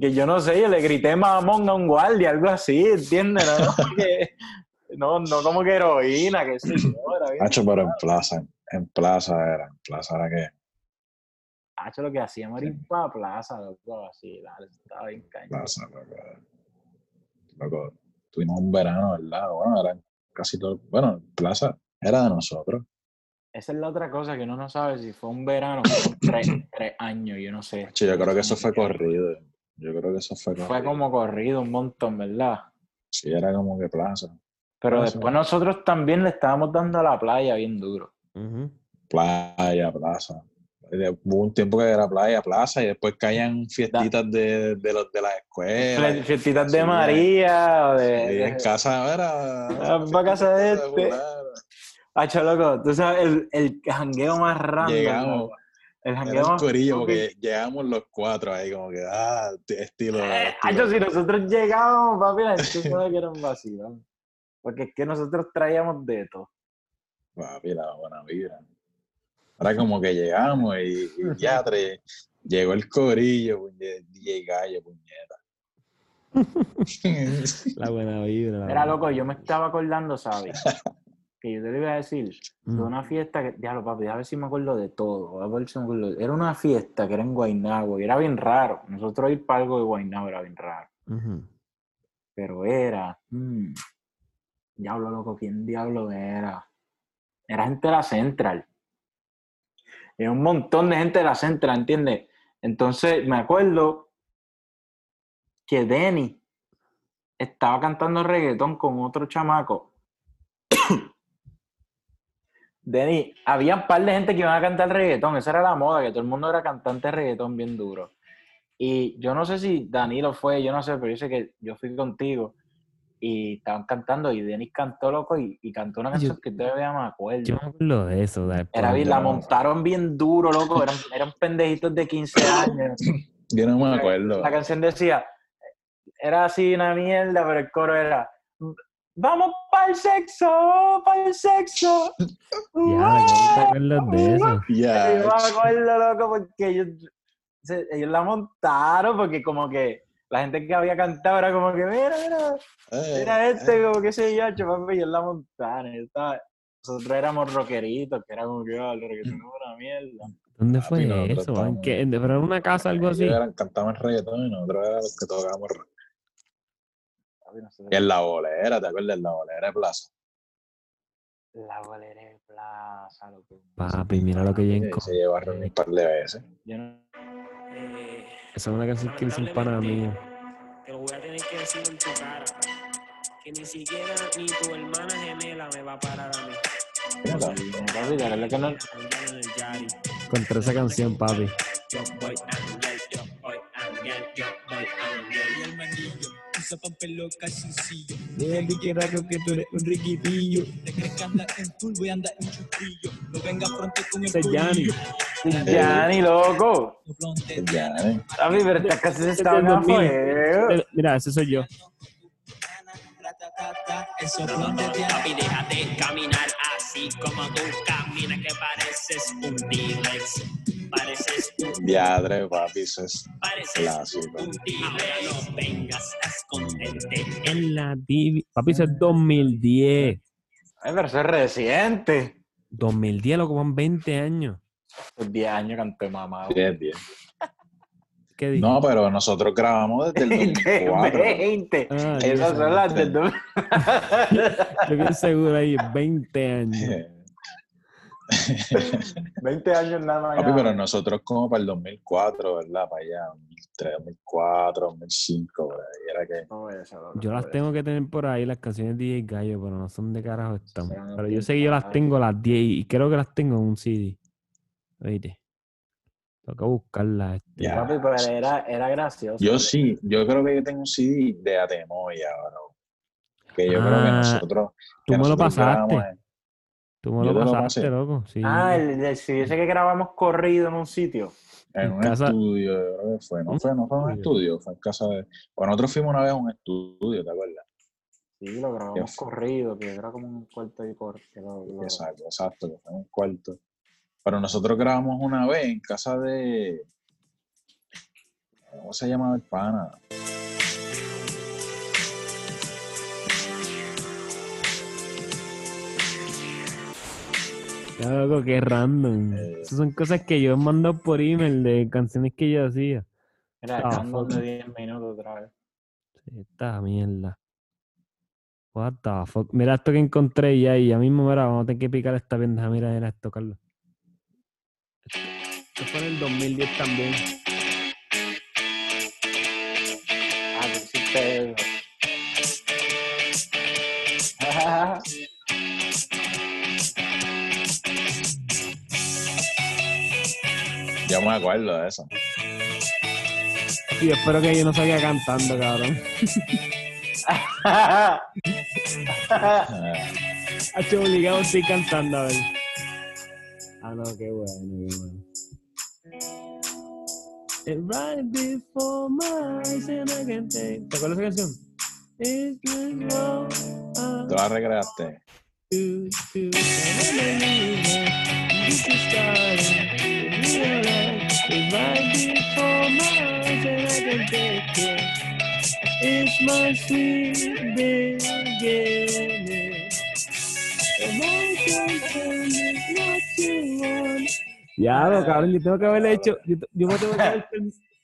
que yo no sé, yo le grité mamón a un guardia, algo así, ¿entiendes? No, no, no como que heroína, qué sé yo, era bien Hacho, pero en plaza, en plaza era, en plaza era que, Hacho, lo que hacíamos era ir para plaza, loco, así, dale, estaba bien cañón. plaza, loco. Loco, tuvimos un verano, ¿verdad? Bueno, era casi todo, bueno, plaza era de nosotros. Esa es la otra cosa que uno no sabe si fue un verano o tres, tres años, yo no sé. Hacho, yo creo que eso fue corrido. Yo creo que eso fue corrido. Fue como corrido un montón, ¿verdad? Sí, era como que plaza. Pero Ah, después sí. nosotros también le estábamos dando a la playa bien duro. Playa, plaza. De- Hubo un tiempo que era playa, plaza, y después caían fiestitas de, de los de las escuelas. Fiestitas de María o de, en casa, era. Ah, va a casa de este. Hacho, loco, tú sabes, el, el jangueo más random. Llegamos. El jangueo más corillo, porque llegamos los cuatro ahí, como que, ah, estilo. Eh, hacho, si nosotros llegábamos, papi, la gente sabe que era un vacío. Porque es que nosotros traíamos de todo. Papi, la buena vibra. Ahora como que llegamos y, y ya tre- llegó el corillo, DJ Gallo, puñeta. La buena vibra. la Era buena loco, yo me estaba acordando, ¿sabes? que yo te lo iba a decir. de una fiesta que, diablo papi, a ver si me acuerdo de todo. A ver si me acuerdo. Era una fiesta que era en Guaynabo y era bien raro. Nosotros ir para algo de Guaynabo era bien raro. Pero era. mm, diablo, loco, ¿quién diablo era? Era gente de la Central. Era un montón de gente de la Central, ¿entiendes? Entonces me acuerdo que Denny estaba cantando reggaetón con otro chamaco. Denny, había un par de gente que iban a cantar reggaetón, esa era la moda, que todo el mundo era cantante de reggaetón bien duro. Y yo no sé si Danilo fue, yo no sé, pero yo sé que yo fui contigo y estaban cantando y Denis cantó loco y, y cantó una Yo- canción que todavía me acuerdo. Yo me acuerdo de eso. de- Era bien, la no- montaron bien duro, loco, eran, eran pendejitos de 15 años. Yo no me acuerdo. La canción decía, era así una mierda, pero el coro era, vamos para el sexo, para el sexo. Ya, ¿cómo te acuerdas de eso? Ya, Yo me acuerdo, loco, porque ellos, ellos la montaron, porque como que la gente que había cantado era como que, mira, mira, eh, mira este, como que ese yo, papi, ellos la montaron. yo estaba- nosotros éramos rockeritos, que era como que, oh, el reggaetón es una mierda. ¿Dónde Papi, fue nosotros eso? ¿En estábamos- qué? ¿En- ¿Pero en una casa algo así? Eran, cantaban reggaetón y nosotros éramos los que tocábamos rock. Papi, Y en la bolera, ¿te acuerdas? En la bolera de plaza. La bolera de plaza, loco. Papi, mira lo que yo encontré. se reunir un par de veces. Yo no- Esa es una canción que hizo un pana mío. Te lo voy a tener que decir en tu cara. Que ni siquiera ni tu hermana gemela me va a parar a mí. Contra esa canción, papi. Usa papel calzoncillo. Déjame que raro que tú eres un riquitillo. Te crees que andas en full, voy a andar en chupillo. No vengas pronto con el Yanni. corillo. Ya, ni loco. Papi, pero estas casas es estaban del a 2000. fuego. Eh, Mira, ese soy yo. Esos blondes de Papi, deja de caminar así como tú caminas, que pareces un T-Rex. Diadre, papi, eso es clásico. un T-Rex. No vengas a esconderte. En la TV. Papi, eso es 2010. Ay, pero eso es reciente. 2010, lo como 20 años. Pues 10 años canté mamá. 10, 10. ¿Qué dije? No, pero nosotros grabamos desde el 2004. 20. Ah, Esas son las del dos- Estoy bien seguro ahí, 20 años. 20 años nada más. Papi, pero nosotros como para el 2004, ¿verdad? Para allá, 2003, 2004, 2005, por ahí. Era que... No no Yo las tengo que tener por ahí, las canciones de DJ Gallo, pero no son de carajo están. Pero yo sé que yo las tengo las 10 y creo que las tengo en un CD. Oíste. Tengo que buscarlas. este. Papi, pero era, era gracioso. Yo sí, yo creo que yo tengo un CD de Atemoya, bro. Que yo creo que Ah, nosotros... Tú que me lo pasaste. grabamos Tú me lo te lo pasaste, loco. Sí. Ah, el, el, sí, ese que grabamos corrido en un sitio. En En un casa- estudio, fue. No ¿Un fue, no fue en un estudio? fue en casa de. Bueno, nosotros fuimos una vez a un estudio, ¿te acuerdas? Sí, lo grabamos corrido, que era como un cuarto y corte. Lo, lo- Exacto, exacto, que fue en un cuarto. Pero nosotros grabamos una vez en casa de. ¿Cómo se llamaba el pana? Loco, qué random. Eh. Esas son cosas que yo he mandado por email de canciones que yo hacía. Era random de 10 minutos otra vez. Esta mierda. What the fuck. Mira esto que encontré ya y ya mismo, mira, vamos a tener que picar esta pendeja. Mira, mira esto, Carlos. Esto fue en el 2010 también. Yo me acuerdo de eso. Y espero que yo no salga cantando, cabrón. Eh, Hacho, obligado estoy cantando, a ver. Ah, no, qué bueno, qué bueno. And right before my eyes and I can take... ¿Te acuerdas de esa canción? ¿Tú la recreaste? do, It's right before my eyes and I can take it. It's my sweet beginning. Ya, lo cabrón, yo tengo que haberle hecho, yo, yo me tengo que haber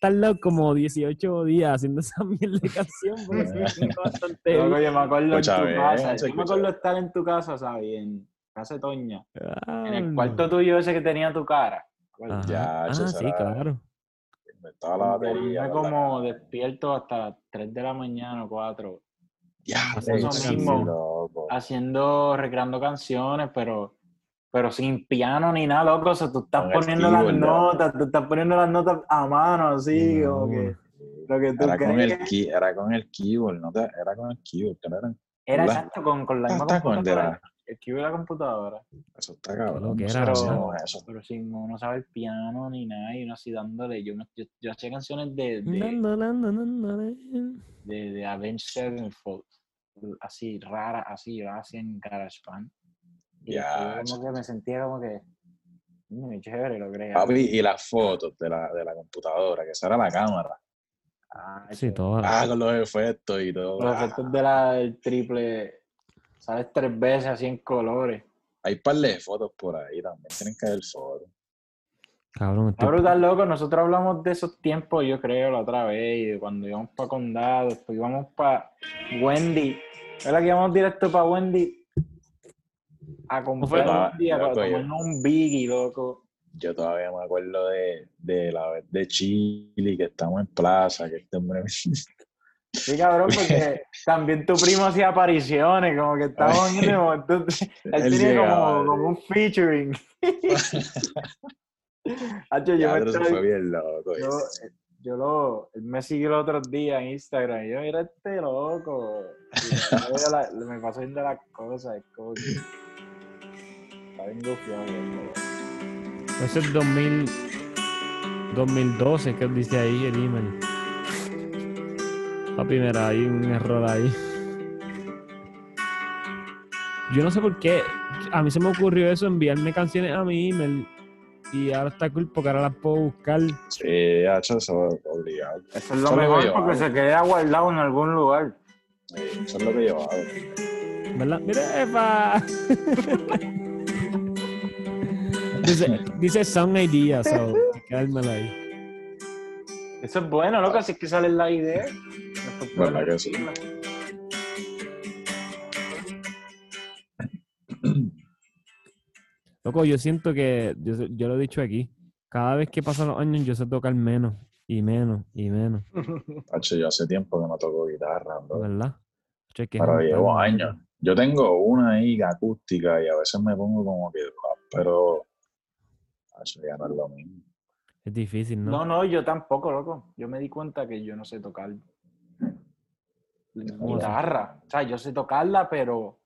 tardado como 18 días haciendo esa mierda de canción, porque se me bastante Loco, yo me acuerdo en tu casa. se Yo me acuerdo estar en tu casa, ¿sabes? En casa de Toña. En el Ah, cuarto tuyo ese que tenía tu cara. Ajá. Ya, ah, sí, será- claro. Inventaba la batería. Yo como despierto hasta las 3 de la mañana o 4, Ya, Eso mismo. haciendo, recreando canciones, pero, pero sin piano ni nada, loco. O sea, tú estás Con poniendo las keyboard, ¿no? notas, tú estás poniendo las notas a mano, así, como No. que lo que tú Era con, el key, era con el keyboard, no te, era con el keyboard, que no. Era la- exacto con, con la misma Hasta con computadora. De la computadora. Eso está cabrón. Hacíamos eso. Pero sin uno sabe el piano ni nada, y uno así dándole. Yo, me- yo, yo hacía canciones de, de, de, de Avenged Sevenfold, así rara, así, yo hacía en GarageBand. Y Ya, después como que me sentía como que, muy chévere, lo creía. Papi, y las fotos de la, de la computadora, que esa era la cámara. Ah, Sí, todo. Ah, con los efectos y todo. Los Ah, efectos de la, del triple, sales tres veces así en colores. hay par de fotos por ahí también. Tienen que haber fotos. Cabrón, Está brutal, loco. Nosotros hablamos de esos tiempos, yo creo, la otra vez, y de cuando íbamos para Condado, después íbamos para Wendy. ¿Verdad que íbamos directo para Wendy? A comprar un día para tomarnos un biggie, loco. Yo todavía me acuerdo de, de la vez de Chile, que estamos en plaza, que este hombre. Sí, cabrón, porque también tu primo hacía apariciones, como que estábamos en el momento. Él tenía llegaba, como, como un featuring. Hacho, yo me estoy- fue bien loco. Yo, eh, yo lo, él me siguió los otros días en Instagram y yo, mira este loco. Yo la- me paso viendo las cosas, es como que está bien gufiado. Ese es 2000, 2012, que dice ahí el email. Papi, mira, hay un error ahí. Yo no sé por qué. A mí se me ocurrió eso, enviarme canciones a mi email. Y ahora está cool porque ahora las puedo buscar. Sí, ha hecho eso obligado. Eso es Eso lo es lo que mejor porque hago. se queda guardado en algún lugar. Sí, eso es lo que yo hago. ¿Verdad? ¡Mira, Efa! dice, dice Sound Idea, so, quedármelo ahí. Eso es bueno, loco, así es que sale la idea. ¿Verdad que sí? Loco, yo siento que, yo, yo lo he dicho aquí, cada vez que pasan los años yo sé tocar menos y menos y menos, Hacho, yo hace tiempo que no toco guitarra, bro. ¿verdad? Che, que pero llevo años. Yo tengo una ahí acústica y a veces me pongo como que, pero hacho, ya no es lo mismo. Es difícil, ¿no? No, no, yo tampoco, loco. Yo me di cuenta que yo no sé tocar guitarra. O sea, yo sé tocarla, pero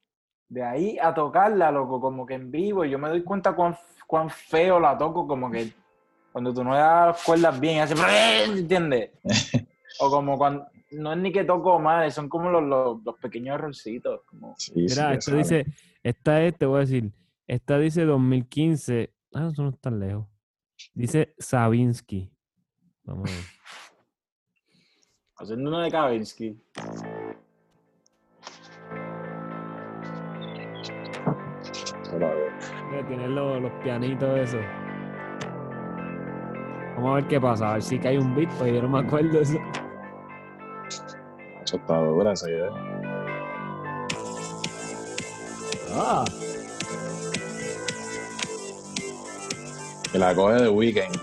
de ahí a tocarla, loco, como que en vivo, yo me doy cuenta cuán, cuán feo la toco, como que cuando tú no le das las cuerdas bien, hace... ¿Entiendes? O como cuando... No es ni que toco mal, son como los, los, los pequeños errorcitos. Como... Sí, sí, Mira, sale. dice, esta es, te voy a decir, esta dice 2015, ah, eso no está lejos. Dice Sabinsky. Vamos a ver. Haciendo uno de Kavinsky. Tiene los, los pianitos eso. Vamos a ver qué pasa, a ver si cae un beat, pues yo no me acuerdo de eso. Hacho, está dura esa idea. Ah, Que la coge de Weekend.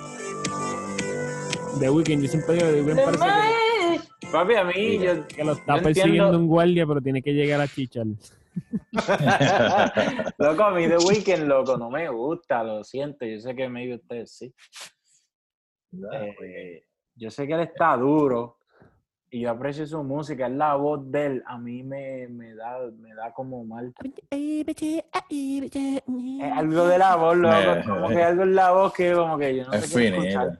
The Weeknd, yo siempre digo, The Weeknd parece que, Papi, a mí, yo, que lo está Yo persiguiendo entiendo- un guardia, pero tiene que llegar a chichar. loco, a mí The Weeknd, loco, no me gusta, lo siento. Yo sé que maybe ustedes sí. eh, yo sé que él está duro y yo aprecio su música, es la voz de él, a mí me, me, da, me da como mal. Es algo de la voz, loco, Eh, como que algo en la voz que como que yo no Es sé qué escuchar.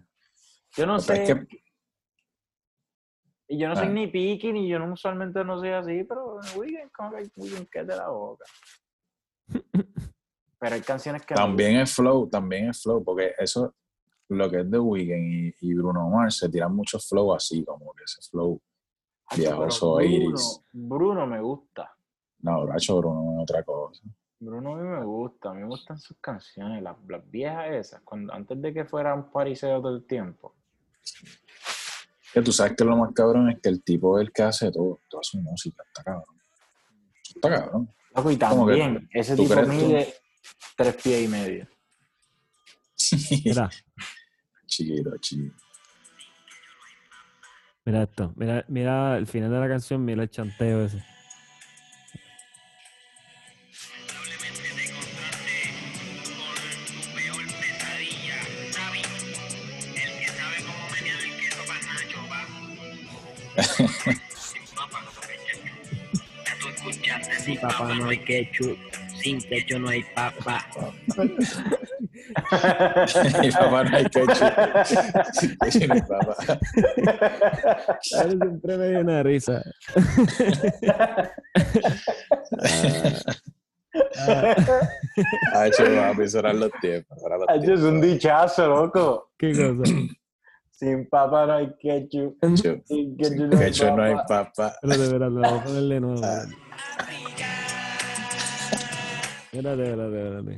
Yo no es sé, que- y yo no soy Ah. ni piqui, ni yo no, usualmente no soy así, pero en Weekend, como que hay Weekend que de la boca. Pero hay canciones que También es flow, también es flow, porque eso, lo que es The Weeknd y, y Bruno Mars, se tiran muchos flow así, como que ese flow viajoso, Bruno, iris. Bruno me gusta. No, Bracho Bruno es otra cosa. Bruno a mí me gusta, a mí me gustan sus canciones, las, las viejas esas, cuando, antes de que fuera un pariseo todo el tiempo. Que tú sabes que lo más cabrón es que el tipo es el que hace todo, toda su música, está cabrón. Está cabrón. Loco, y ¿Cómo que también, ese tipo crees tú? mide tres pies y medio. Mira, chiquito, chiquito. mira esto. Mira, mira el final de la canción, mira el chanteo ese. Sin papá no hay ketchup, sin ketchup no hay papa. Mi papá no hay ketchup. Sí, mi papá. Él siempre me dio una risa. Ha hecho papi, eso eran los tiempos. eran los Hacho, es un tiempos. dichazo, loco. ¿Qué cosa? Sin papá no hay ketchup. Ketchup. Sin ketchup no hay Ketchup no hay papa. papa. Espérate, espérate, vamos a ponerle nuevo. Ah. Espérate, espérate, espérate.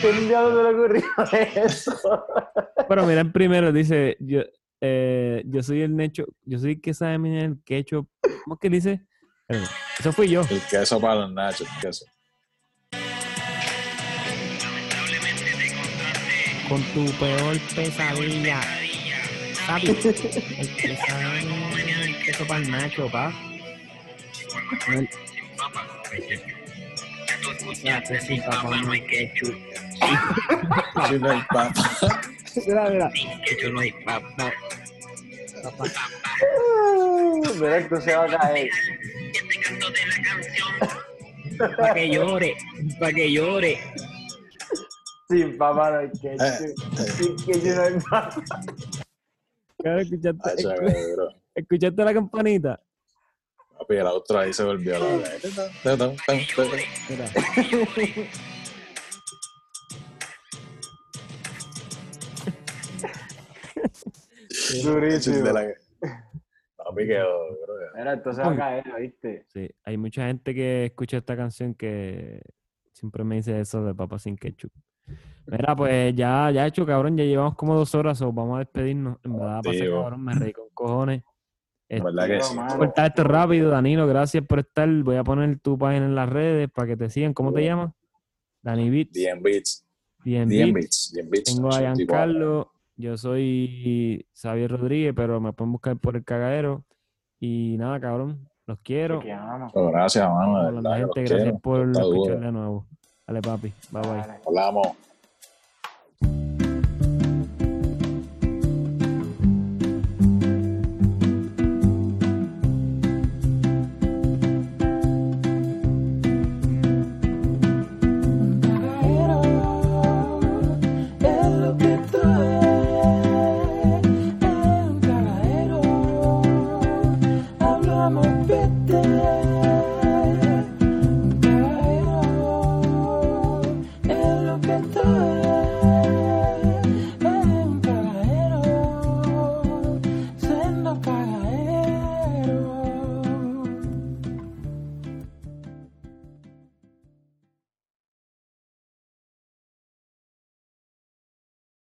¿Quién diablos se le ocurrió eso? Pero mira el primero, dice, yo, eh, yo soy el necho, yo soy el que sabe mirar el ketchup. ¿Cómo es que dice? Espérate, Eso fui yo. El queso para los nachos, el queso. Con tu peor pesadilla. Papi, el que sabe mirar el queso para el nacho, pa. Ya, sin papá no hay ketchup, no hay papa. Mira, mira. sin ketchup no hay papa. Mira, esto se va a caer. Este canto de la canción. Pa' que llore, pa' que llore. Sin papá no hay ketchup. Sin ketchup no hay papa. Claro, ¿Escuchaste, Hacho, escu- cabrón. ¿Escuchaste la campanita? Papi, la otra ahí se volvió. Mira. Durísimo. De la- Papi quedó, bro. Mira, esto se va a caer, ¿viste? Sí, hay mucha gente que escucha esta canción que siempre me dice eso de papa sin ketchup. Mira, pues ya, ya hecho, cabrón, ya llevamos como dos horas, o vamos a despedirnos. En verdad, pasé, cabrón, me reí con cojones. La verdad que Pero, sí. A cortar esto rápido, Danilo, gracias por estar. Voy a poner tu página en las redes para que te sigan. ¿Cómo te llamas? Dani Beats. DM Beats. DM DM Beats. Beats. DM Beats. Tengo a 84. Giancarlo, yo soy Xavier Rodríguez, pero me pueden buscar por el cagadero. Y nada, cabrón, los quiero. gracias, mano. Gracias quiero. por escuchar de nuevo. Dale, papi. Bye, bye. Hablamos.